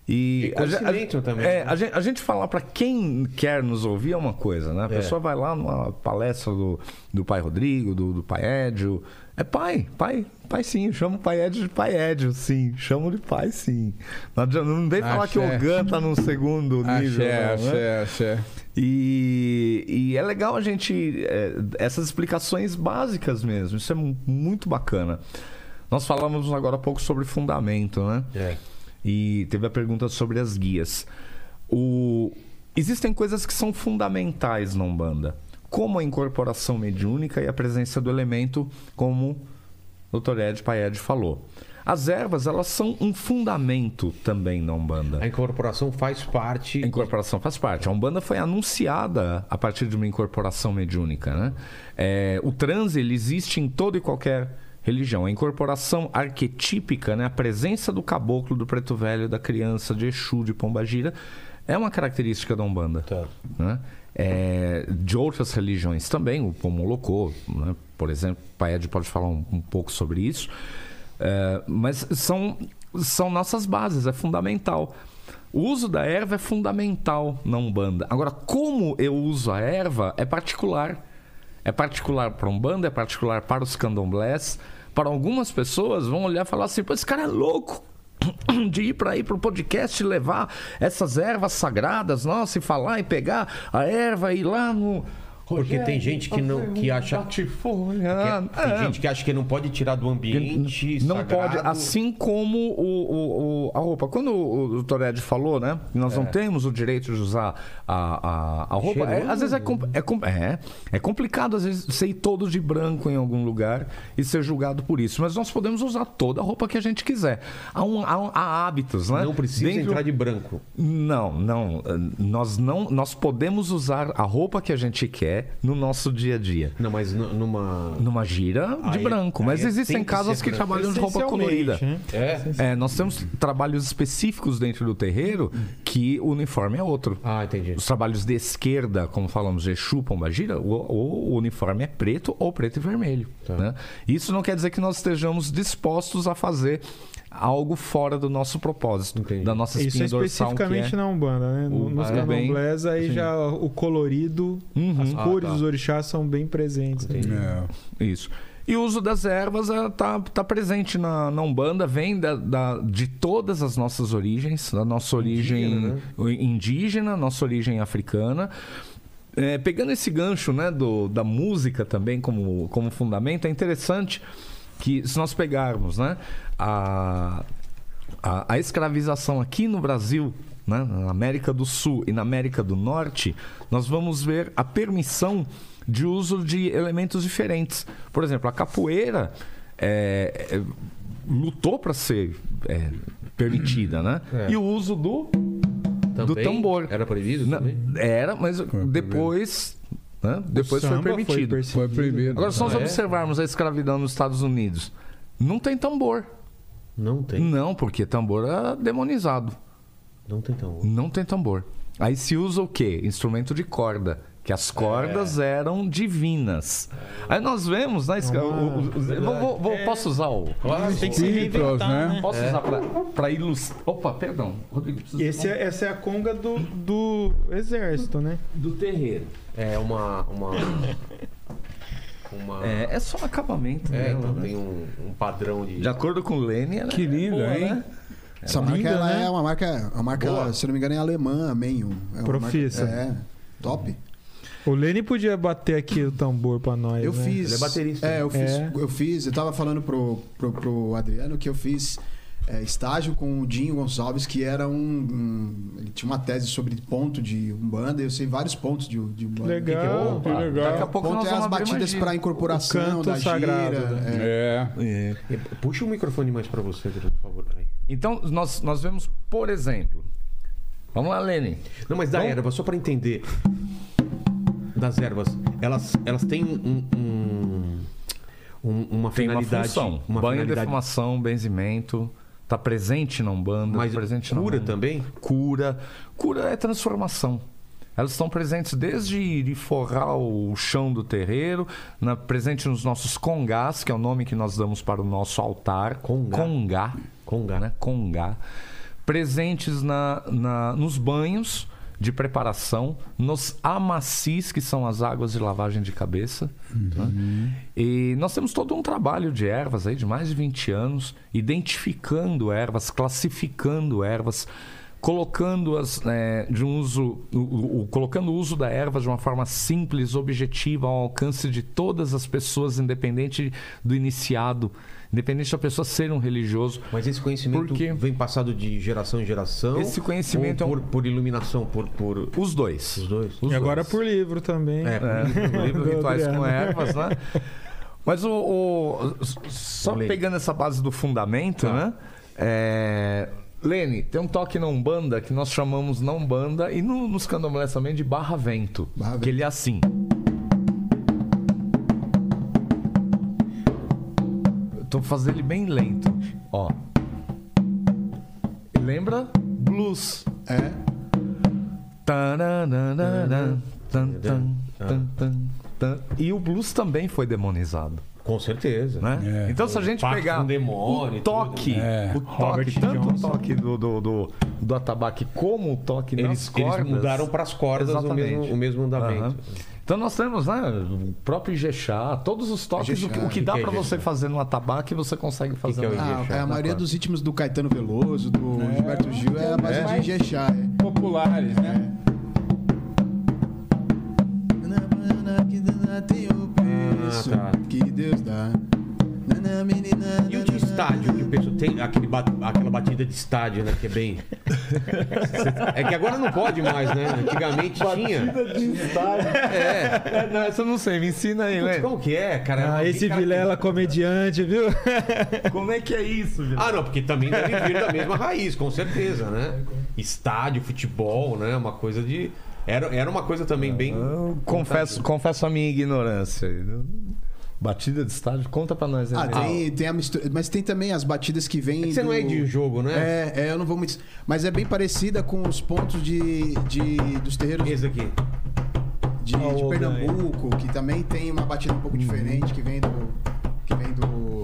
E, e a, a, também. É, né? a, gente, a gente falar para quem quer nos ouvir é uma coisa, né? A é. pessoa vai lá numa palestra do, do pai Rodrigo, do, do pai Edio. É pai, pai, pai sim. Chama o pai Edio de pai Edio, sim. Chamo de pai sim. Não, não vem falar que o GAN tá no segundo nível. Axé, não, né? axé, axé. E, e é legal a gente. É, essas explicações básicas mesmo. Isso é muito bacana. Nós falamos agora há pouco sobre fundamento, né? É. E teve a pergunta sobre as guias. O... Existem coisas que são fundamentais na Umbanda, como a incorporação mediúnica e a presença do elemento, como o Dr. Ed Paed falou. As ervas, elas são um fundamento também na Umbanda. A incorporação faz parte. A incorporação faz parte. A Umbanda foi anunciada a partir de uma incorporação mediúnica. Né? É, o transe ele existe em todo e qualquer religião. A incorporação arquetípica, né? a presença do caboclo, do preto velho, da criança, de Exu, de Pombagira, é uma característica da Umbanda. Tá. Né? É, de outras religiões também, o Pomolocô, né? por exemplo, o Paed pode falar um, um pouco sobre isso. É, mas são, são nossas bases, é fundamental. O uso da erva é fundamental na Umbanda. Agora, como eu uso a erva é particular. É particular para Umbanda, é particular para os candomblés. Para algumas pessoas vão olhar e falar assim: Pô, esse cara é louco de ir para ir para o podcast levar essas ervas sagradas, nossa, e falar e pegar a erva e ir lá no, porque tem gente que não que acha que, é, tem gente que acha que não pode tirar do ambiente não sagrado. pode assim como o, o, o, a roupa. Quando o doutor Ed falou né nós é. não temos o direito de usar a, a, a roupa é, às vezes é, é, é, é complicado às vezes ser todo de branco em algum lugar e ser julgado por isso. Mas nós podemos usar toda a roupa que a gente quiser. Há, um, há, há hábitos né? Não precisa Dentro... entrar de branco. Não não. Nós não nós podemos usar a roupa que a gente quer no nosso dia a dia. Não, mas numa. Numa gira de aí, branco. Mas existem casas que, que trabalham de roupa colorida. Né? É. é. Nós temos trabalhos específicos dentro do terreiro que o uniforme é outro. Ah, entendi. Os trabalhos de esquerda, como falamos, de Exu, Pombagira, o, o, o uniforme é preto ou preto e vermelho. Tá. Né? Isso não quer dizer que nós estejamos dispostos a fazer algo fora do nosso propósito, Entendi. da nossa espinha Isso é dorsal. especificamente é... na Umbanda, né? O, nos ah, candomblés, aí sim. já o colorido, uhum. as cores ah, tá. dos orixás são bem presentes. Né? É. Isso. E o uso das ervas está é, tá presente na, na Umbanda, vem da, da, de todas as nossas origens, da nossa origem indígena, né? indígena nossa origem africana. É, pegando esse gancho né, do, da música também como, como fundamento, é interessante que se nós pegarmos né, a, a, a escravização aqui no Brasil, né, na América do Sul e na América do Norte, nós vamos ver a permissão de uso de elementos diferentes. Por exemplo, a capoeira é, é, lutou para ser é, permitida, né? É. E o uso do, do tambor. Era proibido também? Era, mas depois né? Depois foi permitido. Foi, foi proibido. Agora, se nós ah, é? observarmos a escravidão nos Estados Unidos, não tem tambor. Não tem? Não, porque tambor é demonizado. Não tem tambor. Não tem tambor. Aí se usa o quê? Instrumento de corda, que as cordas eram divinas. Aí nós vemos, né? esse- o- o- o- vou- vou- vou- posso usar o. Tem que se reinventar, né? né? Posso usar para ilustrar. Opa, perdão. Rodrigo, Esse é- essa é a conga do, do exército, né? do terreiro. É uma. uma... Uma... É, é só um acabamento. É, né? então tem um, um padrão de. De acordo com o Lene, ela Que é lindo, boa, hein? né? Essa marca linda, ela né? é uma marca, uma marca Boa. se não me engano, é alemã, Menho. É Profissa. marca- É, top. O Lene podia bater aqui o tambor pra nós. Eu né? fiz. Ele é baterista, É, né? eu fiz. É. Eu fiz. Eu tava falando pro, pro, pro Adriano que eu fiz é, estágio com o Dinho Gonçalves, que era um, um- Ele tinha uma tese sobre ponto de Umbanda. Eu sei vários pontos de, de Umbanda. Legal. Que legal. Daqui a pouco Ponto nós é as batidas para incorporação O canto da gira. sagrado, né? é. É. É. Puxa o microfone mais pra você, por favor. Então, nós, nós vemos, por exemplo. Vamos lá, Lene. Não, mas da Vamos- erva, só pra entender. Das ervas, elas, elas têm um, um- um- uma Tem uma finalidade. função. uma Banho, finalidade- defumação, benzimento. Tá presente na Umbanda. Mas presente na cura Umbanda. também? Cura. Cura é transformação. Elas estão presentes desde de forrar o chão do terreiro, na, presente nos nossos congás, que é o nome que nós damos para o nosso altar. Congá. Congá. Congá. Né? Congá. Presentes na, na- nos banhos de preparação, nos amacis, que são as águas de lavagem de cabeça. né? E nós temos todo um trabalho de ervas aí de mais de 20 anos, identificando ervas, classificando ervas, colocando-as né, de um uso, o- o- colocando o uso da erva de uma forma simples, objetiva, ao alcance de todas as pessoas, independente do iniciado, independente da pessoa ser um religioso. Mas esse conhecimento Por quê? vem passado de geração em geração? Esse conhecimento ou é um- por, por iluminação, por, por Os dois. os dois? Os E agora dois. por livro também. É, É, o livro Do Rituais com. Ervas, né? Mas o, o- só Lene. pegando essa base do fundamento, Tá. né? É, Lene, tem um toque na Umbanda que nós chamamos na Umbanda e no, nos candomblés também de barra vento. Barra que vento. ele é assim. Tô fazendo ele bem lento. Ó. Lembra? Blues. É. Tananana, tan, tan, tan, tan, tan. E o blues também foi demonizado. Com certeza. Né? É. então, se a gente Pacto pegar com demônio o e toque, tudo, né? o Robert toque, tanto Johnson. o toque do, do, do, do atabaque como o toque Eles, nas eles cordas. mudaram para as cordas o mesmo, o mesmo andamento. Aham. Então nós temos, né, o próprio Ijexá, todos os toques, Ijexá. o que, o que Que dá que é para você fazer no atabaque, você consegue fazer que é o no- Ah, Ijexá, é a maioria dos ritmos do Caetano Veloso, do Gilberto Gil, é a base É. de Ijexá. É. Populares, né? Preço Ah, tá. que Deus dá. E o de estádio, que o pessoal tem aquele ba- aquela batida de estádio, né? Que é bem. é que agora não pode mais, né? Antigamente tinha. É, não, essa eu não sei, me ensina aí, Putz, né? como que é, cara? Ah, esse Cara, Vilela comediante, viu? Como é que é isso, Vilela? Ah, não, porque também deve vir da mesma raiz, com certeza, né? Estádio, futebol, né? Uma coisa de. Era, era uma coisa também bem. Eu confesso, confesso a minha ignorância. Batida de estádio, conta pra nós. Ah, aí. tem, tem a mistura. Mas tem também as batidas que vêm. É que você não é do- de jogo, né? É, é, eu não vou muito. Mas é bem parecida com os pontos de, de dos terreiros Esse aqui. de, Ah, de Pernambuco, que também tem uma batida um pouco diferente, que vem do. Que vem do.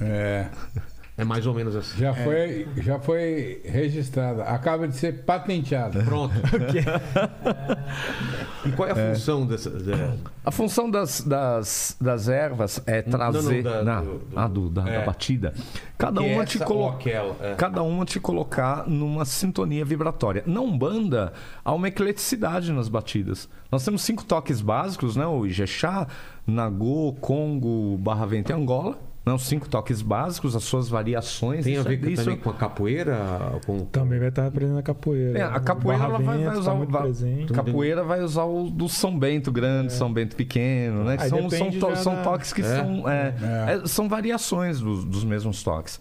É. É mais ou menos assim. Já, foi, já foi registrada. Acaba de ser patenteada. Pronto. e qual é a função dessa. da- A função das, das, das ervas é trazer. não, da- na- do- do- ah, do- da, da é. batida. Cada uma essa te aquela, é. Cada uma te colocar numa sintonia vibratória. Na Umbanda, há uma ecleticidade nas batidas. Nós temos cinco toques básicos, né? O Ijexá, Nagô, Congo, Barra Vento e Angola. Os cinco toques básicos, as suas variações. Tem a ver é- com- isso- também com a capoeira? Com... Também vai estar aprendendo a capoeira. É, a capoeira ela vai, vai usar tá o capoeira vai usar o do São Bento grande, São Bento pequeno, né? Aí são, são, to- são toques que É? são é, é, são variações dos, dos mesmos toques.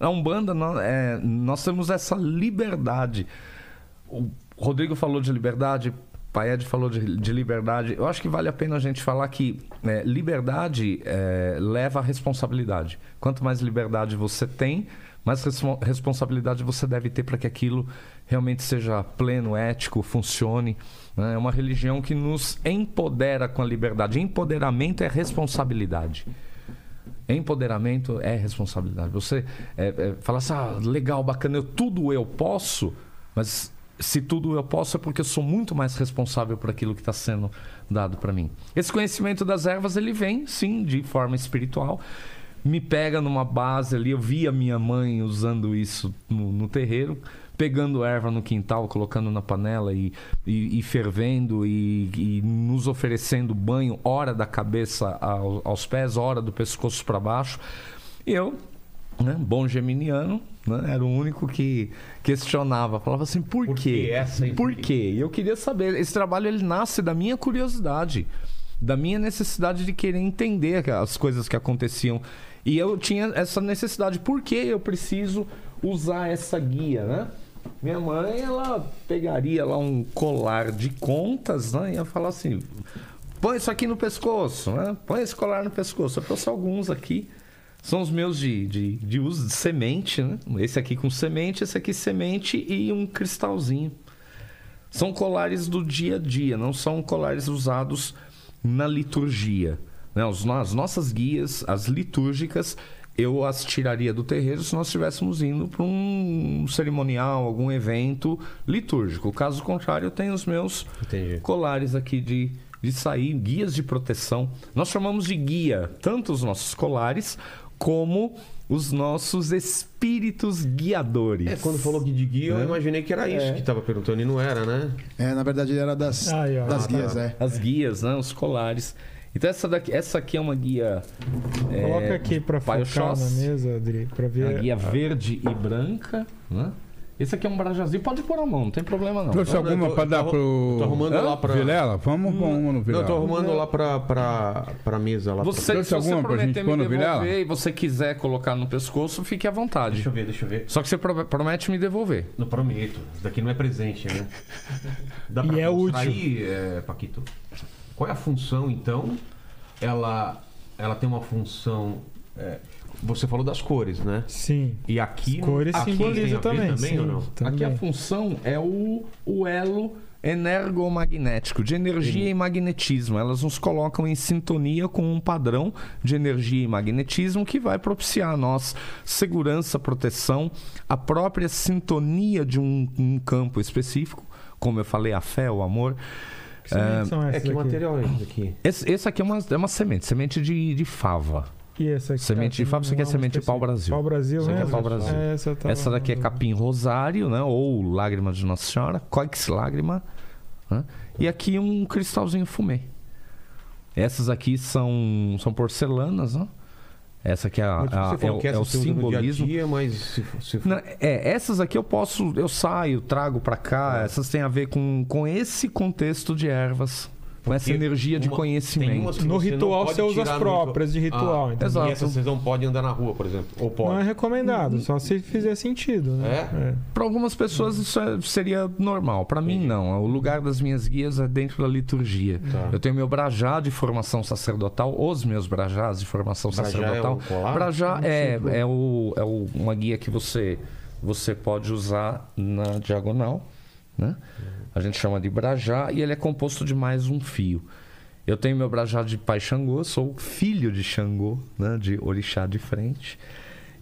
Na Umbanda nó- é, nós temos essa liberdade. O Rodrigo falou de liberdade, Paed falou de, de liberdade. Eu acho que vale a pena a gente falar que é, liberdade é, leva a responsabilidade. Quanto mais liberdade você tem, mais responsabilidade você deve ter para que aquilo realmente seja pleno, ético, funcione. Né? É uma religião que nos empodera com a liberdade. Empoderamento é responsabilidade. Empoderamento é responsabilidade. Você é, é, fala assim, ah, legal, bacana, eu, tudo eu posso, mas se tudo eu posso é porque eu sou muito mais responsável por aquilo que está sendo dado para mim. Esse conhecimento das ervas ele vem, sim, de forma espiritual me pega numa base ali. Eu vi a minha mãe usando isso no, no terreiro, pegando erva no quintal, colocando na panela e, e, e fervendo e, e, nos oferecendo banho, hora da cabeça ao, aos pés, hora do pescoço para baixo. E eu, né, bom geminiano, era o único que questionava, falava assim: por, por quê? Essa por quê? E eu queria saber. Esse trabalho ele nasce da minha curiosidade da minha necessidade de querer entender as coisas que aconteciam e eu tinha essa necessidade. Por que eu preciso usar essa guia, né? Minha mãe, ela pegaria lá um colar de contas, né? E ia falar assim: põe isso aqui no pescoço, né? Põe esse colar no pescoço. Eu trouxe alguns aqui. São os meus de, de, de uso de semente, né? Esse aqui com semente, esse aqui semente e um cristalzinho. São colares do dia a dia, não são colares usados na liturgia. Né? As nossas guias, as litúrgicas, eu as tiraria do terreiro se nós estivéssemos indo para um cerimonial, algum evento litúrgico. Caso contrário, eu tenho os meus Entendi. colares aqui de, de sair, guias de proteção. Nós chamamos de guia tanto os nossos colares como os nossos espíritos guiadores. É, quando falou de guia, eu né? imaginei que era isso é. que estava perguntando e não era, né? É, na verdade era das, das guias, tá. é. As guias, né? Os colares. Então essa, daqui, essa aqui é uma guia. É, Coloca aqui para focar na mesa, Adri, para ver. A guia verde e branca, né? Esse aqui é um brajazinho, pode pôr a mão, não tem problema não. Trouxe alguma para dar pro. Tô arrumando Hã? lá pra. Vilela? Vamos pôr uma no Vilela. Não, tô arrumando lá pra, pra, pra mesa. Lá você, pra... se alguma você pra gente pôr no Vilela? e você quiser colocar no pescoço, fique à vontade. Deixa eu ver, deixa eu ver. Só que você promete me devolver. Não prometo. Isso daqui não é presente, né? Dá pra e é útil. aí, é, Paquito? Qual é a função, então, ela, ela tem uma função. É, você falou das cores, né? Sim. E aqui. As cores aqui simboliza também. também sim, ou não? Também. Aqui a função é o, o elo energomagnético, de energia sim. e magnetismo. Elas nos colocam em sintonia com um padrão de energia e magnetismo que vai propiciar a nós segurança, proteção, a própria sintonia de um, um campo específico, como eu falei, a fé, o amor. Que sementes são essas? É que aqui? material é esse aqui? Esse, esse aqui é uma, é uma semente, semente de, de fava. E essa aqui? Semente de fava, isso aqui é semente de pau-brasil. Pau-brasil, Isso aqui é pau Brasil. É, essa, tá essa daqui é capim rosário, né? Ou lágrima de Nossa Senhora, coix lágrima. Né? E aqui um cristalzinho fumê. Essas aqui são, são porcelanas, né? Essa aqui é, a, a, é, o, é o simbolismo. Dia dia, mas se, se... Não, é, essas aqui eu posso, eu saio, trago para cá. É. Essas têm a ver com, com esse contexto de ervas com essa energia de uma, conhecimento. No ritual você usa as próprias de ritual. Ah, exato. E essas vocês não podem andar na rua, por exemplo. Ou pode. Não é recomendado, só se fizer sentido. Né? É? é. Para algumas pessoas isso é, seria normal. Para mim, não. O lugar das minhas guias é dentro da liturgia. Tá. Eu tenho meu brajá de formação sacerdotal, os meus brajás de formação brajá sacerdotal. É brajá é, é, o, é o, uma guia que você, você pode usar na diagonal. Né? A gente chama de brajá e ele é composto de mais um fio. Eu tenho meu brajá de pai Xangô, sou filho de Xangô, né? de orixá de frente.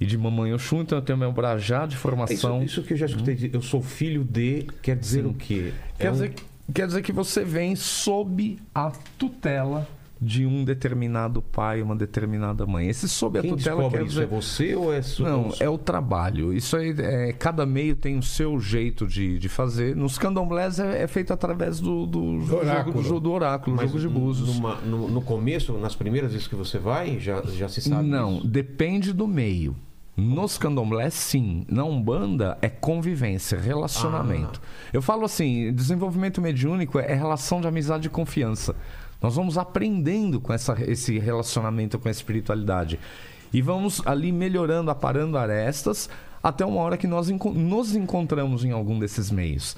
E de mamãe Oxum, então eu tenho meu brajá de formação. Isso, isso que eu já escutei, eu sou filho de, quer dizer Sim. o quê? Quer, é dizer, um... quer dizer que você vem sob a tutela de um determinado pai, uma determinada mãe. Esse sob a Quem tutela quer dizer... isso é você ou é sua? Não, é o trabalho. Isso aí, é, cada meio tem o seu jeito de, de fazer. Nos candomblés é, é feito através do, do, do oráculo, jogo, do oráculo, Mas jogo de búzios. Numa, no, no, começo, nas primeiras vezes que você vai, já, já se sabe Não, isso. depende do meio. Nos candomblés, sim. Na Umbanda, é convivência, relacionamento. Ah. Eu falo assim, desenvolvimento mediúnico é relação de amizade e confiança. Nós vamos aprendendo com essa, esse relacionamento com a espiritualidade. E vamos ali melhorando, aparando arestas, até uma hora que nós nos encontramos em algum desses meios.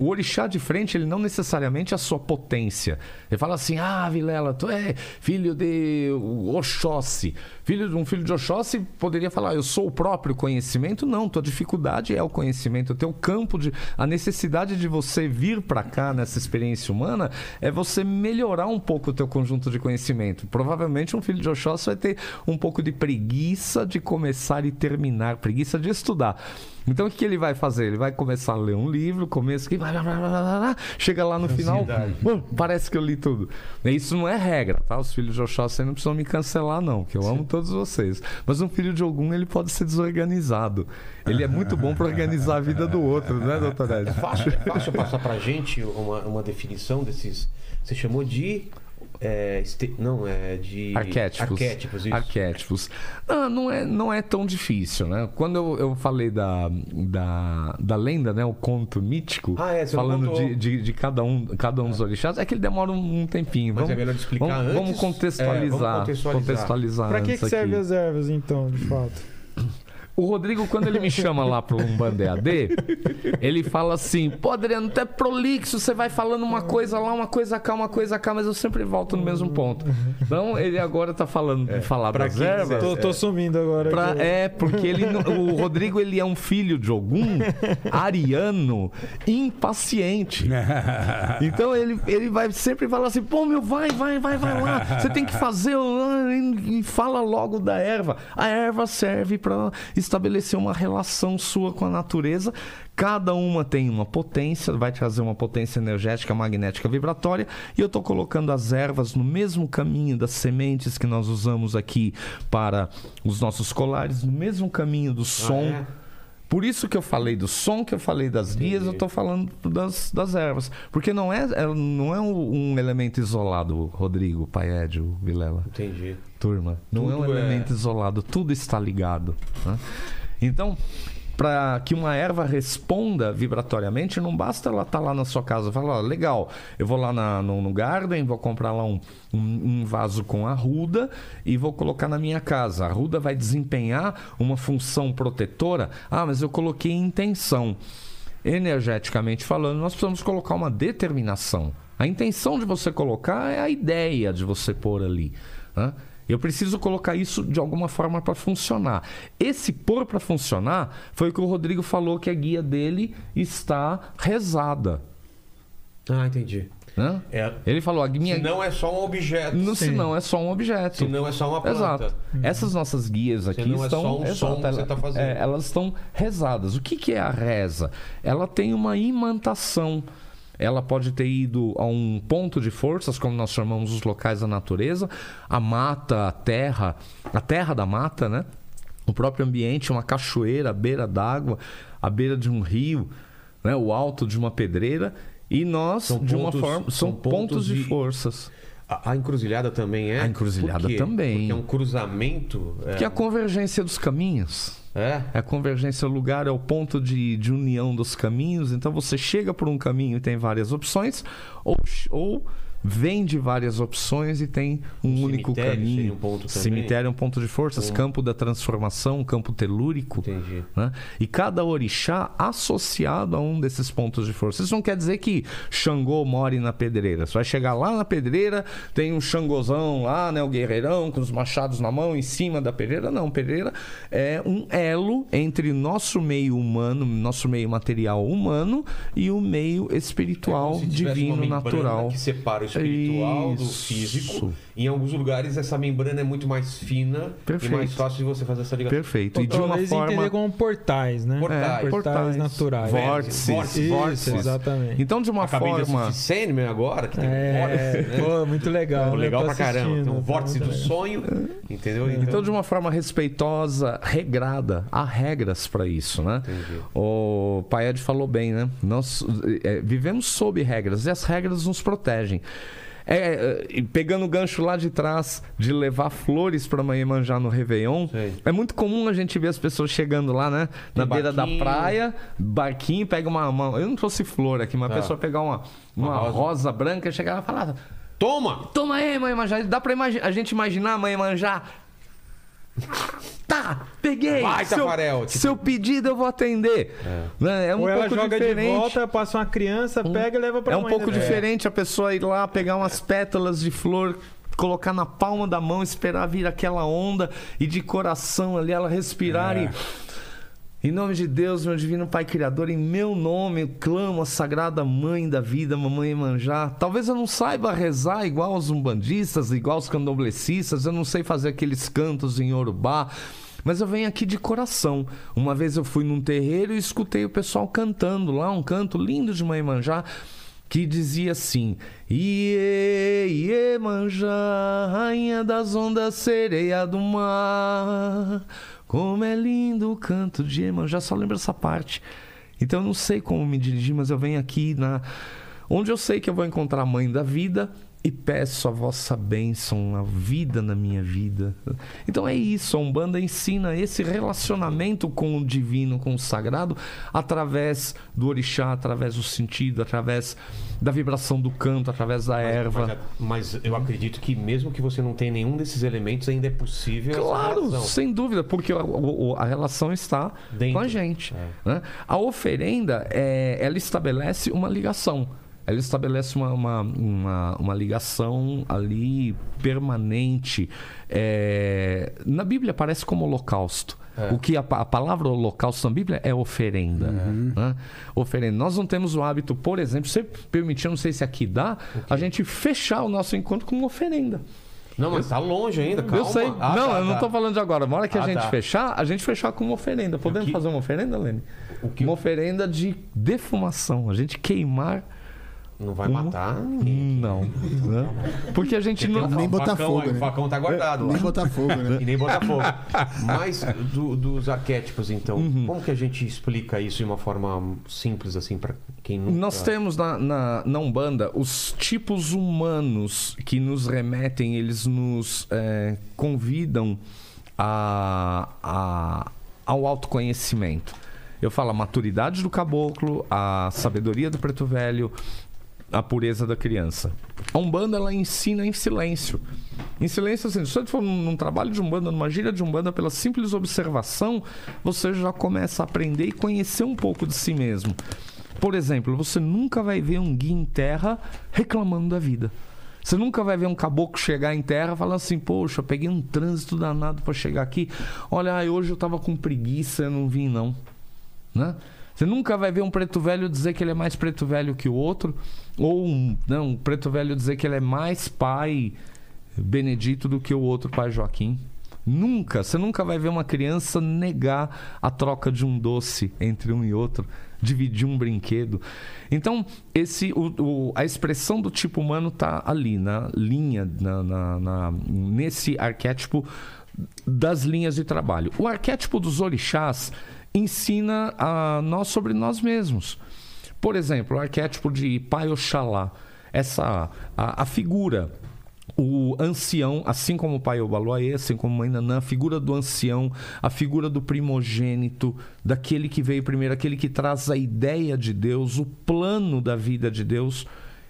O orixá de frente, ele não necessariamente é a sua potência. Ele fala assim: ah, Vilela, tu é filho de Oxóssi. Filho de um filho de Oxóssi poderia falar: eu sou o próprio conhecimento. Não, tua dificuldade é o conhecimento. O teu campo de. A necessidade de você vir para cá nessa experiência humana é você melhorar um pouco o teu conjunto de conhecimento. Provavelmente um filho de Oxóssi vai ter um pouco de preguiça de começar e terminar, preguiça de estudar. Então o que ele vai fazer? Ele vai começar a ler um livro, começa que vai, chega lá no final, parece que eu li tudo. Isso não é regra, tá? Os filhos de Oxóssi não precisam me cancelar não, que eu Sim. amo todos vocês. Mas um filho de algum ele pode ser desorganizado. Ele é muito bom para organizar a vida do outro, né, doutor Ed? É fácil, é fácil passar para gente uma, uma definição desses. Você chamou de é, este... Não, é de. Arquétipos. Arquétipos, isso. Arquétipos. Não, não, é, não é tão difícil, né? Quando eu, eu falei da, da, da lenda, né? O conto mítico, ah, é, falando de, de, de, cada um, cada um é. dos orixás, é que ele demora um, um tempinho. Mas vamos, é melhor explicar vamos, antes. Vamos contextualizar. É, vamos contextualizar. contextualizar pra que, que serve as ervas, então, de fato? O Rodrigo, quando ele me chama lá pro Umbanda EAD, ele fala assim: pô, Adriano, tu é prolixo, você vai falando uma coisa lá, uma coisa cá, uma coisa cá, mas eu sempre volto no mesmo ponto. Então, ele agora tá falando é, de falar pra das ervas. Tô, tô, sumindo agora. Pra, é, porque ele, o Rodrigo, ele é um filho de algum ariano impaciente. Então, ele, ele vai sempre falar assim: pô, meu, vai, vai, vai, vai lá. Você tem que fazer. E fala logo da erva. A erva serve para estabelecer uma relação sua com a natureza. Cada uma tem uma potência, vai trazer uma potência energética, magnética, vibratória, e eu estou colocando as ervas no mesmo caminho das sementes que nós usamos aqui para os nossos colares, no mesmo caminho do som. Ah, é? Por isso que eu falei do som, que eu falei das Entendi. guias, eu estou falando das, das ervas. Porque não é, é não é um, elemento isolado, Rodrigo, Paédio, Vilela. Entendi. Turma. Não tudo é um é... elemento isolado, tudo está ligado. Né? Então, para que uma erva responda vibratoriamente, não basta ela estar tá lá na sua casa. Falar, ó, legal, eu vou lá na, no, no Garden, vou comprar lá um, um, um, vaso com arruda e vou colocar na minha casa. A arruda vai desempenhar uma função protetora. Ah, mas eu coloquei intenção. Energeticamente falando, nós precisamos colocar uma determinação. A intenção de você colocar é a ideia de você pôr ali. Né? Eu preciso colocar isso de alguma forma para funcionar. Esse pôr para funcionar foi o que o Rodrigo falou que a guia dele está rezada. Ah, entendi. É, Ele falou, a minha... Se não é só um objeto. No, se não é só um objeto. Se não é só uma planta. Exato. Uhum. Essas nossas guias aqui não estão... É só um exato, som que você está fazendo. É, elas estão rezadas. O que, que é a reza? Ela tem uma imantação ela pode ter ido a um ponto de forças, como nós chamamos os locais da natureza, a mata, a terra, a terra da mata, né? O próprio ambiente, uma cachoeira, a beira d'água, a beira de um rio, né? o alto de uma pedreira. E nós, são de pontos, uma forma, são, são pontos, pontos de, de forças. A, encruzilhada também é? A encruzilhada também. Porque é um cruzamento. É... Que é a convergência dos caminhos. É? é a convergência, o lugar é o ponto de, de união dos caminhos. Então você chega por um caminho e tem várias opções, ou, ou vende várias opções e tem um, único caminho. Um cemitério é um ponto de forças, campo da transformação, campo telúrico. Entendi. Né? E cada orixá associado a um desses pontos de força. Isso não quer dizer que Xangô more na pedreira. Você vai chegar lá na pedreira, tem um Xangozão lá, né, o guerreirão com os machados na mão em cima da pedreira. Não, pedreira é um elo entre nosso meio humano, nosso meio material humano e o meio espiritual, é divino, natural. Que separa espiritual Isso. do físico. Em alguns lugares essa membrana é muito mais fina Perfeito. e mais fácil de você fazer essa ligação. Perfeito. E de uma forma entender como portais, né? Portais, é, portais, portais naturais. Vórtices. Vórtices. Isso, exatamente. Então de uma Acabei forma de Sandman agora, que tem é, vórtice, né? Pô, muito legal. Pô, legal pra caramba. Tem um vórtice do sonho, entendeu? Então, então, de uma forma respeitosa, regrada, há regras para isso, né? Entendi. O Paed falou bem, né? Nós é, vivemos sob regras e as regras nos protegem. É, é pegando o gancho lá de trás de levar flores para manjar no Réveillon, Sei. é muito comum a gente ver as pessoas chegando lá, né? Na beira da praia, barquinho, pega uma, uma, Eu não trouxe flor aqui, mas a tá. pessoa pegar uma, uma, uma rosa. rosa. branca e chegar e falar. Toma! Toma aí, mãe manjar. Dá pra a gente imaginar a mãe manjar Tá, peguei. Vai, seu, Tafarel, tipo- seu pedido eu vou atender. É, é um Ou ela pouco joga diferente. de volta, passa uma criança, pega e leva pra É um mãe, pouco né? diferente a pessoa ir lá, pegar umas pétalas de flor, colocar na palma da mão, esperar vir aquela onda e de coração ali ela respirar É. e. Em nome de Deus, meu divino Pai Criador, em meu nome eu clamo a sagrada Mãe da vida, Mamãe Manjá. Talvez eu não saiba rezar igual os umbandistas, igual os candomblecistas, eu não sei fazer aqueles cantos em Yorubá, mas eu venho aqui de coração. Uma vez eu fui num terreiro e escutei o pessoal cantando lá, um canto lindo de Mãe Manjá que dizia assim: Iê, Iê, Manjá, rainha das ondas, sereia do mar. Como é lindo o canto de Iemanjá, só lembro essa parte. Então eu não sei como me dirigir, mas eu venho aqui na onde eu sei que eu vou encontrar a mãe da vida e peço a vossa bênção, a vida na minha vida. Então é isso, a Umbanda ensina esse relacionamento com o divino, com o sagrado, através do orixá, através do sentido, através da vibração do canto, através da erva. Mas, mas eu acredito que mesmo que você não tenha nenhum desses elementos, ainda é possível Claro, sem dúvida, porque a, o- a relação está Dentro. com a gente. É. né? A oferenda, é, ela estabelece uma ligação. Ela estabelece uma, uma, uma, uma ligação ali permanente. É, na Bíblia aparece como holocausto. É. O que a, a palavra holocausto na Bíblia é oferenda. né? Oferenda. Nós não temos o hábito, por exemplo, se permitir, não sei se aqui dá, a gente fechar o nosso encontro com uma oferenda. Não, mas tá longe ainda, calma. Eu sei. Ah, não, tá, eu não tá. tô falando de agora. Na hora que a Ah, gente tá. fechar, a gente fechar com uma oferenda. Podemos que- fazer uma oferenda, Lene? que- Uma oferenda de defumação. A gente queimar. Não vai matar ninguém. Não. né? Porque a gente não. Nem botar facão fogo, aí, né? O facão tá guardado lá. Nem botar fogo, né? E nem Botafogo. Mas do- dos arquétipos, então, Uhum. como que a gente explica isso de uma forma simples, assim, pra quem nunca... Nós temos na, na, na Umbanda os tipos humanos que nos remetem, eles nos é, convidam a, a- ao autoconhecimento. Eu falo a maturidade do caboclo, a sabedoria do preto velho, a pureza da criança. A Umbanda, ela ensina em silêncio. Em silêncio, assim, se você for num, trabalho de Umbanda, numa gira de Umbanda, pela simples observação, você já começa a aprender e conhecer um pouco de si mesmo. Por exemplo, você nunca vai ver um guia em terra reclamando da vida. Você nunca vai ver um caboclo chegar em terra falando assim, poxa, peguei um trânsito danado para chegar aqui. Olha, hoje eu tava com preguiça, eu não vim não. Né? Você nunca vai ver um preto velho dizer que ele é mais preto velho que o outro, ou um, não, um preto velho dizer que ele é mais pai Benedito do que o outro pai Joaquim. Nunca, você nunca vai ver uma criança negar a troca de um doce entre um e outro, dividir um brinquedo. Então, esse, o- o- a expressão do tipo humano está ali, na linha, na- na- na- nesse arquétipo das linhas de trabalho. O arquétipo dos orixás ensina a nós sobre nós mesmos. Por exemplo, o arquétipo de Pai Oxalá, essa a, a figura o ancião, assim como o pai Obaluaê, assim como mãe Nanã, a figura do ancião, a figura do primogênito, daquele que veio primeiro, aquele que traz a ideia de Deus, o plano da vida de Deus,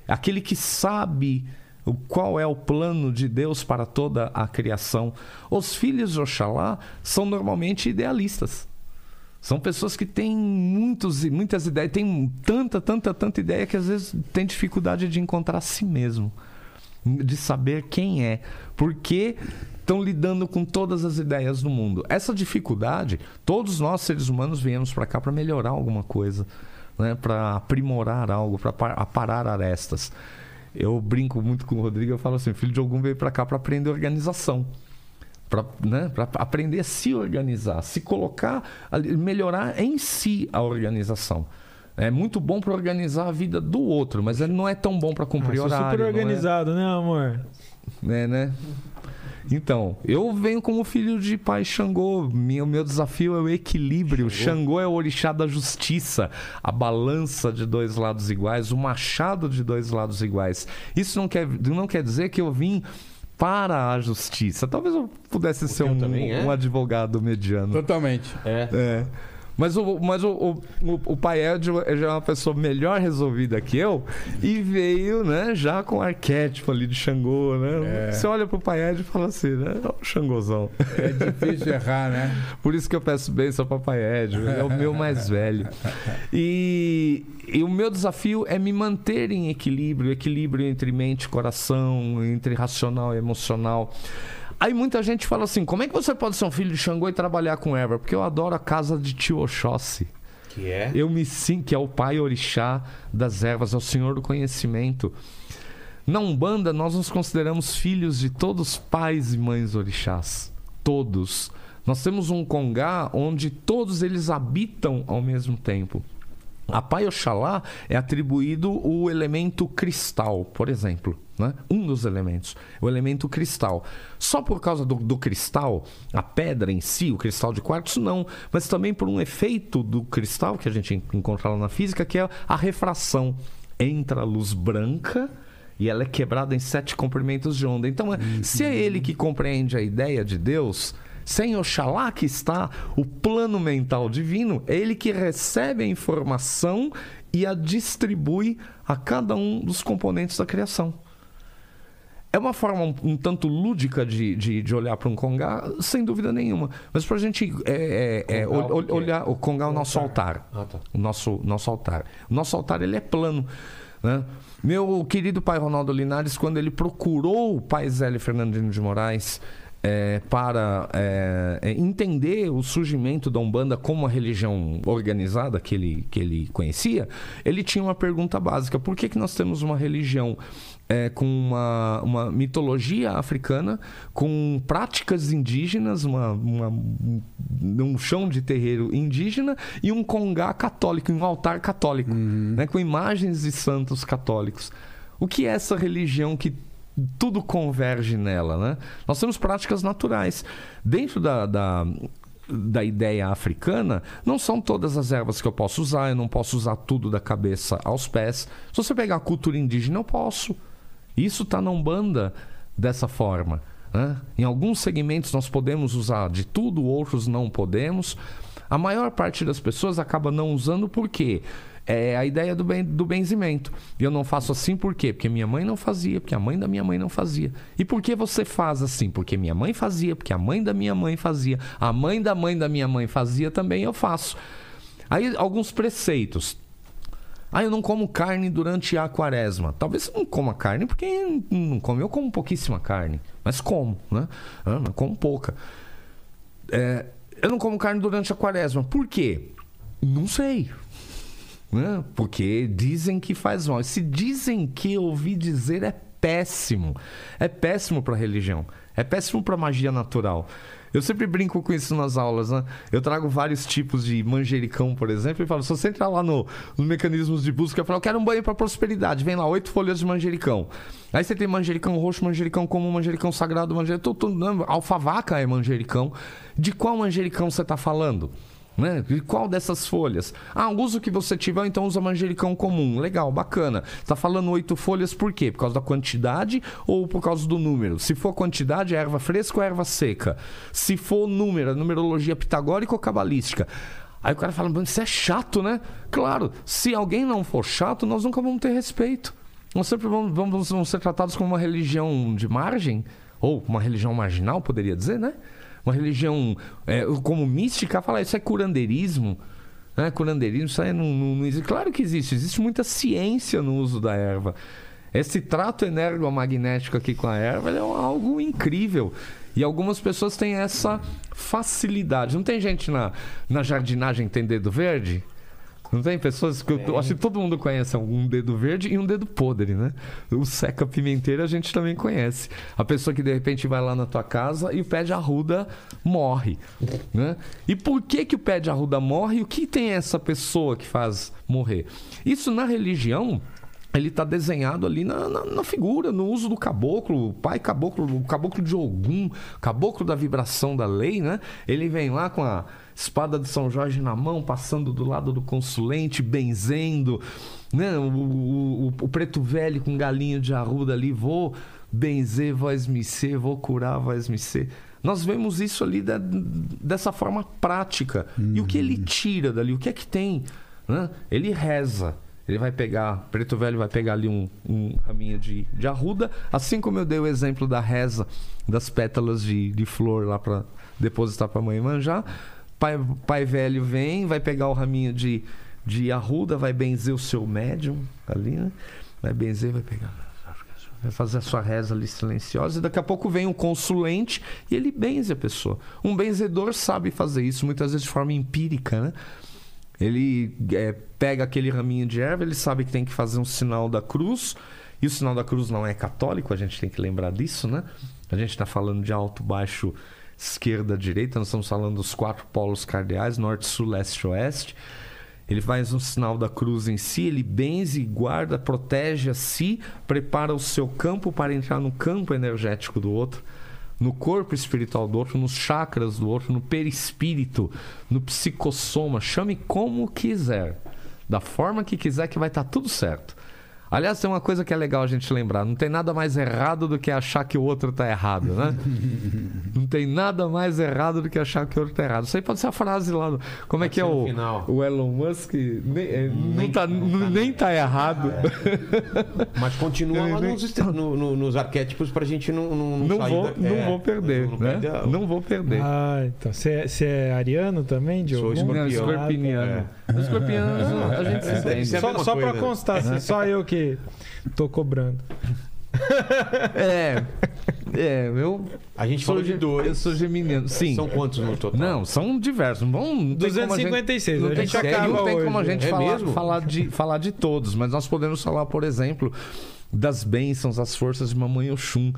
aquele que sabe qual é o plano de Deus para toda a criação. Os filhos de Oxalá são normalmente idealistas. São pessoas que têm muitos, muitas ideias, têm tanta, tanta, tanta ideia que às vezes tem dificuldade de encontrar a si mesmo de saber quem é, porque estão lidando com todas as ideias do mundo. Essa dificuldade, todos nós seres humanos viemos para cá para melhorar alguma coisa, né? para aprimorar algo, para aparar arestas. Eu brinco muito com o Rodrigo, eu falo assim, filho de algum veio para cá para aprender organização. Para né? Aprender a se organizar, se colocar, melhorar em si a organização. É muito bom para organizar a vida do outro, mas ele não é tão bom para cumprir Ah, horário. super não é? organizado, né, amor? né, né? Então, eu venho como filho de pai Xangô. Meu, meu desafio é o equilíbrio. Xangô. é o orixá da justiça, a balança de dois lados iguais, o machado de dois lados iguais. Isso não quer, não quer dizer que eu vim para a justiça. Talvez eu pudesse ser teu um, também é? um advogado mediano. Totalmente. É. É. Mas o, mas o, o, o, pai Ed já é uma pessoa melhor resolvida que eu e veio, né, já com o arquétipo ali de Xangô, né? É. Você olha pro pai Ed e fala assim, né? Ó, o Xangôzão. É difícil errar, né? Por isso que eu peço bênção ao papai Ed, ele é o meu mais velho. E, e o meu desafio é me manter em equilíbrio, equilíbrio entre mente e coração, entre racional e emocional. Aí muita gente fala assim: como é que você pode ser um filho de Xangô e trabalhar com Eva? Porque eu adoro a casa de tio Oxóssi. Que é? Eu me sinto que é o pai orixá das ervas, é o senhor do conhecimento. Na Umbanda, nós nos consideramos filhos de todos pais e mães orixás. Todos. Nós temos um congá onde todos eles habitam ao mesmo tempo. A Pai Oxalá é atribuído o elemento cristal, por exemplo. Né? Um dos elementos, o elemento cristal. Só por causa do, do, cristal, a pedra em si, o cristal de quartzo, não. Mas também por um efeito do cristal que a gente encontra lá na física, que é a refração. Entra a luz branca e ela é quebrada em sete comprimentos de onda. Então, se é ele que compreende a ideia de Deus, sem Oxalá que está o plano mental divino, é ele que recebe a informação e a distribui a cada um dos componentes da criação. É uma forma um, um tanto lúdica de, de, de olhar para um congá, sem dúvida nenhuma. Mas para a gente é, é, é, ol, olhar o congá é o nosso altar. Ah, tá. O nosso, nosso altar. O nosso altar ele é plano. Né? Meu querido pai Ronaldo Linares, quando ele procurou o pai Zélio Fernandino de Moraes é, para é, entender o surgimento da Umbanda como uma religião organizada que ele, que ele conhecia, ele tinha uma pergunta básica: por que, que nós temos uma religião é, com uma, uma, mitologia africana, com práticas indígenas, uma, uma, um chão de terreiro indígena e um congá católico, um altar católico, uhum. né, com imagens de santos católicos? O que é essa religião que tudo converge nela, né? Nós temos práticas naturais. Dentro da, da, da, ideia africana, não são todas as ervas que eu posso usar, eu não posso usar tudo da cabeça aos pés. Se você pegar a cultura indígena, eu posso. Isso está na Umbanda dessa forma. Né? Em alguns segmentos nós podemos usar de tudo, outros não podemos. A maior parte das pessoas acaba não usando por quê? é a ideia do, ben, do benzimento. E eu não faço assim por quê? Porque minha mãe não fazia, porque a mãe da minha mãe não fazia. E por que você faz assim? Porque minha mãe fazia, porque a mãe da minha mãe fazia, a mãe da mãe da minha mãe fazia também, eu faço. Aí alguns preceitos. Ah, eu não como carne durante a quaresma. Talvez você não coma carne porque não come. Eu como pouquíssima carne, mas como, né? Ah, Eu como pouca. É, eu não como carne durante a quaresma. Por quê? Não sei. Né? Porque dizem que faz mal. Se dizem que ouvi dizer é péssimo. É péssimo para a religião. É péssimo para a magia natural. Eu sempre brinco com isso nas aulas, né? Eu trago vários tipos de manjericão, por exemplo, e falo: se você entrar lá no, nos mecanismos de busca, eu falo, eu quero um banho para prosperidade. Vem lá, oito folhas de manjericão. Aí você tem manjericão roxo, manjericão comum, manjericão sagrado, manjericão. Alfavaca é manjericão. De qual manjericão você está falando? Né? E qual dessas folhas? Ah, uso que você tiver, então usa manjericão comum. Legal, bacana. Está falando oito folhas por quê? Por causa da quantidade ou por causa do número? Se for quantidade, é erva fresca ou erva seca? Se for número, é numerologia pitagórica ou cabalística? Aí o cara fala, isso é chato, né? Claro, se alguém não for chato, nós nunca vamos ter respeito. Nós sempre vamos, vamos, vamos ser tratados como uma religião de margem, ou uma religião marginal, poderia dizer, né? Uma religião é, como mística, falar isso é curandeirismo. Né? Isso aí não, não, não, existe. Claro que existe, existe muita ciência no uso da erva. Esse trato energomagnético aqui com a erva é algo incrível. E algumas pessoas têm essa facilidade. Não tem gente na, na jardinagem tem dedo verde? Não tem pessoas que eu, acho que todo mundo conhece um dedo verde e um dedo podre, né? O seca pimenteira a gente também conhece. A pessoa que de repente vai lá na tua casa e o pé de arruda morre, né? E por que que o pé de arruda morre? E o que tem essa pessoa que faz morrer? Isso na religião ele está desenhado ali na, na, na, figura, no uso do caboclo, o pai caboclo, o caboclo de Ogum, caboclo da vibração da lei, né? Ele vem lá com a espada de São Jorge na mão, passando do lado do consulente, benzendo, né? O, o, o, preto velho com galinho de arruda ali, vou benzer, vós me ser, vou curar, vós me ser. Nós vemos isso ali da, dessa forma prática. Uhum. E o que ele tira dali? O que é que tem? Né? Ele reza. Ele vai pegar, preto velho vai pegar ali um, um raminho de, de arruda, assim como eu dei o exemplo da reza das pétalas de, de flor lá para depositar para a mãe manjar. Pai, pai velho vem, vai pegar o raminho de, de arruda, vai benzer o seu médium ali, né? Vai benzer, vai pegar vai fazer a sua reza ali silenciosa e daqui a pouco vem um consulente e ele benze a pessoa. Um benzedor sabe fazer isso, muitas vezes de forma empírica, né? Ele é, pega aquele raminho de erva, ele sabe que tem que fazer um sinal da cruz, e o sinal da cruz não é católico, a gente tem que lembrar disso, né? A gente está falando de alto, baixo, esquerda, direita, nós estamos falando dos quatro polos cardeais, norte, sul, leste, oeste. Ele faz um sinal da cruz em si, ele benze, guarda, protege a si, prepara o seu campo para entrar no campo energético do outro, no corpo espiritual do outro, nos chakras do outro, no perispírito, no psicossoma, chame como quiser, da forma que quiser que vai estar tudo certo. Aliás, tem uma coisa que é legal a gente lembrar: não tem nada mais errado do que achar que o outro está errado, né? não tem nada mais errado do que achar que o outro está errado. Isso aí pode ser a frase lá. No, como é que é o, o Elon Musk? Nem, é, nem, tá, nem tá errado. É. Mas continua lá nos, no, no, nos arquétipos para a gente não, não, não, não vou, Não é, vou perder. Não, né? não vou perder. Ah, então. Você é, é ariano também, Diogo? Sou escorpiano. Ah, tá. Escorpiano, a gente se entende. Só, só para constar, assim, só eu que tô cobrando. é. É, eu. A gente falou de dois. Eu sou geminiano. Sim. São quantos no total? Não, são diversos. Bom, não 256. Não tem, a gente, não tem como a gente é falar, falar, de, falar de todos, mas nós podemos falar, por exemplo, das bênçãos, as forças de Mamãe Oxum.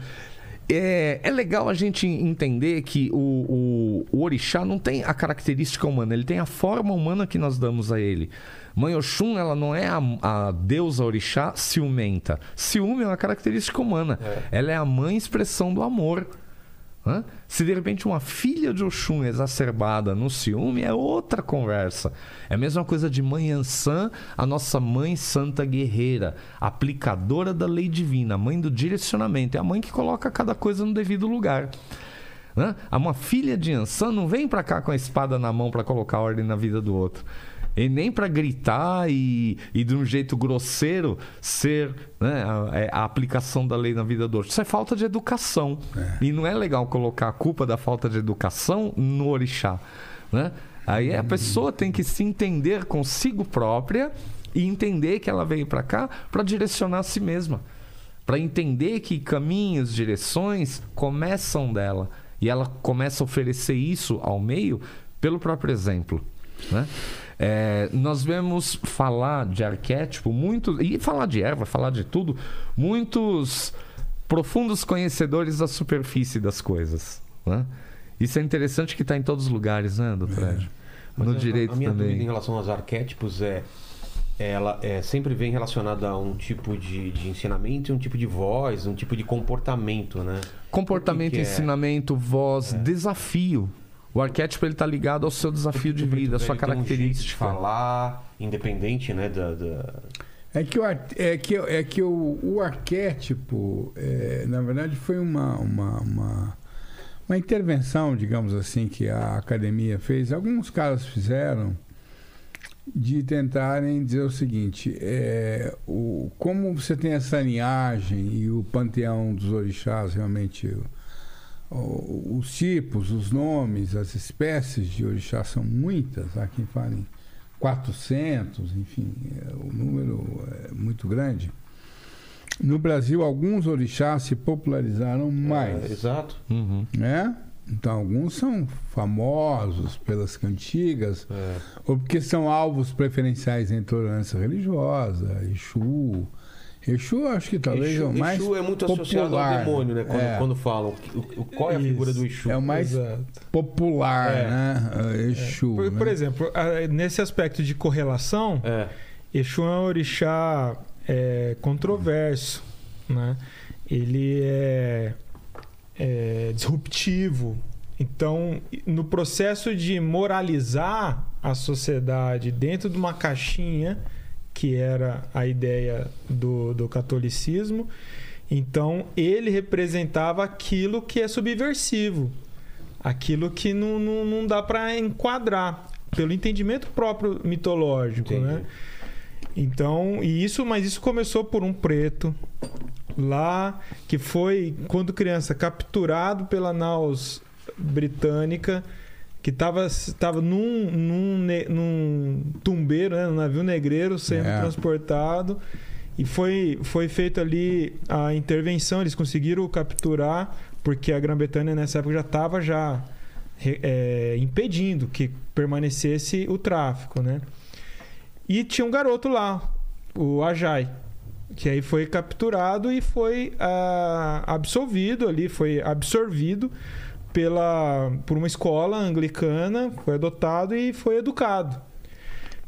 É, é legal a gente entender que o, o, o orixá não tem a característica humana, ele tem a forma humana que nós damos a ele. Mãe Oxum, ela não é a, a deusa orixá ciumenta. Ciúme é uma característica humana. É. Ela é a mãe expressão do amor. Hã? Se de repente uma filha de Oxum exacerbada no ciúme, é outra conversa. É a mesma coisa de Mãe Ansan, a nossa mãe santa guerreira, aplicadora da lei divina, mãe do direcionamento. É a mãe que coloca cada coisa no devido lugar. Hã? Uma filha de Ansan não vem para cá com a espada na mão para colocar ordem na vida do outro. E nem para gritar e, e de um jeito grosseiro ser né, a, é, a, aplicação da lei na vida do outro. Isso é falta de educação. É. E não é legal colocar a culpa da falta de educação no orixá. Né? Aí a pessoa tem que se entender consigo própria e entender que ela veio para cá para direcionar a si mesma. Para entender que caminhos, direções começam dela. E ela começa a oferecer isso ao meio pelo próprio exemplo. Né? É, nós vemos falar de arquétipo muito e falar de erva, falar de tudo, muitos profundos conhecedores da superfície das coisas. Né? Isso é interessante que está em todos os lugares, né, doutor é. No direito a, a minha também. dúvida em relação aos arquétipos é ela é, sempre vem relacionada a um tipo de, de ensinamento um tipo de voz, um tipo de comportamento, né? Comportamento, que que é? ensinamento, voz, é. desafio. O arquétipo ele está ligado ao seu desafio de vida, à sua característica. de falar, independente, né, da, da... É que o, é que, é que o, o arquétipo, é, na verdade, foi uma, uma, uma, uma, intervenção, digamos assim, que a academia fez. Alguns caras fizeram de tentarem dizer o seguinte: é, o, como você tem essa linhagem e o panteão dos orixás realmente os tipos, os nomes, as espécies de orixá são muitas, há quem fale 400, enfim, é, o número é muito grande. No Brasil, alguns orixás se popularizaram mais. É, exato. Uhum. Né? Então, alguns são famosos pelas cantigas, é. ou porque são alvos preferenciais da intolerância religiosa, Exu, Exu, acho que talvez Exu, é o mais. Exu é muito popular. associado ao demônio, né? Quando, é. quando falam. Qual é a Isso. figura do Exu? É o mais Exato. popular, é. né? É. Exu. Por, né? por, exemplo, nesse aspecto de correlação, é. Exu é um orixá é, controverso, né? Ele é, é disruptivo. Então, no processo de moralizar a sociedade dentro de uma caixinha que era a ideia do, do catolicismo. Então, ele representava aquilo que é subversivo. aquilo que não, não, não dá para enquadrar pelo entendimento próprio mitológico, Entendi. né? Então, e isso, mas isso começou por um preto lá que foi quando criança capturado pela naus britânica que estava tava num, num, num tumbeiro, né, num navio negreiro sendo É. transportado e foi foi feito ali a intervenção, eles conseguiram capturar porque a Grã-Bretanha nessa época já estava já é, impedindo que permanecesse o tráfico, né? E tinha um garoto lá, o Ajay, que aí foi capturado e foi ah, absolvido ali, foi absorvido pela, por uma escola anglicana, foi adotado e foi educado.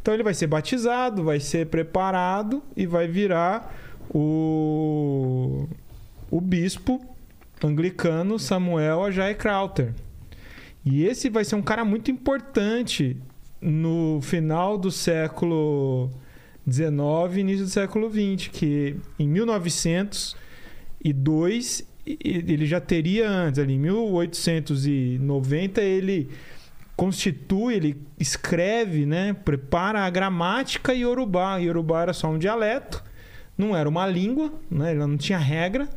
Então ele vai ser batizado, vai ser preparado e vai virar o, o bispo anglicano Samuel Ajay Crowther. E esse vai ser um cara muito importante no final do século XIX, início do século XX, que em 1902 e- ele já teria antes, ali em 1890 ele constitui, ele escreve, né, prepara a gramática iorubá. Iorubá era só um dialeto, não era uma língua, né, ela não tinha regra.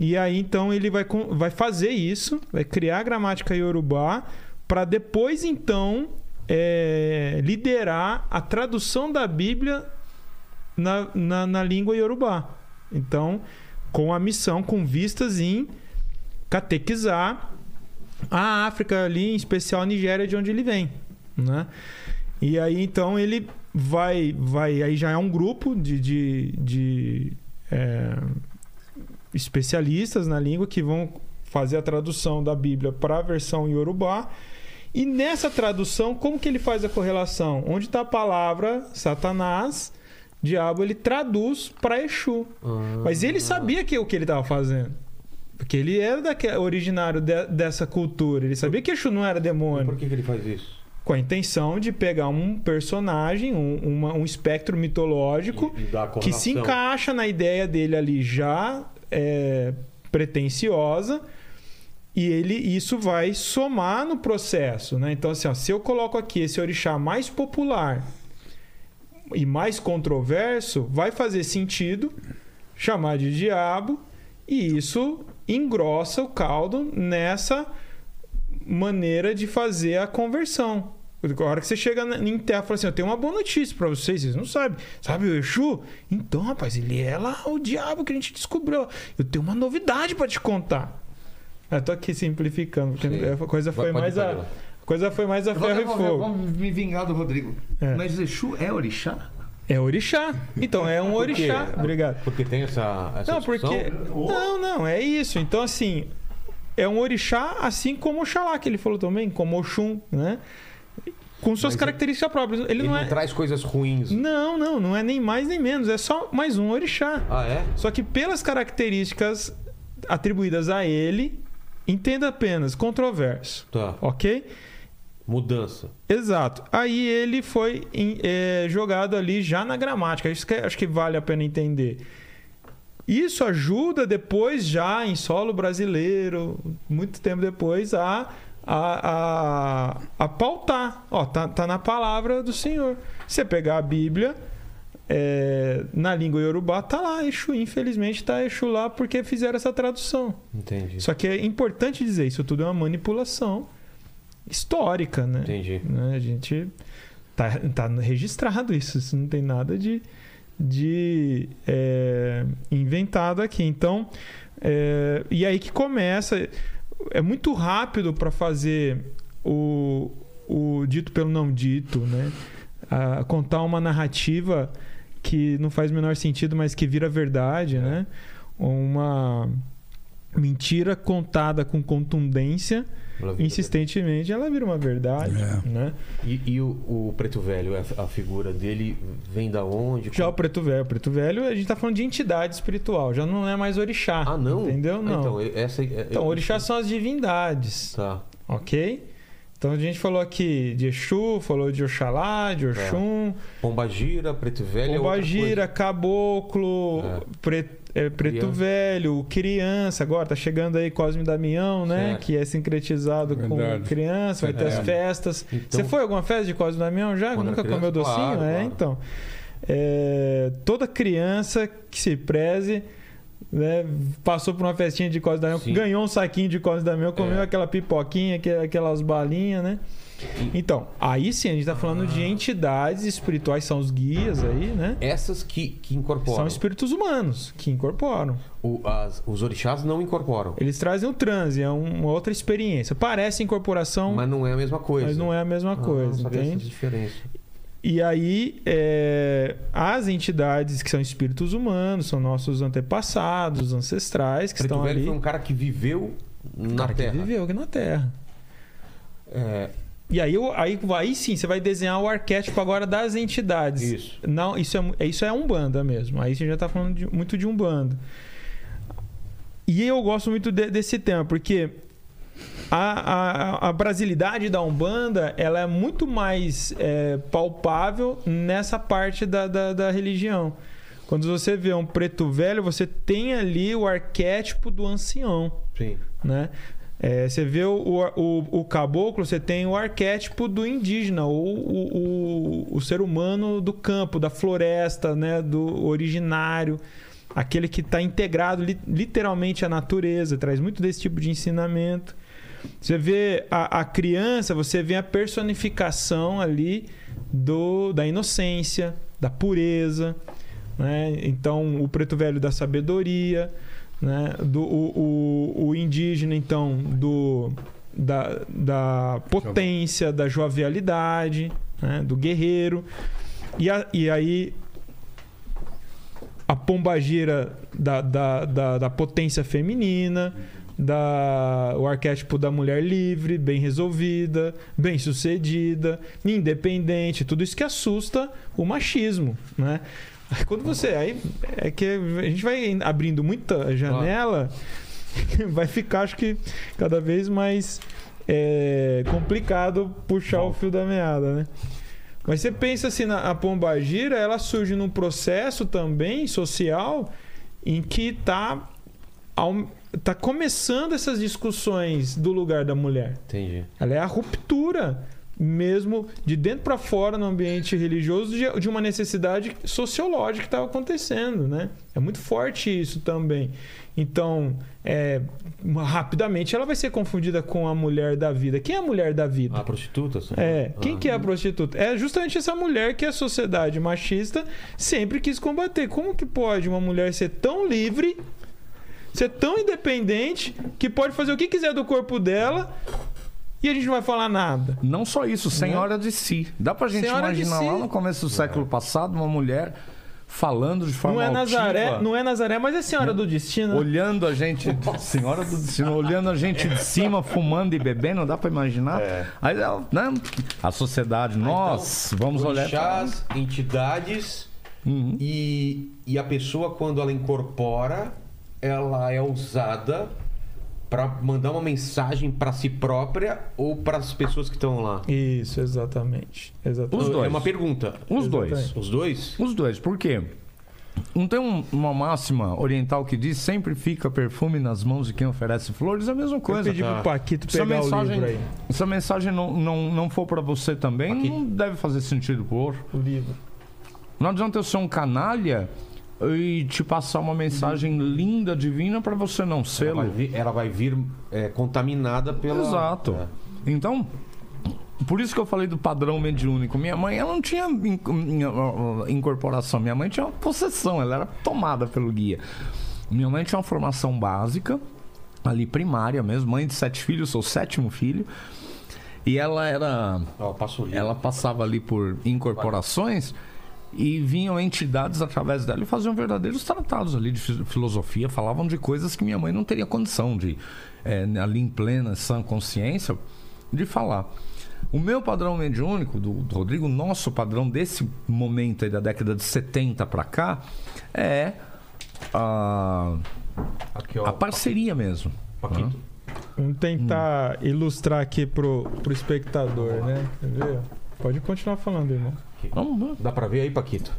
E aí então ele vai, vai fazer isso, vai criar a gramática iorubá para depois então é, liderar a tradução da Bíblia na, na, na língua iorubá. Então, com a missão, com vistas em catequizar a África ali, em especial a Nigéria, de onde ele vem, né? E aí então ele vai, vai aí já é um grupo de, de, de, é, especialistas na língua que vão fazer a tradução da Bíblia para a versão iorubá. E nessa tradução, como que ele faz a correlação? Onde está a palavra Satanás, diabo, ele traduz para Exu. Mas ele sabia que o que ele estava fazendo. Porque ele era daque- originário de- dessa cultura. Ele sabia que Exu não era demônio. Por que, que ele faz isso? Com a intenção de pegar um personagem, um, uma- um espectro mitológico E- e que se encaixa na ideia dele ali já é, pretensiosa e ele isso vai somar no processo, né? Então assim, ó, se eu coloco aqui esse orixá mais popular e mais controverso, vai fazer sentido chamar de diabo e isso engrossa o caldo nessa maneira de fazer a conversão. A hora que você chega na- em terra e fala assim: Eu tenho uma boa notícia pra vocês, vocês não sabem. Sabe o Exu? Então, rapaz, ele é lá o diabo que a gente descobriu. Eu tenho uma novidade pra te contar. Eu tô aqui simplificando, porque Sim. a coisa foi Pode- mais a. coisa foi mais a ferro e Vamos- fogo. Vamos me vingar do Rodrigo. É. Mas Exu é orixá? É orixá. Então, é um orixá. Obrigado. Porque tem essa, essa Não, discussão? porque. Não, não, é isso. Então, assim, é um orixá, assim como Oxalá, que ele falou também, como Oxum, né? Com suas Mas características próprias. Ele, Ele não não é. traz coisas ruins. Não, não, não é nem mais nem menos. É só mais um orixá. Ah, é? Só que pelas características atribuídas a ele, entenda apenas controverso. Tá. Ok? Mudança. Exato. Aí ele foi é, jogado ali já na gramática. Isso que acho que vale a pena entender. Isso ajuda depois, já em solo brasileiro, muito tempo depois, a, a, a, a pautar. Ó, tá, tá na palavra do Senhor. Você pegar a Bíblia, é, na língua iorubá, tá lá Exu. Infelizmente tá Exu lá porque fizeram essa tradução. Entendi. Só que é importante dizer, isso tudo é uma manipulação histórica, né? Entendi. né? A gente tá, tá registrado isso, isso não tem nada de, de é, inventado aqui. Então, é, e aí que começa, é muito rápido para fazer o, o dito pelo não dito, né? A contar uma narrativa que não faz o menor sentido, mas que vira verdade, né? Uma mentira contada com contundência Ela insistentemente, ela vira uma verdade, É. né? E, e o, o Preto Velho, a, figura dele vem da onde? Já o preto velho, o preto velho, a gente tá falando de entidade espiritual, já não é mais orixá. Ah, não? Entendeu? Não. Então, essa, é- Então, orixá são as divindades, Tá. ok? Então a gente falou aqui de Exu, falou de Oxalá, de Oxum, Pombagira, Preto Velho é Pombagira, coisa. Caboclo, É. pre- é preto Criança. velho, criança, agora tá chegando aí Cosme Damião, né? Certo. Que é sincretizado Verdade. com criança, vai ter as É. festas. Então- Você foi a alguma festa de Cosme Damião já? Nunca era comeu criança? docinho? Claro, é, claro. então. É, toda criança que se preze. Né, passou por uma festinha de Cosme Damião, Sim. ganhou um saquinho de Cosme e Damião, comeu É. aquela pipoquinha, aqu- aquelas balinhas, né? Então, aí sim, a gente tá falando de entidades espirituais, são os guias aí, né? Essas que, que incorporam. São espíritos humanos que incorporam. O- as- os orixás não incorporam. Eles trazem o transe, é um- uma outra experiência. Parece incorporação, Mas não é a mesma coisa. mas não é a mesma Ah, coisa, não entende? diferença. E aí, é, as entidades que são espíritos humanos, são nossos antepassados, ancestrais, que Preto estão Velho ali. foi um cara que viveu na cara Terra. que viveu aqui na Terra. É, E aí, aí, aí sim, você vai desenhar o arquétipo agora das entidades. Isso. Não, isso é, isso é Umbanda mesmo. Aí você já está falando de- muito de Umbanda. E eu gosto muito de- desse tema, porque a, a, a brasilidade da Umbanda ela é muito mais é, palpável nessa parte da, da, da religião. Quando você vê um preto velho, você tem ali o arquétipo do ancião sim. né? É, você vê o, o, o caboclo, você tem o arquétipo do indígena, ou o, o, o ser humano do campo, da floresta, né? do originário, aquele que está integrado li- literalmente à natureza, traz muito desse tipo de ensinamento. Você vê a, a criança, você vê a personificação ali do, da inocência, da pureza. Né? Então, o preto velho da sabedoria, né? do, o, o, o indígena, então, do, da, da potência, da jovialidade, né? do guerreiro. E, a- e aí, a pombagira da, da, da, da potência feminina, da, o arquétipo da mulher livre, bem resolvida, bem sucedida, independente, tudo isso que assusta o machismo, né? Quando você. Aí é que a gente vai abrindo muita janela, vai ficar, acho que, cada vez mais é, complicado puxar o fio da meada, né? Mas você pensa assim, na, a pombagira, ela surge num processo também social em que tá, ao- tá começando essas discussões do lugar da mulher. Entendi. Ela é a ruptura mesmo de dentro para fora no ambiente religioso de, uma necessidade sociológica que estava acontecendo, né? É muito forte isso também. Então, é, rapidamente ela vai ser confundida com a mulher da vida. Quem é a mulher da vida? A prostituta? É, fala? quem Ah. que é a prostituta? É justamente essa mulher que a sociedade machista sempre quis combater. Como que pode uma mulher ser tão livre, ser tão independente, que pode fazer o que quiser do corpo dela e a gente não vai falar nada? Não só isso, senhora de si. Dá pra gente Senhora imaginar si. lá no começo do século passado uma mulher falando de forma Não é Nazaré, altiva, não é Nazaré, mas é Senhora do Destino. olhando a gente, senhora do destino, olhando a gente de cima, fumando e bebendo, dá pra imaginar? Aí, né, a sociedade, nós vamos olhar pra... Orixás, entidades Uhum. e, e a pessoa, quando ela incorpora, ela é usada para mandar uma mensagem para si própria ou para as pessoas que estão lá? Isso, exatamente. exatamente. Os dois. É uma pergunta. Os dois. Exatamente. Os dois? Os dois, por quê? Não tem um- uma máxima oriental que diz sempre fica perfume nas mãos de quem oferece flores? É a mesma Eu coisa. pedi pro Paquito Se a pegar o mensagem, livro aí. se a mensagem não, não, não for pra você também, Aqui. não deve fazer sentido pro outro. O livro. Não adianta eu ser um canalha e te passar uma mensagem linda, divina, pra você não Ela ser. vai vir, ela vai vir, é, contaminada pela. Exato. É. Então, por isso que eu falei do padrão mediúnico. Minha mãe, ela não tinha in- in- incorporação. Minha mãe tinha uma possessão, ela era tomada pelo guia. Minha mãe tinha uma formação básica, ali primária mesmo, mãe de sete filhos, sou o sétimo filho. E ela era. Livro. Ela passava ali por incorporações e vinham entidades através dela e faziam verdadeiros tratados ali de fi- filosofia, falavam de coisas que minha mãe não teria condição de, eh, ali em plena sã consciência, de falar. O meu padrão mediúnico, do, do Rodrigo, o nosso padrão desse momento aí da década de 70 para cá, é a, Aqui, ó. a parceria mesmo. Paquito. Vamos tentar ilustrar aqui pro, pro espectador, né? Pode continuar falando, irmão. Vamos, vamos. Dá pra ver aí, Paquito?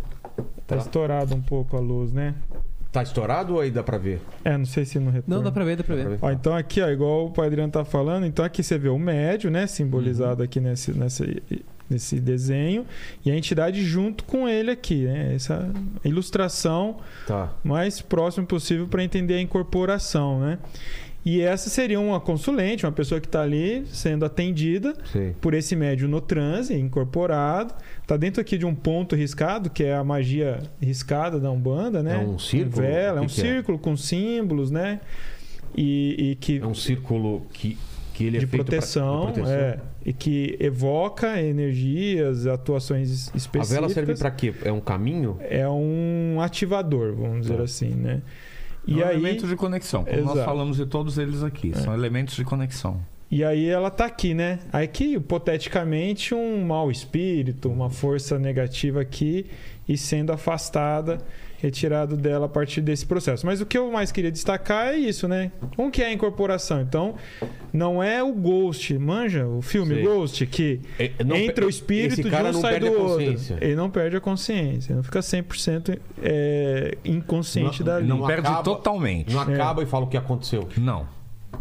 Tá estourado um pouco a luz, né? Tá estourado ou aí dá pra ver? É, não sei se no retorno. Não, dá pra ver, dá pra ver. Ó, então aqui, ó, igual o Pai Adriano tá falando, então aqui você vê o médio, né? Simbolizado Uhum. aqui nesse, nesse, nesse desenho. E a entidade junto com ele aqui, né? Essa ilustração Tá. mais próximo possível para entender a incorporação, né? E essa seria uma consulente, uma pessoa que está ali sendo atendida Sei. por esse médium no transe, incorporado. Está dentro aqui de um ponto riscado, que é a magia riscada da Umbanda, né? É um círculo? Com vela, é um que é? círculo com símbolos, né? E, e que É um círculo que, que ele de é feito pra- proteção, de proteção. é, e que evoca energias, atuações A específicas. vela serve pra quê? É um caminho? É um ativador, vamos dizer Tá. assim, né? E E aí, elementos de conexão, como nós Exato. falamos de todos eles aqui. São elementos de conexão. E aí ela tá aqui, né? Aí que, hipoteticamente, um mau espírito, uma força negativa aqui e sendo afastada, retirado dela a partir desse processo. Mas o que eu mais queria destacar é isso, né? Como que é a incorporação? Então, não é o Ghost, manja? O filme Sei. Ghost, que É, não entra o espírito de um não sai perde do a outro. consciência. Ele não perde a consciência, ele não fica 100% é, inconsciente Não- dali. Não, Não perde acaba- totalmente. Não acaba e fala o que aconteceu. Não.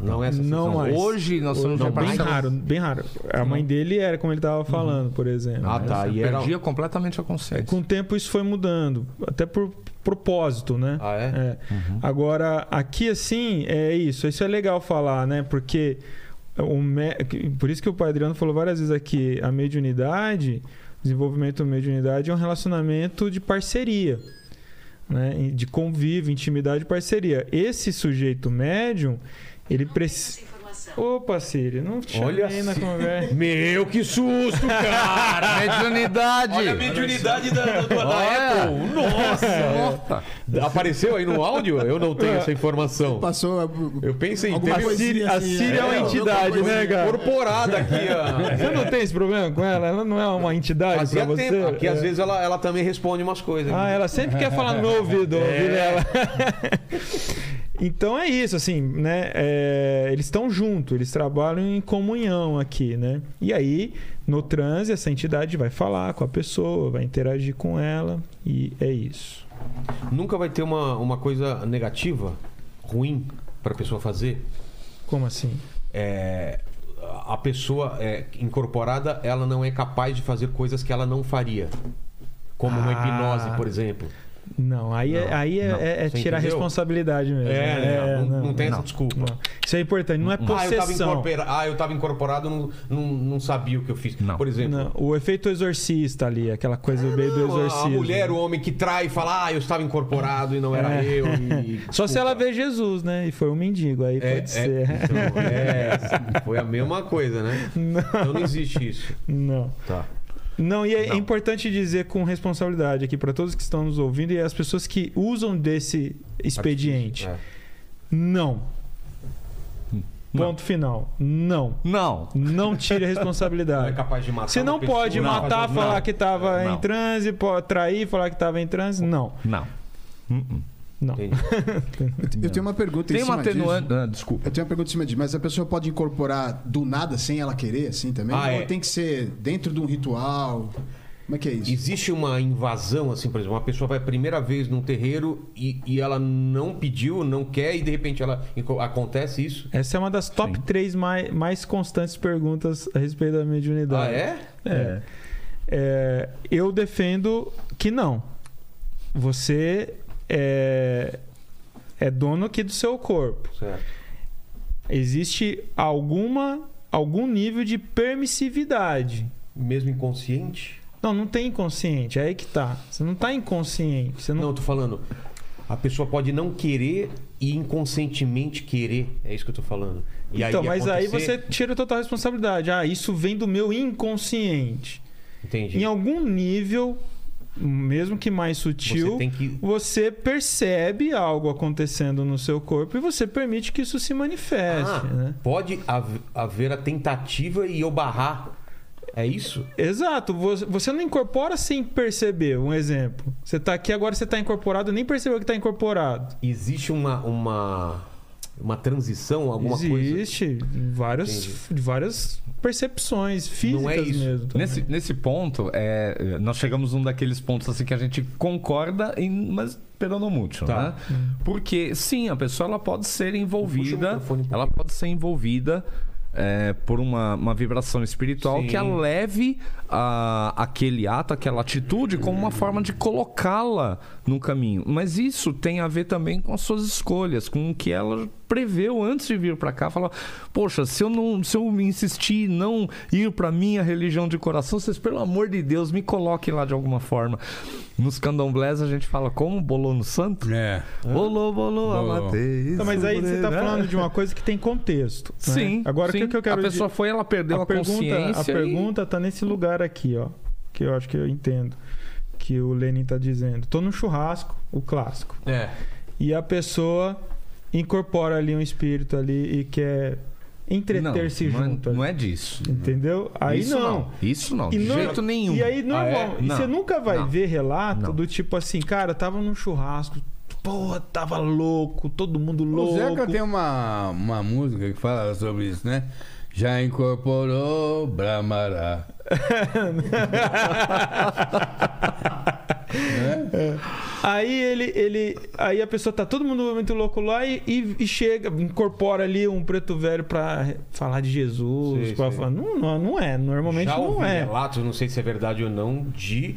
Não é essa Não mais. Hoje nós estamos Não, bem raro, bem raro. A mãe dele era como ele estava falando, por exemplo. Ah, tá. E era... Perdia completamente a consciência. Com o tempo isso foi mudando, até por propósito, né? Ah, é? É. Agora, aqui assim, é isso. Isso é legal falar, né? Porque o me... por isso que o pai Adriano falou várias vezes aqui, a mediunidade, desenvolvimento da mediunidade é um relacionamento de parceria. Né? De convívio, intimidade e parceria. Esse sujeito médium, ele precisa. Opa, Siri, não te Olha chamei na Siri. conversa. Meu, que susto, cara! Mediunidade! Olha a mediunidade da, da, da Olha. Apple. Nossa! Apareceu aí no áudio? Eu não tenho essa informação. Passou. Eu pensei em ter Siri, a assim, Siri é, uma é, entidade, né, cara? incorporada aqui. ó. Você não tem esse problema com ela? Ela não é uma entidade Fazia pra você? tempo. Aqui, É. às vezes, ela, ela também responde umas coisas. Ah, ela sempre quer falar no meu ouvido, ouvido ela. Então é isso, assim, né? É, eles estão juntos, eles trabalham em comunhão aqui, né? E aí, no transe, essa entidade vai falar com a pessoa, vai interagir com ela, e é isso. Nunca vai ter uma, uma coisa negativa, ruim, pra pessoa fazer. Como assim? É, a pessoa é, incorporada, ela não é capaz de fazer coisas que ela não faria. Como uma Ah. hipnose, por exemplo. Não, aí é, Não, aí é, não. é- é tirar a responsabilidade mesmo. É, não, não tem essa não, desculpa. não. Isso é importante, não é Ah eu, tava possessão. incorpora... ah, eu incorporado, não, não, não sabia o que eu fiz. Não. Por exemplo, Não, o efeito exorcista ali, aquela coisa meio do não, exorcismo. a mulher, o homem que trai e fala, ah, eu estava incorporado e não era É. eu. e- Só se ela vê Jesus, né? E foi um mendigo, aí É, pode ser. é, então, é, foi a mesma coisa, né? Então não existe isso. Não. Tá. Não, e é, Não. importante dizer com responsabilidade aqui para todos que estão nos ouvindo e as pessoas que usam desse expediente. É. Não. Ponto final. Não. Não. Não tire a Não é responsabilidade. capaz de matar Você não pessoa, pode não matar, fazer- falar não. que estava em Não. transe, pode trair, falar que estava em transe. Não. Não. Uh-uh. Não. Eu tenho uma pergunta em Tem uma cima disso. atenuante. Ah, desculpa. Eu tenho uma pergunta em cima disso, mas a pessoa pode incorporar do nada sem ela querer, assim também? Ah, Ou é. tem que ser dentro de um ritual? Como é que é isso? Existe uma invasão, assim, por exemplo, uma pessoa vai a primeira vez num terreiro e, e ela não pediu, não quer, e de repente ela acontece isso. Essa é uma das top Sim. três mais, mais constantes perguntas a respeito da Ah, mediunidade. é? É. É, eu defendo que não. Você é, é dono aqui do seu corpo. Certo. Existe alguma algum nível de permissividade. Mesmo inconsciente? Não, não tem inconsciente. É aí que tá. Você não tá inconsciente. Você Não, não, eu tô falando. A pessoa pode não querer e inconscientemente querer. É isso que eu tô falando. E então, aí mas aí acontecer- você tira total responsabilidade. Ah, isso vem do meu inconsciente. Entendi. Em algum nível, mesmo que mais sutil, Você que. você percebe algo acontecendo no seu corpo e você permite que isso se manifeste. Ah, né? Pode hav- haver a tentativa e eu barrar. É isso? Exato, você você não incorpora sem perceber. Um exemplo. Você está aqui agora, você está incorporado, nem percebeu que está incorporado. Existe uma, uma, uma transição, alguma coisa? Existe várias, várias percepções físicas Não é isso. mesmo. também. Nesse, nesse ponto, é, nós chegamos num daqueles pontos assim que a gente concorda, em, mas peronomútil, Tá. né? Porque, sim, a pessoa ela pode ser envolvida, um ela pode ser envolvida é, por uma, uma vibração espiritual Sim. que a leve a, aquele ato, aquela atitude como uma forma de colocá-la no caminho. Mas isso tem a ver também com as suas escolhas, com o que ela preveu antes de vir para cá. Falar, poxa, se eu não, se eu insistir em não ir para minha religião de coração, vocês pelo amor de Deus me coloquem lá de alguma forma. Nos candomblés a gente fala como bolou no santo. É. Bolou, bolou, Bolou. amatei. Então, mas aí você tá né? falando de uma coisa que tem contexto. né? Sim. Agora, sim. o que, que eu quero A pessoa dizer? foi, ela perdeu a, a pergunta, consciência. a e- pergunta tá nesse lugar aqui, ó. Que eu acho que eu entendo. Que o Lenin tá dizendo. Tô no churrasco, o clássico. É. E a pessoa incorpora ali um espírito ali e quer entreter-se não, junto. Não é, não é disso. Entendeu? Aí Isso não. Isso não, E de não- jeito nenhum. E aí, normal. Ah, é? E você Não, nunca vai não. ver relato Não. do tipo assim, cara, tava num churrasco, porra, tava louco, todo mundo O louco. Zeca tem uma, uma música que fala sobre isso, né? Já incorporou Bramará. né? Aí ele, ele. Aí a pessoa tá todo mundo muito louco lá e, e- e chega, incorpora ali um preto velho pra falar de Jesus. Pra sei. falar- não, não, não é, normalmente Já não ouvi é. relatos, não sei se é verdade ou não, de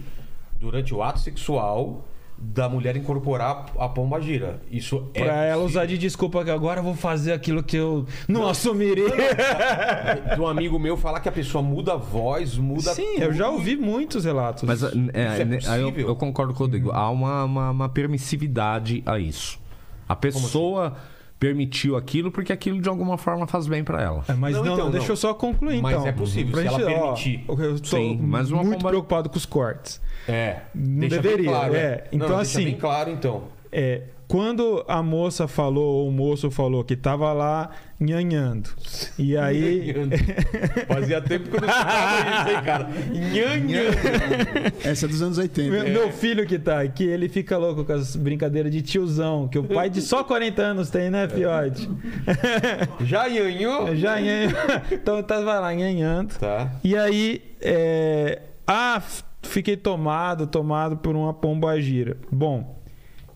durante o ato sexual da mulher incorporar a pomba gira. Isso é Pra ela usar de desculpa que agora eu vou fazer aquilo que eu não, assumiria. de um amigo meu falar que a pessoa muda a voz, muda Sim, tudo. eu já ouvi muitos relatos. Mas é, é né, aí eu, eu concordo com o Rodrigo. Há uma, uma, uma permissividade a isso. A pessoa permitiu aquilo porque aquilo de alguma forma faz bem pra ela. É, mas Não, não, então, deixa não. eu só concluir Mas então. é possível, Pra se ela gente- ó, permitir. eu tô Sim, mas uma muito preocupado com os cortes. É. Não Deixa deveria, Bem claro, é. Não, Então, deixa assim- bem claro, então. É, quando a moça falou, ou o moço falou que tava lá nhanhando. E aí. Fazia tempo que eu não escutava isso, hein, cara? Nhanhã. Essa é dos anos 80. Meu, meu filho que tá aqui, ele fica louco com as brincadeiras de tiozão, que o pai de só 40 anos tem, né, fiote? Já nhanhou? Já nhan... Então tava lá nhanhando. Tá. E aí, é... ah, fiquei tomado, tomado por uma pombagira. Bom,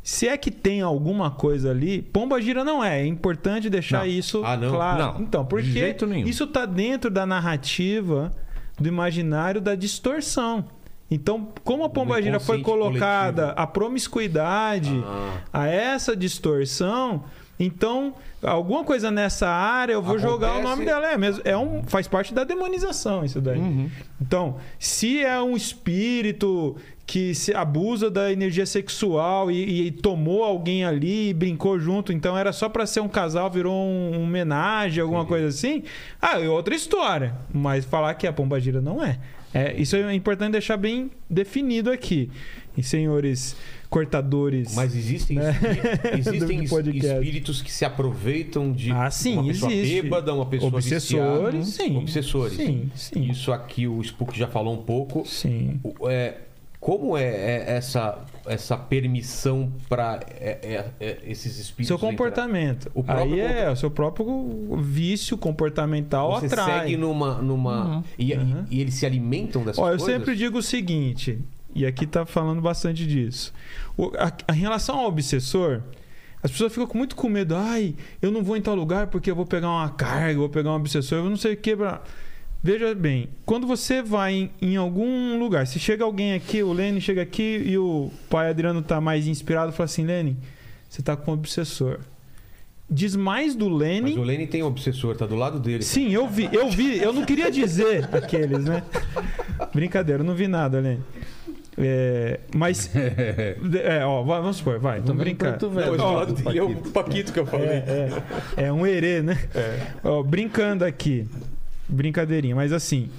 se é que tem alguma coisa ali, pombagira não é. É importante deixar Não. isso Ah, não? claro. Não, Então, porque de jeito nenhum. isso tá dentro da narrativa do imaginário da distorção. Então, como a pombagira foi inconsciente colocada coletivo. a promiscuidade, Ah. a essa distorção, então alguma coisa nessa área eu vou jogar o Acontece- nome dela é mesmo é um faz parte da demonização isso daí. Então, se é um espírito que se abusa da energia sexual e, e tomou alguém ali e brincou junto, então era só pra ser um casal, virou um, um homenagem, alguma coisa assim, ah, é outra história. Mas falar que a pombagira não é. é. Isso é importante deixar bem definido aqui. E senhores cortadores. Mas existem, Né? existem espíritos que se aproveitam de Ah, sim, uma pessoa existe. bêbada, uma pessoa Obsessores, viciada. sim. Obsessores. Sim, sim. Isso aqui o Spook já falou um pouco. Sim. É, como é, é essa, essa permissão para esses espíritos? Seu comportamento. O próprio Aí é, o seu próprio vício comportamental Você atrai. segue numa. numa e, e- Uhum. e eles se alimentam dessas Ó, eu coisas? sempre digo o seguinte, e aqui tá falando bastante disso. O- a, a- em relação ao obsessor, as pessoas ficam com muito com medo. Ai, eu não vou em tal lugar porque eu vou pegar uma carga, vou pegar um obsessor, eu não sei o que. Pra... Veja bem, quando você vai em, em algum lugar, se chega alguém aqui, o Lênin chega aqui e o pai Adriano tá mais inspirado, fala assim, Lênin, você tá com um obsessor. Diz mais do Lênin Mas o Lenny tem um obsessor, tá do lado dele. Sim, eu vi, eu vi. Eu não queria dizer aqueles, né? Brincadeira, eu não vi nada, Lene. É, mas. É, ó, vamos supor, vai, vamos brincar. Não, mas do Ó, lado dele é o Paquito que eu falei. é, é, é um herê, né? Ó, brincando aqui. Brincadeirinha, mas assim.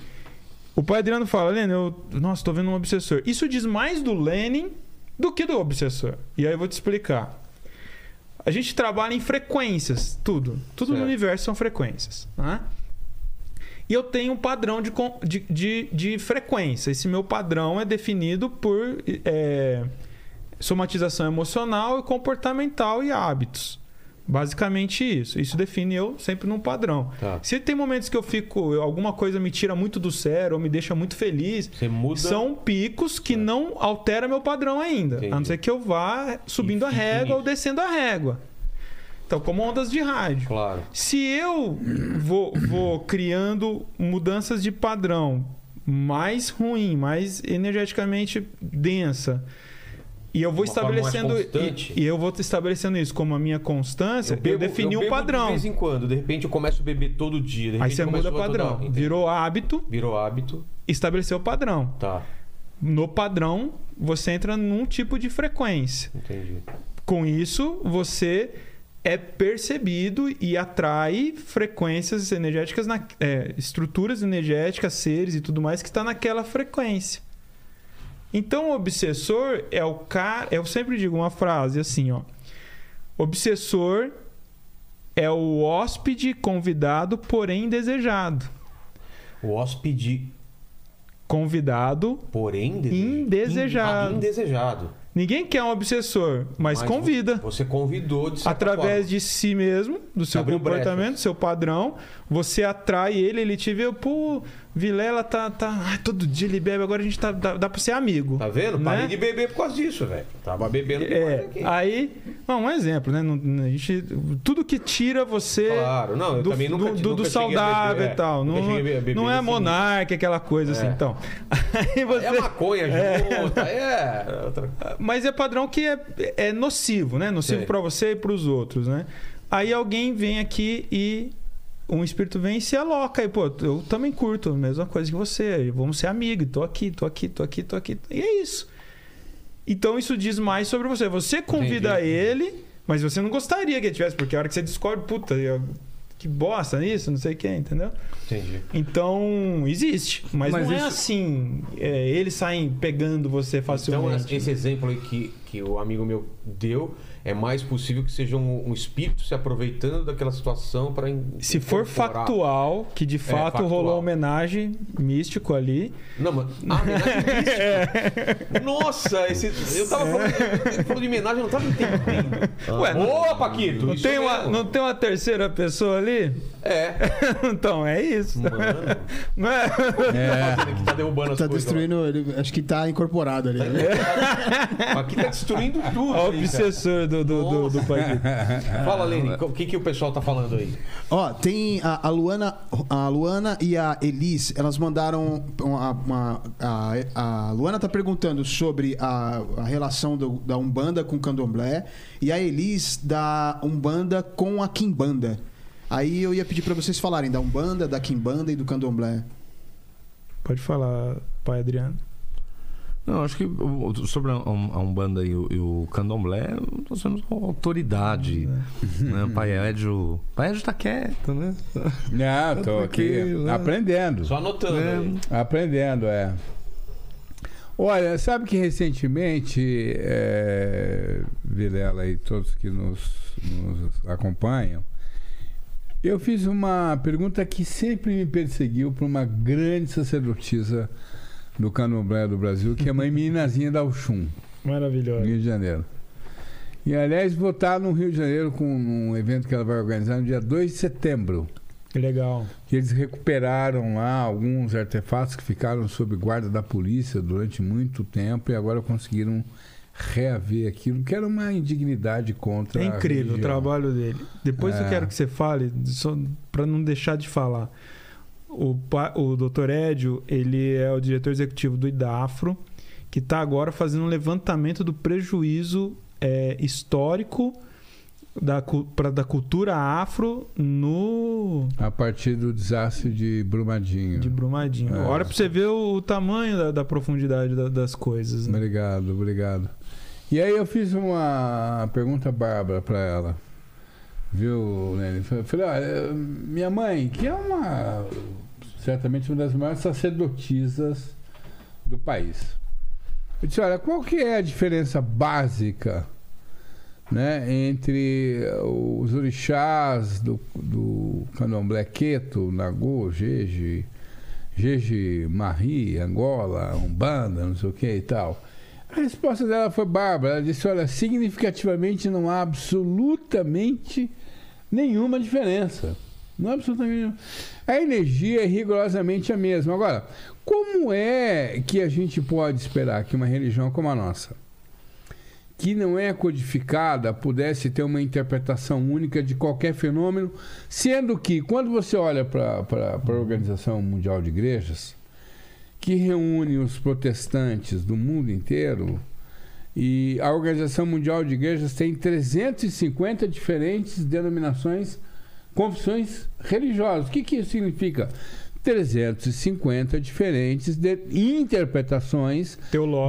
O pai Adriano fala, Lene, eu. Nossa, tô vendo um obsessor. Isso diz mais do Lenin do que do obsessor. E aí eu vou te explicar. A gente trabalha em frequências, tudo. Tudo Certo. no universo são frequências. Né? E eu tenho um padrão de, de, de, de frequência. Esse meu padrão é definido por é, somatização emocional, comportamental e hábitos. Basicamente isso. Isso define eu sempre num padrão. Tá. Se tem momentos que eu fico, alguma coisa me tira muito do sério ou me deixa muito feliz, são picos que não altera meu padrão ainda. Entendi. A não ser que eu vá subindo E a régua ou descendo a régua. Então, como ondas de rádio. Claro. Se eu vou, vou criando mudanças de padrão mais ruim, mais energeticamente densa, e eu vou estabelecendo e, e eu vou estabelecendo isso como a minha constância, eu, defini eu um bebo padrão. De vez em quando, de repente eu começo a beber todo dia. de Aí você muda padrão. toda-. Virou hábito, Virou hábito. estabeleceu o padrão. Tá, No padrão, você entra num tipo de frequência. entendi. Com isso, você é percebido e atrai frequências energéticas, na, é, estruturas energéticas, seres e tudo mais que está naquela frequência. Então, o obsessor é o cara. Eu sempre digo uma frase assim, ó. Obsessor é o hóspede convidado, porém desejado. O hóspede, Convidado, porém, dese- Indesejado. In- ah, indesejado. ninguém quer um obsessor, mas, convida. Você convidou de através forma. de si mesmo, do seu Abriu comportamento, brechas. do seu padrão, você atrai ele, ele te vê, pô, Vilela tá, tá ai, todo dia ele bebe, agora a gente tá, dá, dá pra ser amigo. Tá vendo? né? Parei de beber por causa disso, velho. Tava bebendo É, aqui. aí, não, um exemplo, né? Não- a gente, tudo que tira você Claro, não, eu do, também nunca- do, nunca do saudável beber, é. e tal. Nunca Não, não é monarca, aquela coisa assim, É. então. Aí você, É maconha junto, é. Mas é padrão que é, é nocivo, né? Nocivo pra você e pros outros, né? Aí alguém vem aqui e um espírito vem e se aloca. E, pô, eu também curto a mesma coisa que você. Vamos ser amigos. Tô aqui, tô aqui, tô aqui, tô aqui. E é isso. Então isso diz mais sobre você. Você convida Entendi. ele, mas você não gostaria que ele tivesse, porque a hora que você descobre, puta, eu- que bosta isso, não sei o que, entendeu? Entendi. Então, existe. Mas, Mas não é isso- assim. é, eles saem pegando você Então, facilmente. esse exemplo aí que, que o amigo meu deu, é mais possível que seja um, um espírito se aproveitando daquela situação para. Se for factual, que de fato É, factual. rolou homenagem místico ali. Não, mas. Ah, homenagem mística. Nossa, esse, eu tava falando. Ele falou de homenagem, eu não tava entendendo. Ué, não- Ô, Paquito! Não isso tem, uma, não tem uma terceira pessoa ali? É. então, é isso. Mano. Não é? Tá fazendo aqui, tá derrubando as Tá coisas. destruindo. ele- acho que tá incorporado ali. né? ó. Aqui tá destruindo tudo. O aí, cara. obsessor do, do, do, do. Fala, Lene, o que, que o pessoal tá falando aí? Ó, tem a, a Luana, a Luana e a Elis, elas mandaram uma, uma- a, a Luana tá perguntando sobre a, a relação do- da Umbanda com o Candomblé e a Elis da Umbanda com a Kimbanda. Aí eu ia pedir pra vocês falarem da Umbanda, da Kimbanda e do Candomblé. Pode falar, pai Adriano. Não, acho que sobre a, a Umbanda e o, e o Candomblé, nós temos uma autoridade. Né? Pai Edio. Pai Edio tá quieto, né? Não, tô aqui Tranquilo, né? aprendendo. Só anotando. É. aí. Aprendendo, é. Olha, sabe que recentemente, é, Vilela e todos que nos, nos acompanham, eu fiz uma pergunta que sempre me perseguiu para uma grande sacerdotisa do candomblé do Brasil, que é a mãe Minazinha da Oxum, no Maravilhoso. Rio de Janeiro. E, aliás, vou estar no Rio de Janeiro com um evento que ela vai organizar no dia 2 de setembro Legal. que eles recuperaram lá alguns artefatos que ficaram sob guarda da polícia durante muito tempo e agora conseguiram reaver aquilo, que era uma indignidade contra É incrível o trabalho dele. Depois eu É. quero que você fale, só para não deixar de falar. O, o Dr. Edio, ele é o diretor executivo do IDAFRO, que está agora fazendo um levantamento do prejuízo é, histórico da, pra- da cultura afro no A partir do desastre de Brumadinho. de Brumadinho. É. Olha para você ver o, o tamanho da, da profundidade da- das coisas. né? Obrigado, obrigado. E aí eu fiz uma pergunta bárbara para ela. Viu? Eu Falei, olha, minha mãe, que é uma certamente uma das maiores sacerdotisas do país. Eu disse, olha, qual que é a diferença básica né, entre os orixás do, do candomblé Queto, Nagô, Jeje, Jeje, Marri, Angola, Umbanda, não sei o que e tal. A resposta dela foi bárbara. Ela disse: olha, significativamente não há absolutamente nenhuma diferença. Não há absolutamente. A energia é rigorosamente a mesma. Agora, como é que a gente pode esperar que uma religião como a nossa, que não é codificada, pudesse ter uma interpretação única de qualquer fenômeno, sendo que, quando você olha para a Organização Mundial de Igrejas, que reúne os protestantes do mundo inteiro, e a Organização Mundial de Igrejas tem 350 diferentes denominações, confissões religiosas. O que, que isso significa? 350 diferentes de interpretações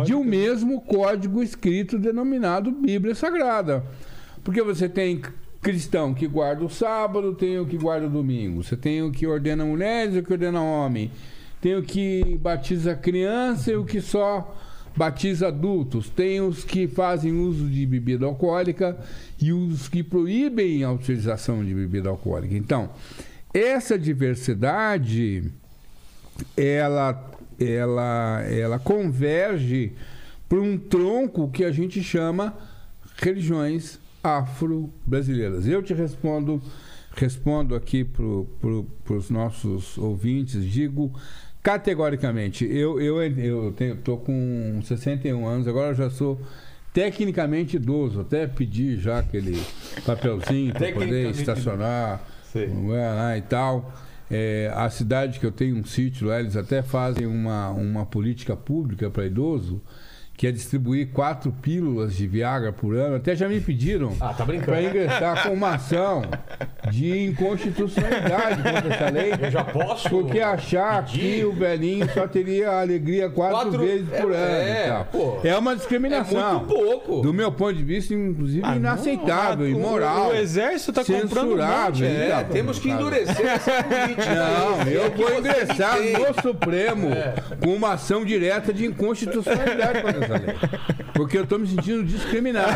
de um mesmo código escrito denominado Bíblia Sagrada. Porque você tem cristão que guarda o sábado, tem o que guarda o domingo. Você tem o que ordena mulheres e o que ordena homem. Tem o que batiza criança e o que só batiza adultos. Tem os que fazem uso de bebida alcoólica e os que proíbem a utilização de bebida alcoólica. Então, essa diversidade ela ela ela converge para um tronco que a gente chama religiões afro-brasileiras. Eu te respondo respondo aqui para os nossos ouvintes, digo categoricamente, eu eu eu tenho, tô com 61 anos, agora já sou tecnicamente idoso, até pedi já aquele papelzinho para poder estacionar é, e tal. É, a cidade que eu tenho um sítio lá, eles até fazem uma, uma política pública para idoso que é distribuir quatro pílulas de Viagra por ano. Até já me pediram ah, tá para ingressar com uma ação de inconstitucionalidade contra essa lei. Eu já posso. Porque achar pedir? que o velhinho só teria alegria quatro, quatro... vezes por é, ano. É, é uma discriminação. É muito pouco. Do meu ponto de vista, inclusive, ah, inaceitável, não, imoral. O, o exército está comprando um é, tá Temos que endurecer essa política. Não, eu vou ingressar no Supremo é. com uma ação direta de inconstitucionalidade lei. Porque eu estou me sentindo discriminado.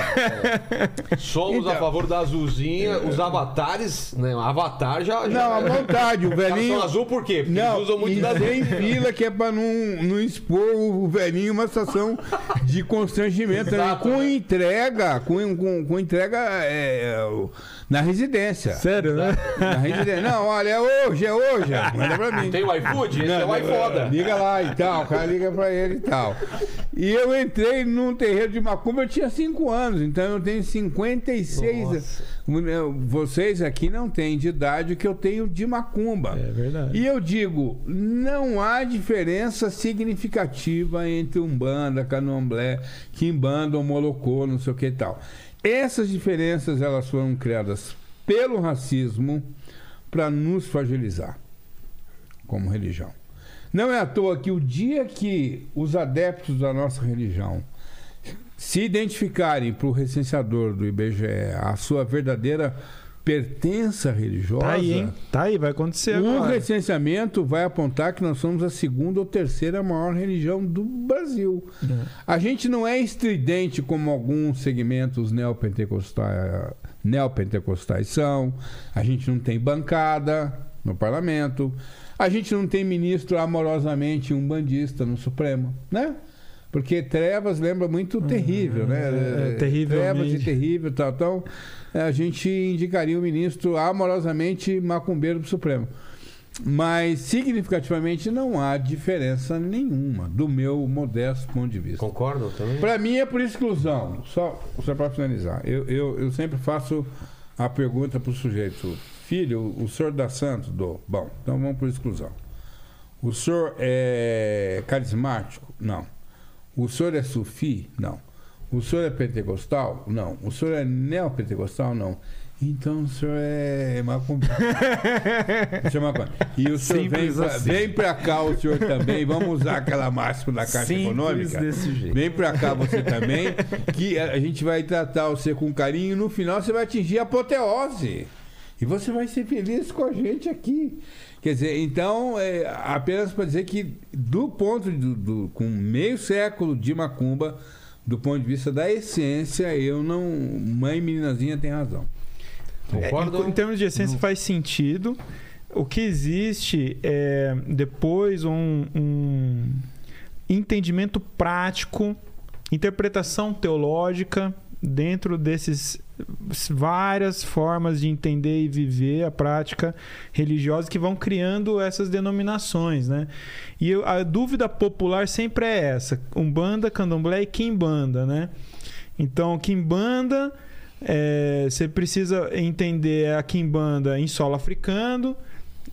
Somos então, a favor da azulzinha, os avatares, né? O avatar já. já não, à vontade, o velhinho. Azul por quê? Porque não, usam muito da tem fila que é para não, não expor o velhinho uma situação de constrangimento. Né? Exato, com né? entrega, com, com, com entrega. É, na residência. Sério, né? Na residência. Não, olha, é hoje, é hoje. Manda pra mim. Tem o iFood? Esse é o iFoda. Liga lá e tal, o cara liga pra ele e tal. E eu entrei num terreiro de macumba, eu tinha 5 anos, então eu tenho 56. Nossa. Vocês aqui não têm de idade que eu tenho de macumba. É verdade. E eu digo, não há diferença significativa entre Umbanda, Candomblé, Quimbanda, Molocô, não sei o que e tal. Essas diferenças elas foram criadas pelo racismo para nos fragilizar como religião. Não é à toa que o dia que os adeptos da nossa religião se identificarem para o recenseador do IBGE a sua verdadeira pertença religiosa. Tá aí, hein? Tá aí, vai acontecer o agora. recenseamento vai apontar que nós somos a segunda ou terceira maior religião do Brasil. É. A gente não é estridente como alguns segmentos neopentecostais, neopentecostais são. A gente não tem bancada no parlamento. A gente não tem ministro amorosamente um bandista no Supremo, né? Porque trevas lembra muito terrível, né? É, é, terrível. Trevas e terrível tal. Então, a gente indicaria o ministro amorosamente macumbeiro do Supremo. Mas, significativamente, não há diferença nenhuma, do meu modesto ponto de vista. Concordo também? Para mim é por exclusão. Só, só para finalizar. Eu, eu, eu sempre faço a pergunta para o sujeito: Filho, o senhor dá santo? Dou. Bom, então vamos por exclusão. O senhor é carismático? Não. O senhor é sufi? Não. O senhor é pentecostal? Não. O senhor é neopentecostal? Não. Então o senhor é macumbeiro. e o senhor vem pra, assim. vem pra cá, o senhor também. Vamos usar aquela máxima da Caixa Simples Econômica. Desse jeito. Vem pra cá você também, que a gente vai tratar você com carinho e no final você vai atingir a apoteose. E você vai ser feliz com a gente aqui. Quer dizer, então, é, apenas para dizer que, do ponto de, do, com meio século de macumba, do ponto de vista da essência, eu não. Mãe meninazinha tem razão. É, em, em, termos de essência, não. faz sentido. O que existe é depois um, um entendimento prático interpretação teológica dentro desses várias formas de entender e viver a prática religiosa que vão criando essas denominações, né? E a dúvida popular sempre é essa: Umbanda, Candomblé e Kimbanda, né? Então, Kimbanda, é, você precisa entender a Kimbanda em solo africano,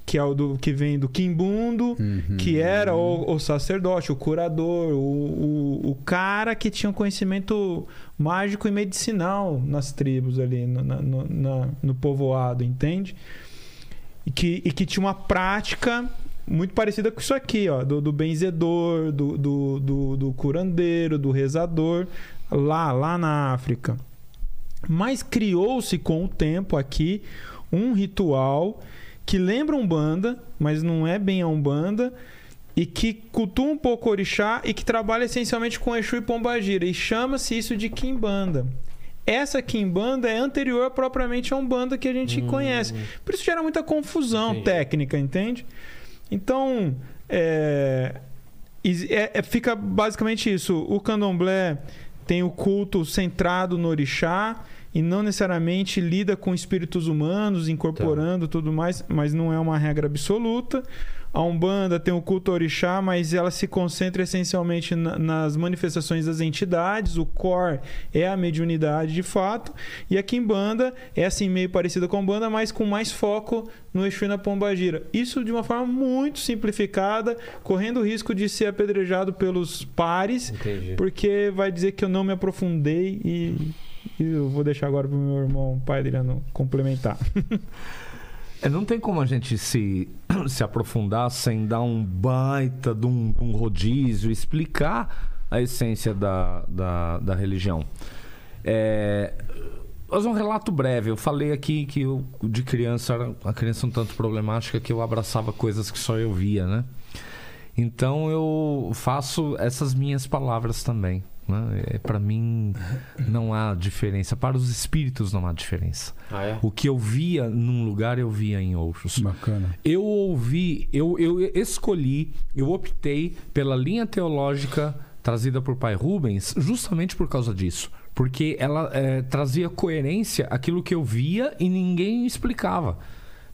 que é o do, que vem do Kimbundo, uhum. que era o, o, sacerdote, o curador, o, o, o, cara que tinha um conhecimento mágico e medicinal nas tribos ali, no, no, na, no povoado, entende? E que, e que tinha uma prática muito parecida com isso aqui, ó, do, do benzedor, do, do, do, do curandeiro, do rezador, lá, lá na África. Mas criou-se com o tempo aqui um ritual que lembra Umbanda, mas não é bem a Umbanda, e que cultua um pouco orixá e que trabalha essencialmente com Exu e Pombagira, e chama-se isso de Kimbanda. Essa Kimbanda é anterior propriamente a Umbanda que a gente hum. conhece. Por isso gera muita confusão Entendi. técnica, entende? Então, é, é, é, fica basicamente isso. O candomblé tem o culto centrado no orixá e não necessariamente lida com espíritos humanos, incorporando tá. tudo mais, mas não é uma regra absoluta. A Umbanda tem o culto orixá, mas ela se concentra essencialmente na, nas manifestações das entidades. O core é a mediunidade de fato. E a Kimbanda é assim meio parecida com a Umbanda, mas com mais foco no Exu e na Pombagira. Isso de uma forma muito simplificada, correndo o risco de ser apedrejado pelos pares, Entendi. porque vai dizer que eu não me aprofundei e e eu vou deixar agora para o meu irmão, pai Adriano, complementar. É, não tem como a gente se, se aprofundar sem dar um baita de um, um rodízio, explicar a essência da, da, da religião. É, mas um relato breve. Eu falei aqui que eu, de criança, era uma criança um tanto problemática que eu abraçava coisas que só eu via, né? Então eu faço essas minhas palavras também. Né? É, para mim, não há diferença. Para os espíritos, não há diferença. Ah, é? O que eu via num lugar, eu via em outros. Bacana. Eu ouvi, eu, eu escolhi, eu optei pela linha teológica trazida por pai Rubens justamente por causa disso. Porque ela é, trazia coerência aquilo que eu via e ninguém explicava.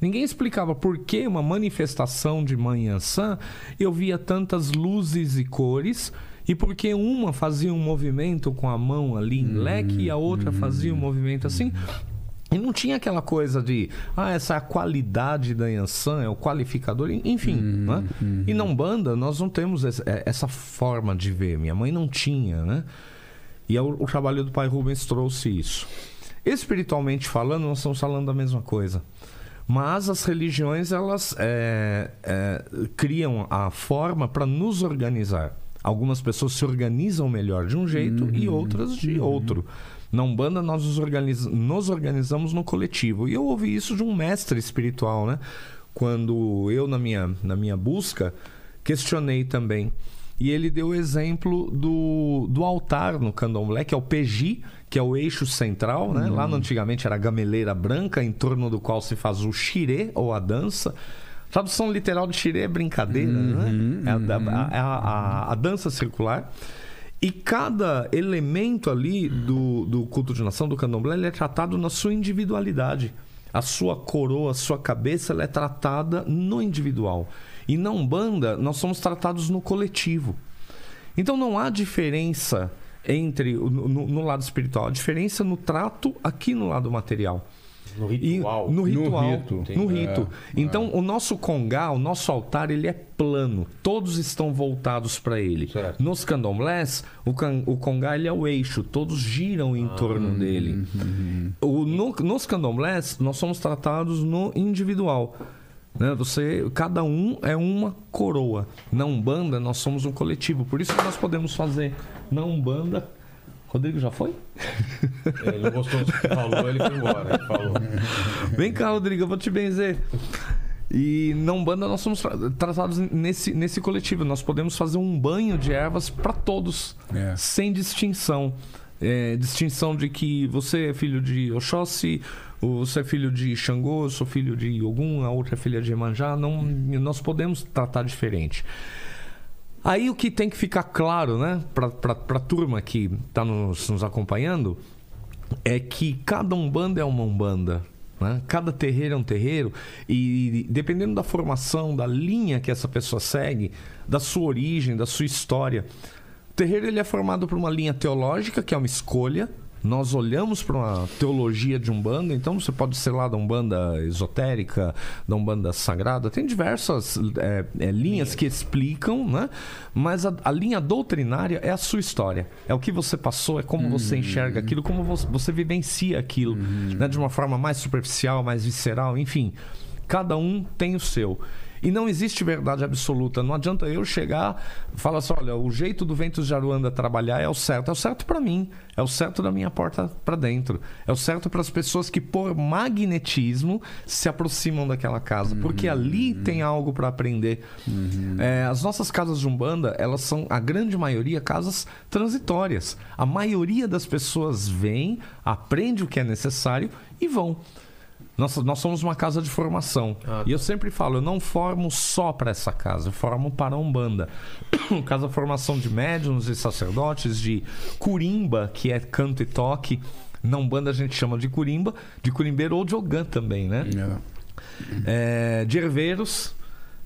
Ninguém explicava por que uma manifestação de manhã sã eu via tantas luzes e cores e porque uma fazia um movimento com a mão ali em uhum, leque e a outra fazia um movimento assim. E não tinha aquela coisa de, ah, essa é qualidade da Yansan, é o qualificador, enfim. Uhum, né? Uhum. E não banda, nós não temos é, essa forma de ver. Minha mãe não tinha, né? E o, o trabalho do pai Rubens trouxe isso. Espiritualmente falando, nós estamos falando da mesma coisa. Mas as religiões, elas é, é, criam a forma para nos organizar. Algumas pessoas se organizam melhor de um jeito uhum. e outras de uhum. outro. Na Umbanda, nós nos, organiz... nos organizamos no coletivo. E eu ouvi isso de um mestre espiritual, né? Quando eu, na minha, na minha busca, questionei também. E ele deu o exemplo do, do altar no candomblé, que é o peji, que é o eixo central, né? Uhum. Lá no, antigamente era a gameleira branca, em torno do qual se faz o xirê, ou a dança. Tradução literal de xirê é brincadeira, uhum, né? É a, a, a, a, dança circular. E cada elemento ali do, do culto de nação, do candomblé, ele é tratado na sua individualidade. A sua coroa, a sua cabeça, ela é tratada no individual. E na Umbanda, nós somos tratados no coletivo. Então não há diferença entre no, no, lado espiritual, a diferença no trato aqui no lado material. No ritual. E, no ritual. No rito. No rito. É, então, é. o nosso congá, o nosso altar, ele é plano. Todos estão voltados para ele. Certo. Nos candomblés, o, can, o congá ele é o eixo. Todos giram em ah, torno hum, dele. Hum, o, no, nos candomblés, nós somos tratados no individual. Né? Você, cada um é uma coroa. Na Umbanda, nós somos um coletivo. Por isso que nós podemos fazer na Umbanda Rodrigo já foi? Ele não gostou do que falou, ele foi embora. Ele falou. Vem cá, Rodrigo, eu vou te benzer. E na Umbanda nós somos tratados nesse, nesse coletivo. Nós podemos fazer um banho de ervas para todos, é. sem distinção. É, distinção de que você é filho de Oxóssi, você é filho de Xangô, eu sou filho de Ogum, a outra é filha de Emanjá. Não, nós podemos tratar diferente. Aí o que tem que ficar claro, né, para a turma que está nos, nos acompanhando, é que cada umbanda é uma umbanda. Né? Cada terreiro é um terreiro e dependendo da formação, da linha que essa pessoa segue, da sua origem, da sua história, o terreiro ele é formado por uma linha teológica, que é uma escolha, nós olhamos para uma teologia de Umbanda, então você pode ser lá da Umbanda esotérica, da Umbanda sagrada, tem diversas é, é, linhas que explicam, né? mas a, a, linha doutrinária é a sua história. É o que você passou, é como você uhum. enxerga aquilo, como você, você vivencia aquilo, uhum. né? de uma forma mais superficial, mais visceral, enfim. Cada um tem o seu. E não existe verdade absoluta. Não adianta eu chegar e falar assim: olha, o jeito do Ventos de Aruanda trabalhar é o certo. É o certo para mim. É o certo da minha porta para dentro. É o certo para as pessoas que, por magnetismo, se aproximam daquela casa. Uhum, porque ali tem algo para aprender. Uhum. É, as nossas casas de Umbanda, elas são, a grande maioria, casas transitórias. A maioria das pessoas vem, aprende o que é necessário e vão. Nós, nós somos uma casa de formação. Ah, tá. E eu sempre falo, eu não formo só para essa casa, eu formo para a Umbanda. casa formação de médiums e sacerdotes, de curimba, que é canto e toque. Na Umbanda a gente chama de curimba, de curimbeiro ou de ogã também, né? É. É, de herveiros,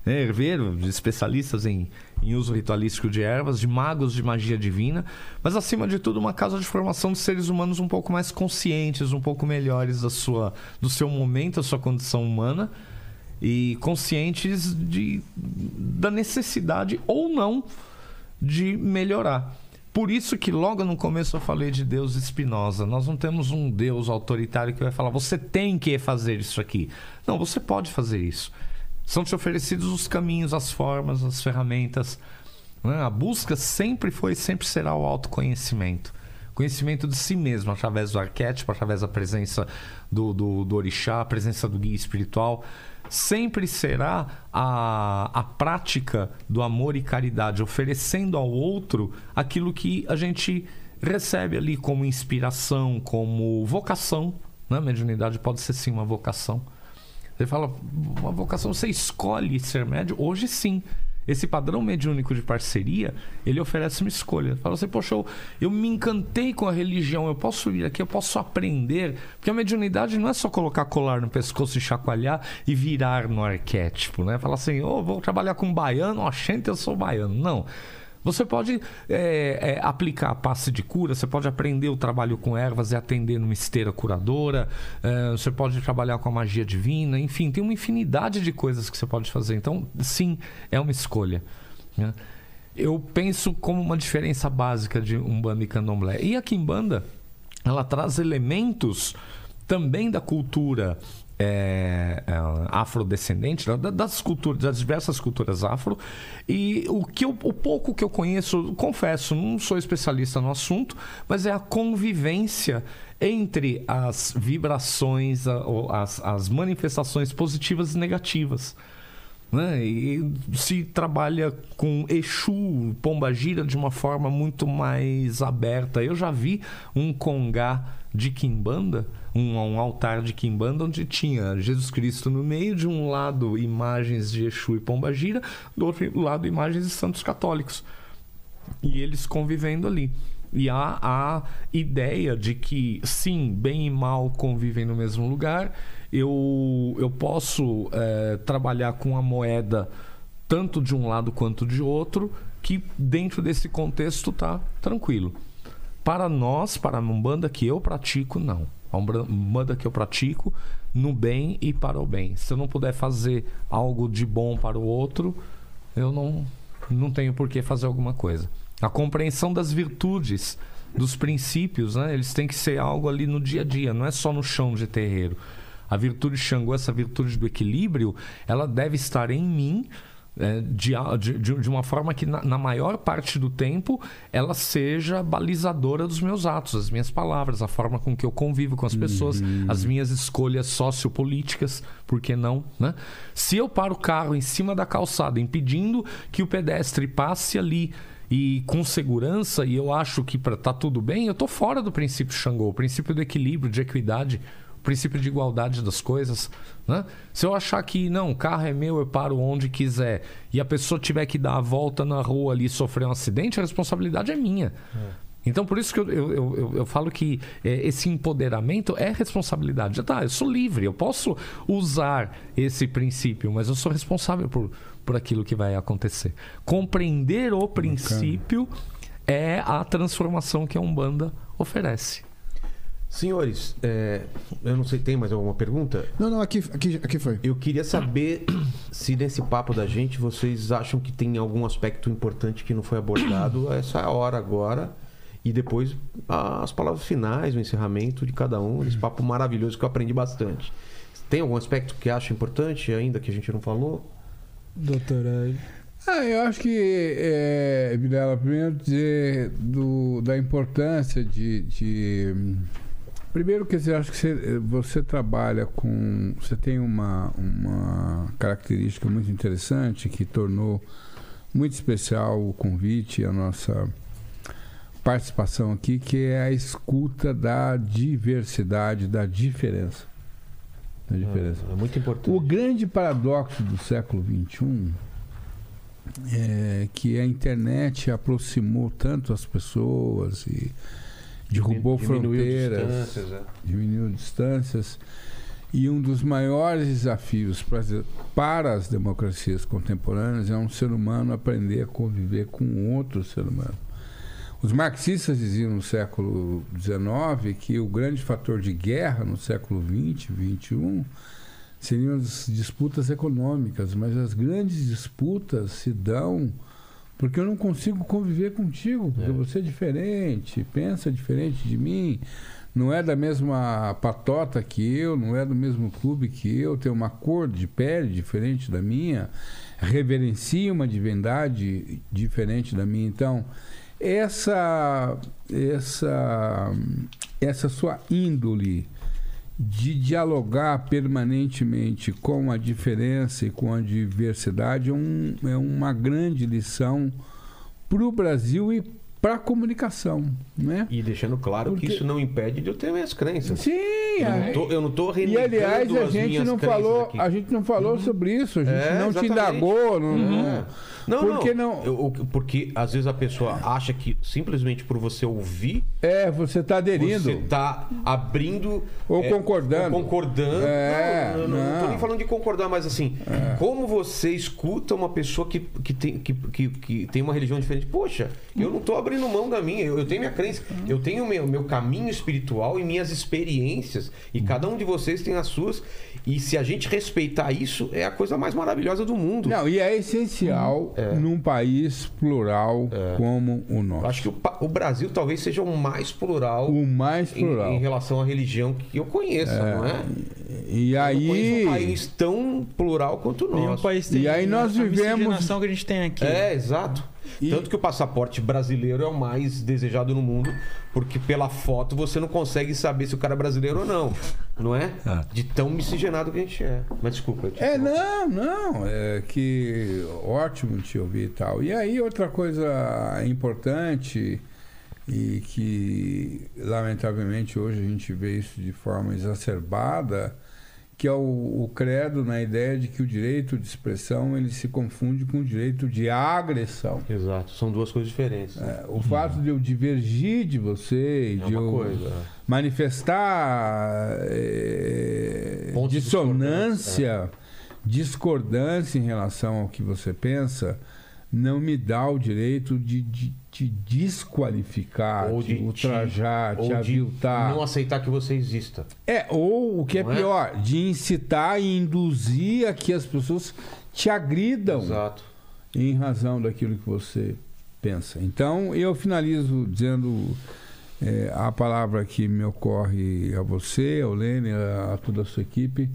né? herveiro, de especialistas em em uso ritualístico de ervas, de magos de magia divina, mas acima de tudo uma casa de formação de seres humanos um pouco mais conscientes, um pouco melhores da sua, do seu momento, da sua condição humana e conscientes de, da necessidade ou não de melhorar. Por isso que logo no começo eu falei de Deus Espinosa. Nós não temos um Deus autoritário que vai falar, você tem que fazer isso aqui. Não, você pode fazer isso. São-te oferecidos os caminhos, as formas, as ferramentas. Né? A busca sempre foi e sempre será o autoconhecimento. Conhecimento de si mesmo, através do arquétipo, através da presença do, do, do orixá, a presença do guia espiritual. Sempre será a, a prática do amor e caridade, oferecendo ao outro aquilo que a gente recebe ali como inspiração, como vocação. Né? A mediunidade pode ser sim uma vocação. Você fala, uma vocação, você escolhe ser médio? Hoje sim. Esse padrão mediúnico de parceria, ele oferece uma escolha. Fala assim, poxa, eu, eu me encantei com a religião, eu posso ir aqui, eu posso aprender. Porque a mediunidade não é só colocar colar no pescoço e chacoalhar e virar no arquétipo, né? Falar assim, oh, vou trabalhar com baiano, gente, eu sou baiano. Não. Você pode é, é, aplicar a passe de cura, você pode aprender o trabalho com ervas e atender numa esteira curadora, é, você pode trabalhar com a magia divina, enfim, tem uma infinidade de coisas que você pode fazer. Então, sim, é uma escolha. Né? Eu penso como uma diferença básica de Umbanda e Candomblé. E a Kimbanda, ela traz elementos também da cultura é, é, afrodescendente das culturas, das diversas culturas afro. E o que eu, o pouco que eu conheço, confesso, não sou especialista no assunto, mas é a convivência entre as vibrações, as, as manifestações positivas e negativas. Né? E se trabalha com Exu, Pombagira de uma forma muito mais aberta. Eu já vi um congá de Kimbanda um, um altar de Kimbanda onde tinha Jesus Cristo no meio, de um lado imagens de Exu e Pombagira, do outro lado imagens de santos católicos. E eles convivendo ali. E há a ideia de que, sim, bem e mal convivem no mesmo lugar. Eu, eu posso é, trabalhar com a moeda tanto de um lado quanto de outro, que dentro desse contexto tá tranquilo. Para nós, para a Umbanda que eu pratico, não. A Umbanda que eu pratico no bem e para o bem. Se eu não puder fazer algo de bom para o outro, eu não, não tenho por que fazer alguma coisa. A compreensão das virtudes, dos princípios, né? eles têm que ser algo ali no dia a dia, não é só no chão de terreiro. A virtude de Xangô, essa virtude do equilíbrio, ela deve estar em mim é, de, de, de, uma forma que, na, na, maior parte do tempo, ela seja balizadora dos meus atos, as minhas palavras, a forma com que eu convivo com as pessoas, uhum. as minhas escolhas sociopolíticas, por que não? Né? Se eu paro o carro em cima da calçada, impedindo que o pedestre passe ali e com segurança, e eu acho que para tá tudo bem, eu tô fora do princípio Xangô, o princípio do equilíbrio, de equidade princípio de igualdade das coisas. Né? Se eu achar que não, o carro é meu, eu paro onde quiser, e a pessoa tiver que dar a volta na rua ali e sofrer um acidente, a responsabilidade é minha. É. Então, por isso que eu, eu, eu, eu falo que é, esse empoderamento é responsabilidade. Tá, eu sou livre, eu posso usar esse princípio, mas eu sou responsável por, por aquilo que vai acontecer. Compreender o princípio é a transformação que a Umbanda oferece. Senhores, é, eu não sei, tem mais alguma pergunta? Não, não, aqui, aqui, aqui foi. Eu queria saber se nesse papo da gente vocês acham que tem algum aspecto importante que não foi abordado. Essa é a hora agora. E depois as palavras finais, o encerramento de cada um. Esse papo maravilhoso que eu aprendi bastante. Tem algum aspecto que acha importante ainda que a gente não falou? Doutora. Ah, eu acho que, é, Vilela, primeiro dizer do, da importância de, de Primeiro, quer dizer, acho que você, você, trabalha com. Você tem uma, uma característica muito interessante que tornou muito especial o convite, a nossa participação aqui, que é a escuta da diversidade, da diferença. Da diferença. É, é muito importante. O grande paradoxo do século XXI é que a internet aproximou tanto as pessoas e derrubou diminuiu fronteiras, distâncias, é. diminuiu distâncias. E um dos maiores desafios para, para as democracias contemporâneas é um ser humano aprender a conviver com outro ser humano. Os marxistas diziam no século XIX que o grande fator de guerra no século XX, XXI, seriam as disputas econômicas, mas as grandes disputas se dão porque eu não consigo conviver contigo, porque é. você é diferente, pensa diferente de mim, não é da mesma patota que eu, não é do mesmo clube que eu, tem uma cor de pele diferente da minha, reverencia uma divindade diferente da minha. Então, essa, essa, essa sua índole de dialogar permanentemente com a diferença e com a diversidade é, um, é uma grande lição para o Brasil e para a comunicação, né? E deixando claro Porque... que isso não impede de eu ter minhas crenças. Sim, eu não estou renegando E aliás a gente não falou, aqui. a gente não falou uhum. sobre isso, a gente é, não exatamente. te indagou, não, uhum. não não, Por não. não? Eu, porque às vezes a pessoa acha que simplesmente por você ouvir. É, você está aderindo. Você está abrindo. Ou é, concordando. Ou concordando. É, não, não, estou nem falando de concordar, mas assim, é. como você escuta uma pessoa que, que, tem, que, que, que tem uma religião diferente? Poxa, eu não estou abrindo mão da minha, eu, eu tenho minha crença, eu tenho meu, meu caminho espiritual e minhas experiências, e cada um de vocês tem as suas. E se a gente respeitar isso, é a coisa mais maravilhosa do mundo. Não, e é essencial é. num país plural é. como o nosso. Acho que o, o, Brasil talvez seja o mais plural. O mais plural. Em, em relação à religião que eu conheço, é. não é? E aí. um país tão plural quanto o nosso. Um país tem e aí nós a vivemos. que a gente tem aqui. É, exato. E... Tanto que o passaporte brasileiro é o mais desejado no mundo, porque pela foto você não consegue saber se o cara é brasileiro ou não. Não é? Ah. De tão miscigenado que a gente é. Mas desculpa. É, não, não. É que ótimo te ouvir e tal. E aí, outra coisa importante e que, lamentavelmente, hoje a gente vê isso de forma exacerbada que é o, o, credo na ideia de que o direito de expressão ele se confunde com o direito de agressão. Exato, são duas coisas diferentes. Né? É, o fato de eu divergir de você e é de eu coisa, é. manifestar é, dissonância, discordância em relação ao que você pensa, não me dá o direito de, de te desqualificar, ou de, ultrajar, te, te aviltar. não aceitar que você exista. É, ou o que é não é pior, é? de incitar e induzir a que as pessoas te agridam Exato. em razão daquilo que você pensa. Então, eu finalizo dizendo é, a palavra que me ocorre a você, ao Lene, a, a toda a sua equipe.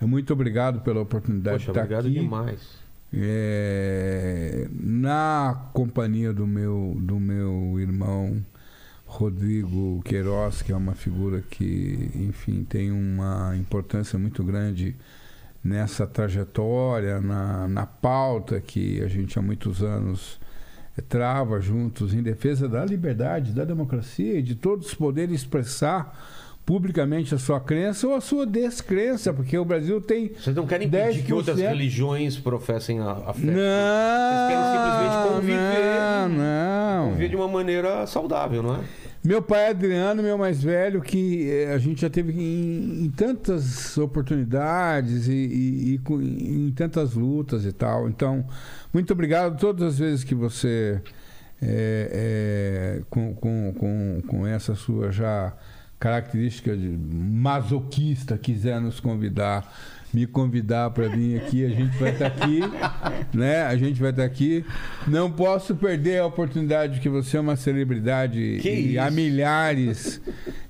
É muito obrigado pela oportunidade Poxa, de estar obrigado aqui. demais é, na companhia do meu, do meu irmão Rodrigo Queiroz, que é uma figura que, enfim, tem uma importância muito grande nessa trajetória, na, na pauta que a gente há muitos anos trava juntos em defesa da liberdade, da democracia e de todos poderem expressar publicamente a sua crença ou a sua descrença, porque o Brasil tem. Vocês não querem impedir que outras religiões professem a, a fé? Não! Vocês querem simplesmente conviver. Não, não. Conviver de uma maneira saudável, não é? Meu pai Adriano, meu mais velho, que eh, a gente já teve em, em tantas oportunidades e, e, e em tantas lutas e tal. Então, muito obrigado todas as vezes que você, eh, eh, com, com, com, com essa sua já característica de masoquista, quiser nos convidar, me convidar para vir aqui, a gente vai estar aqui, né? A gente vai estar aqui. Não posso perder a oportunidade que você é uma celebridade Que e isso? há milhares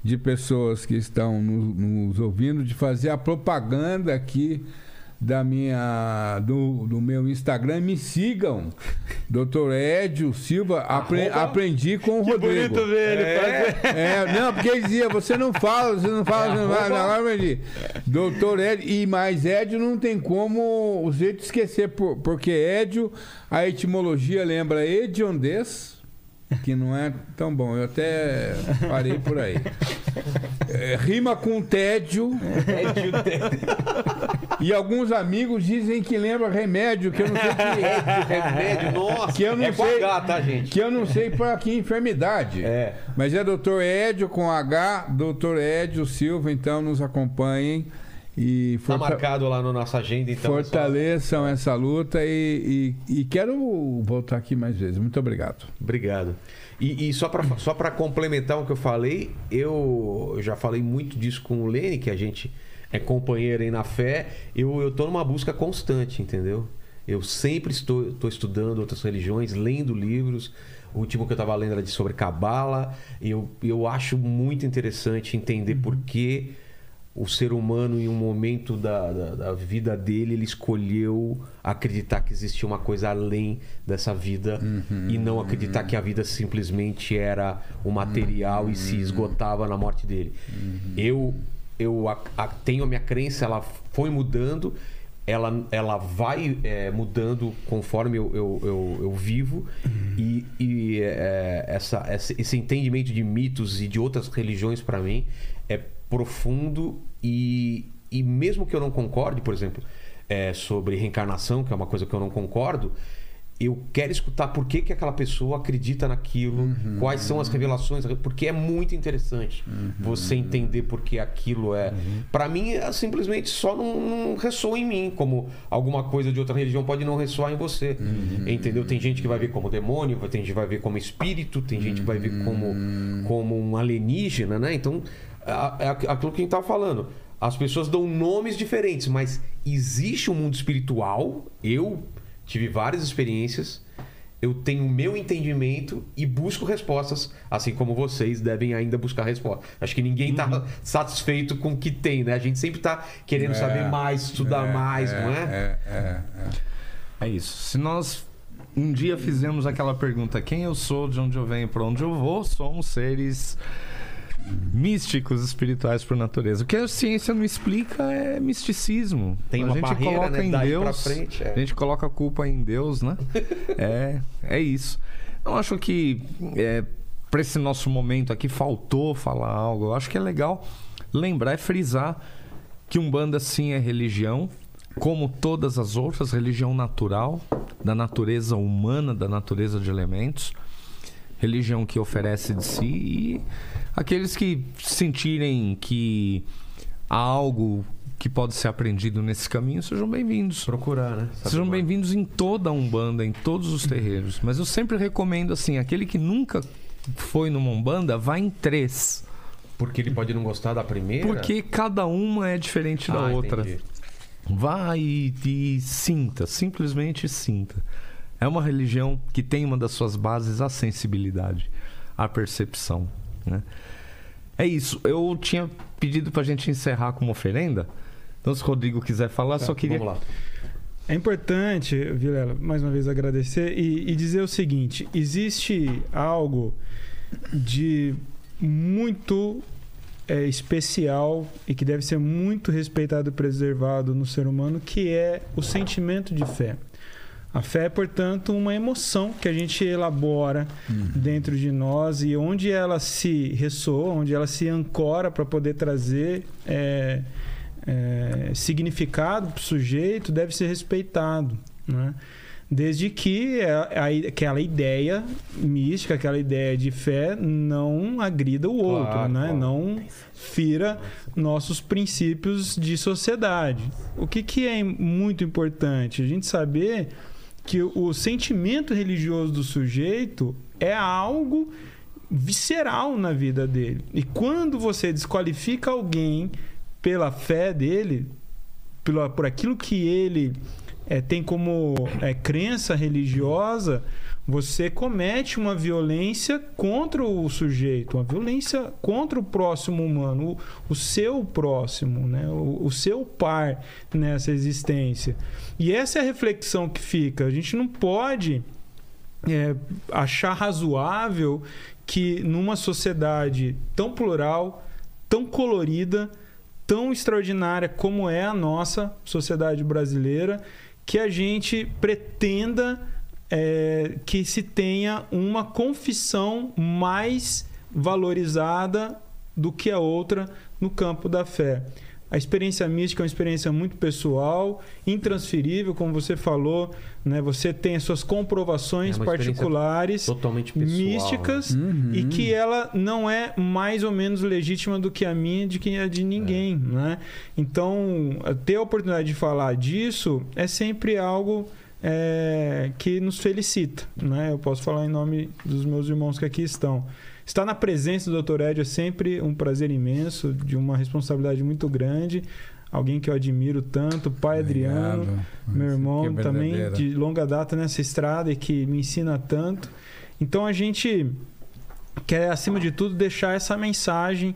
de pessoas que estão no- nos ouvindo de fazer a propaganda aqui da minha do, do meu Instagram me sigam Dr. Edio Silva apre- aprendi com o Rodrigo Bonito ver ele fazer. é, não, porque ele dizia, você não fala, você não fala, você não fala. arroba- Agora eu aprendi. Doutor Edio, e mais Edio não tem como o jeito esquecer, por- porque Edio, a etimologia lembra hediondez, que não é tão bom. Eu até parei por aí. É, rima com tédio. E alguns amigos dizem que lembra remédio, que eu não sei que é. Remédio, nossa. Que eu não é com sei- H, tá, gente? Que eu não sei para que enfermidade. É. Mas é Dr. Edio com H, Dr. Edio Silva, então nos acompanhem e Tá marcado lá na nossa agenda, então. fortaleçam essa luta e, e- e quero voltar aqui mais vezes. Muito obrigado. Obrigado. E, e só para só pra complementar o que eu falei, eu já falei muito disso com o Lene, que a gente é companheiro aí na fé. Eu, eu tô numa busca constante, entendeu? Eu sempre estou, estou estudando outras religiões, lendo livros. O último que eu estava lendo era de sobre Cabala. Eu, eu acho muito interessante entender por que o ser humano, em um momento da, da, da vida dele, ele escolheu acreditar que existia uma coisa além dessa vida e não acreditar que a vida simplesmente era o material e se esgotava na morte dele. Eu, eu a- a- tenho a minha crença, ela foi mudando. Ela, ela vai é, mudando conforme eu, eu, eu, eu vivo e, e, é, essa- esse entendimento de mitos e de outras religiões para mim é profundo e, e mesmo que eu não concorde, por exemplo, é, sobre reencarnação, que é uma coisa que eu não concordo, eu quero escutar por que, que aquela pessoa acredita naquilo, quais são as revelações, porque é muito interessante você entender por que aquilo é. Para mim, é simplesmente só não, não ressoa em mim, como alguma coisa de outra religião pode não ressoar em você. Entendeu? Tem gente que vai ver como demônio, tem gente que vai ver como espírito, tem gente que vai ver como, como um alienígena, né? Então, é é aquilo que a gente tava falando. As pessoas dão nomes diferentes, mas existe um mundo espiritual. Eu tive várias experiências. Eu tenho o meu entendimento e busco respostas, assim como vocês devem ainda buscar respostas. Acho que ninguém está satisfeito com o que tem, né? A gente sempre está querendo É, saber mais, estudar É, mais, não é? É, é, é. É isso. Se nós um dia fizemos aquela pergunta: quem eu sou, de onde eu venho, para onde eu vou, somos seres místicos espirituais por natureza. O que a ciência não explica é misticismo. Tem a uma gente barreira, coloca né, em daí Deus. frente, é. A gente coloca a culpa em Deus, né? é, é isso. Eu acho que é, para esse nosso momento aqui faltou falar algo. Eu acho que é legal lembrar e frisar que Umbanda sim é religião, como todas as outras, religião natural, da natureza humana, da natureza de elementos, religião que oferece de si e aqueles que sentirem que há algo que pode ser aprendido nesse caminho, sejam bem-vindos. Procurar, né? Saber Sejam bem-vindos em toda a Umbanda, em todos os terreiros. Mas eu sempre recomendo assim, aquele que nunca foi numa Umbanda, vá em três. Porque ele pode não gostar da primeira. Porque cada uma é diferente da Ah, outra. entendi. Vá e, e sinta, simplesmente sinta. É uma religião que tem uma das suas bases a sensibilidade, a percepção. Né? É isso. Eu tinha pedido pra gente encerrar com uma oferenda. Então, se o Rodrigo quiser falar, só queria. Vamos lá. É importante, Vilela, mais uma vez agradecer e, e dizer o seguinte: existe algo de muito é, especial e que deve ser muito respeitado e preservado no ser humano, que é o sentimento de fé. A fé é, portanto, uma emoção que a gente elabora uhum. dentro de nós e onde ela se ressoa, onde ela se ancora para poder trazer é, é, significado para o sujeito, deve ser respeitado. Né? Desde que é, aquela ideia mística, aquela ideia de fé não agrida o outro, claro, né? Claro. não fira nossos princípios de sociedade. O que, que é muito importante? A gente saber que o sentimento religioso do sujeito é algo visceral na vida dele. E quando você desqualifica alguém pela fé dele, pela, por aquilo que ele é, tem como é, crença religiosa, você comete uma violência contra o sujeito, uma violência contra o próximo humano, o, o seu próximo, né? o, o seu par nessa existência. E essa é a reflexão que fica. A gente não pode é, achar razoável que numa sociedade tão plural, tão colorida, tão extraordinária como é a nossa sociedade brasileira, que a gente pretenda é, que se tenha uma confissão mais valorizada do que a outra no campo da fé. A experiência mística é uma experiência muito pessoal, intransferível, como você falou, né? Você tem as suas comprovações é particulares, totalmente pessoal, místicas, né? uhum. e que ela não é mais ou menos legítima do que a minha, de que a de ninguém, é. né? Então, ter a oportunidade de falar disso é sempre algo é, que nos felicita, né? Eu posso falar em nome dos meus irmãos que aqui estão. Estar na presença do Dr. Ed é sempre um prazer imenso, de uma responsabilidade muito grande. Alguém que eu admiro tanto, pai Obrigado. Adriano, meu irmão também de longa data nessa estrada e que me ensina tanto. Então a gente quer, acima de tudo, deixar essa mensagem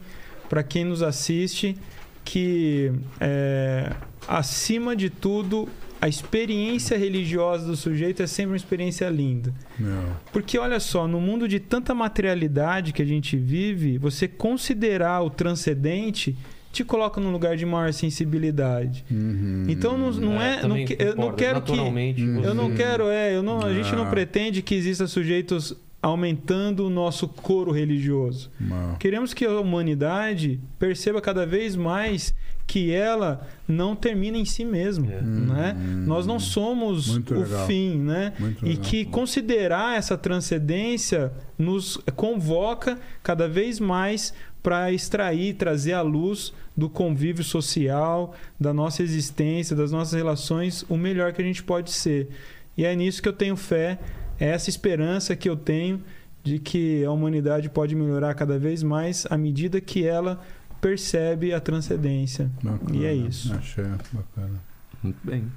para quem nos assiste que, é, acima de tudo, a experiência religiosa do sujeito é sempre uma experiência linda. Não. Porque olha só, no mundo de tanta materialidade que a gente vive, você considerar o transcendente te coloca num lugar de maior sensibilidade. Uhum. Então não, não é, é não, eu não quero que eu não quero é, eu não, a gente não pretende que exista sujeitos aumentando o nosso coro religioso. Não. Queremos que a humanidade perceba cada vez mais que ela não termina em si mesma, é. né? Hum, Nós não somos o legal. fim, né? Muito e legal. que considerar essa transcendência nos convoca cada vez mais para extrair, trazer à luz do convívio social, da nossa existência, das nossas relações, o melhor que a gente pode ser. E é nisso que eu tenho fé, é essa esperança que eu tenho de que a humanidade pode melhorar cada vez mais à medida que ela percebe a transcendência. Bacana, e é isso. Achei bacana. Muito bem.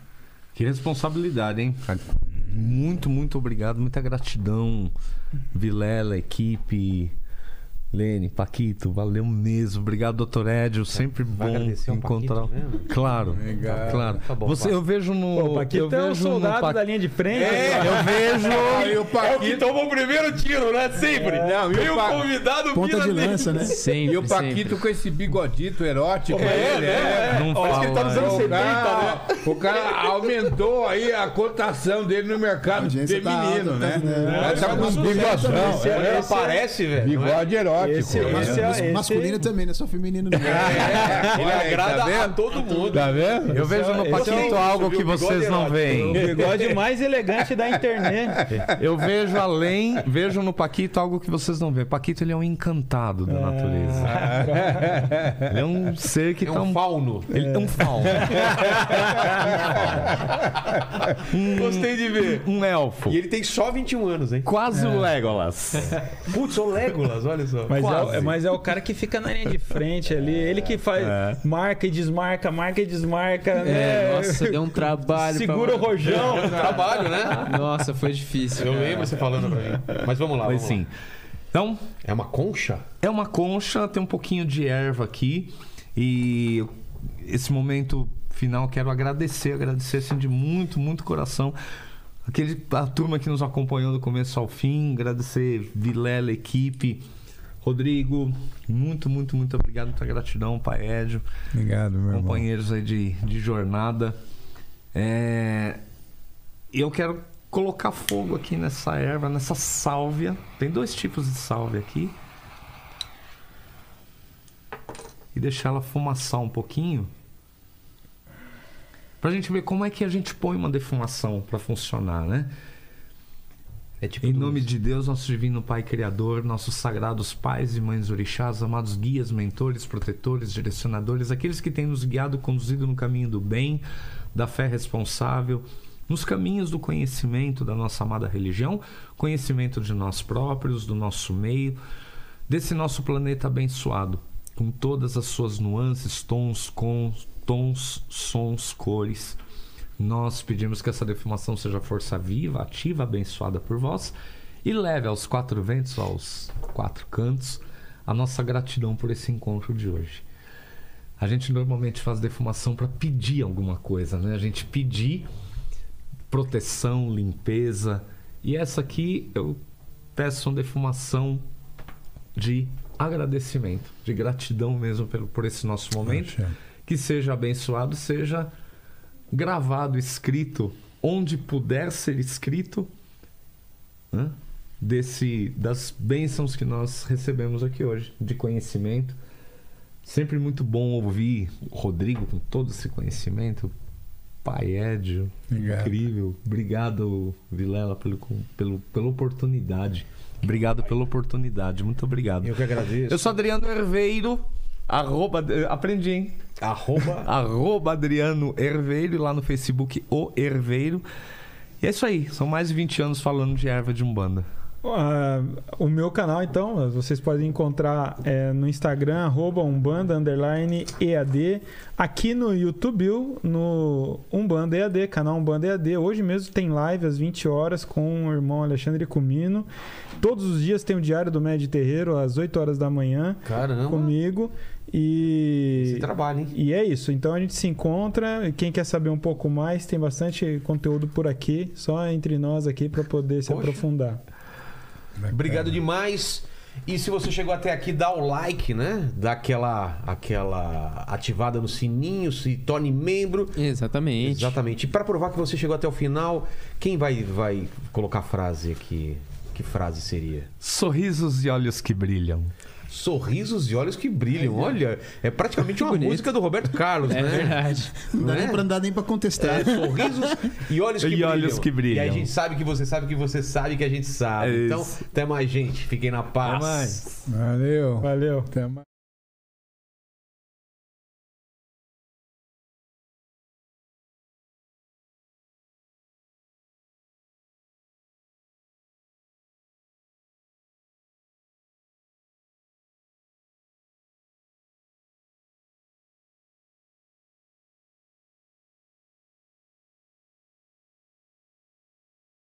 Que responsabilidade, hein? Muito, muito obrigado. Muita gratidão, Vilela, equipe. Lene, Paquito, valeu mesmo. Obrigado, doutor Edio. Sempre bom encontrar. Paquito, claro, Obrigado. claro. Tá bom, Você, eu vejo no. Pô, o Paquito eu é o soldado pa... da linha de frente. É, eu vejo. e o Paquito... É o que toma o primeiro tiro, né? Sempre. É. Não, e, o, pa... convidado Ponta de lança, né? Sempre, e o Paquito sempre. com esse bigodito erótico. É, é, né? é. Não Olha fala, que ele tá nos anos 70, né? O cara aumentou aí a cotação dele no mercado feminino, tá, né? né? Tá com uns bigodão. Aparece, velho. Bigode erótico. Esse, esse, é, esse, masculino também, não é só feminino. Não. É, ele agrada tá a todo mundo. Tá vendo? Eu vejo no Paquito algo que vocês não veem. O bigode mais elegante da internet. Eu vejo além, vejo no Paquito algo que vocês não veem. Paquito ele é um encantado da natureza. Ele é um ser que é tá um fauno. Ele é um fauno. Gostei de ver. Um elfo. E ele tem só 21 anos, hein? Quase o Legolas. Putz, o Legolas, olha só. Mas é, mas é o cara que fica na linha de frente ali. Ele que faz é. marca e desmarca, marca e desmarca. É, né? Nossa, deu um trabalho. Segura pra... o rojão. Deu um trabalho, né? Nossa, foi difícil. Eu cara. lembro você falando pra mim. Mas vamos lá. Mas vamos sim. Lá. Então. É uma concha? É uma concha, tem um pouquinho de erva aqui. E esse momento final quero agradecer, agradecer assim, de muito, muito coração. Aquele, a turma que nos acompanhou do começo ao fim, agradecer Vilela, equipe, Rodrigo, muito, muito, muito obrigado, muita gratidão, Pai Édio. Obrigado, meu Companheiros irmão. aí de, de jornada. É... eu quero colocar fogo aqui nessa erva, nessa sálvia. Tem dois tipos de sálvia aqui. E deixar ela fumaçar um pouquinho. Pra gente ver como é que a gente põe uma defumação para funcionar, né? É tipo Em nome de Deus, nosso divino Pai Criador, nossos sagrados pais e mães orixás, amados guias, mentores, protetores, direcionadores, aqueles que têm nos guiado, conduzido no caminho do bem, da fé responsável, nos caminhos do conhecimento da nossa amada religião, conhecimento de nós próprios, do nosso meio, desse nosso planeta abençoado, com todas as suas nuances, tons, cons, tons, sons, cores. Nós pedimos que essa defumação seja força viva, ativa, abençoada por vós e leve aos quatro ventos, aos quatro cantos, a nossa gratidão por esse encontro de hoje. A gente normalmente faz defumação para pedir alguma coisa, né? A gente pedir proteção, limpeza. E essa aqui eu peço uma defumação de agradecimento, de gratidão mesmo pelo, por esse nosso momento. Que seja abençoado, seja gravado, escrito, onde puder ser escrito, né? desse das bênçãos que nós recebemos aqui hoje, de conhecimento. Sempre muito bom ouvir o Rodrigo com todo esse conhecimento. Pai Edio, Obrigado. incrível. Obrigado, Vilela, pelo, pelo, pela oportunidade. Obrigado pela oportunidade. Muito obrigado. Eu que agradeço. Eu sou Adriano Herveiro. Arroba, aprendi, hein? Arroba. Arroba Adriano Herveiro, lá no Facebook O Herveiro. E é isso aí, são mais de 20 anos falando de erva de Umbanda. Ah, o meu canal, então, vocês podem encontrar é, no Instagram, arroba Umbanda, underline EAD. Aqui no YouTube, no Umbanda EAD, canal Umbanda EAD. Hoje mesmo tem live às 20 horas com o irmão Alexandre Comino. Todos os dias tem o Diário do Médio Terreiro, às 8 horas da manhã, Caramba. comigo. E... Esse trabalho, hein? E é isso. Então a gente se encontra. Quem quer saber um pouco mais, tem bastante conteúdo por aqui, só entre nós aqui para poder se Poxa. aprofundar. Obrigado demais. E se você chegou até aqui, dá o like, né? Dá aquela, aquela ativada no sininho, se torne membro. Exatamente. Exatamente. E para provar que você chegou até o final, quem vai, vai colocar a frase aqui? Que frase seria? Sorrisos e olhos que brilham. Sorrisos e olhos que brilham. Olha, é praticamente uma bonito. música do Roberto Carlos, É né? verdade. Não dá Não nem é? pra andar nem pra contestar. É, sorrisos e olhos que E brilham. olhos que brilham. E a gente sabe que você sabe que você sabe que a gente sabe. É então, até mais, gente. Fiquem na paz. Até mais. Valeu. Valeu. Até mais.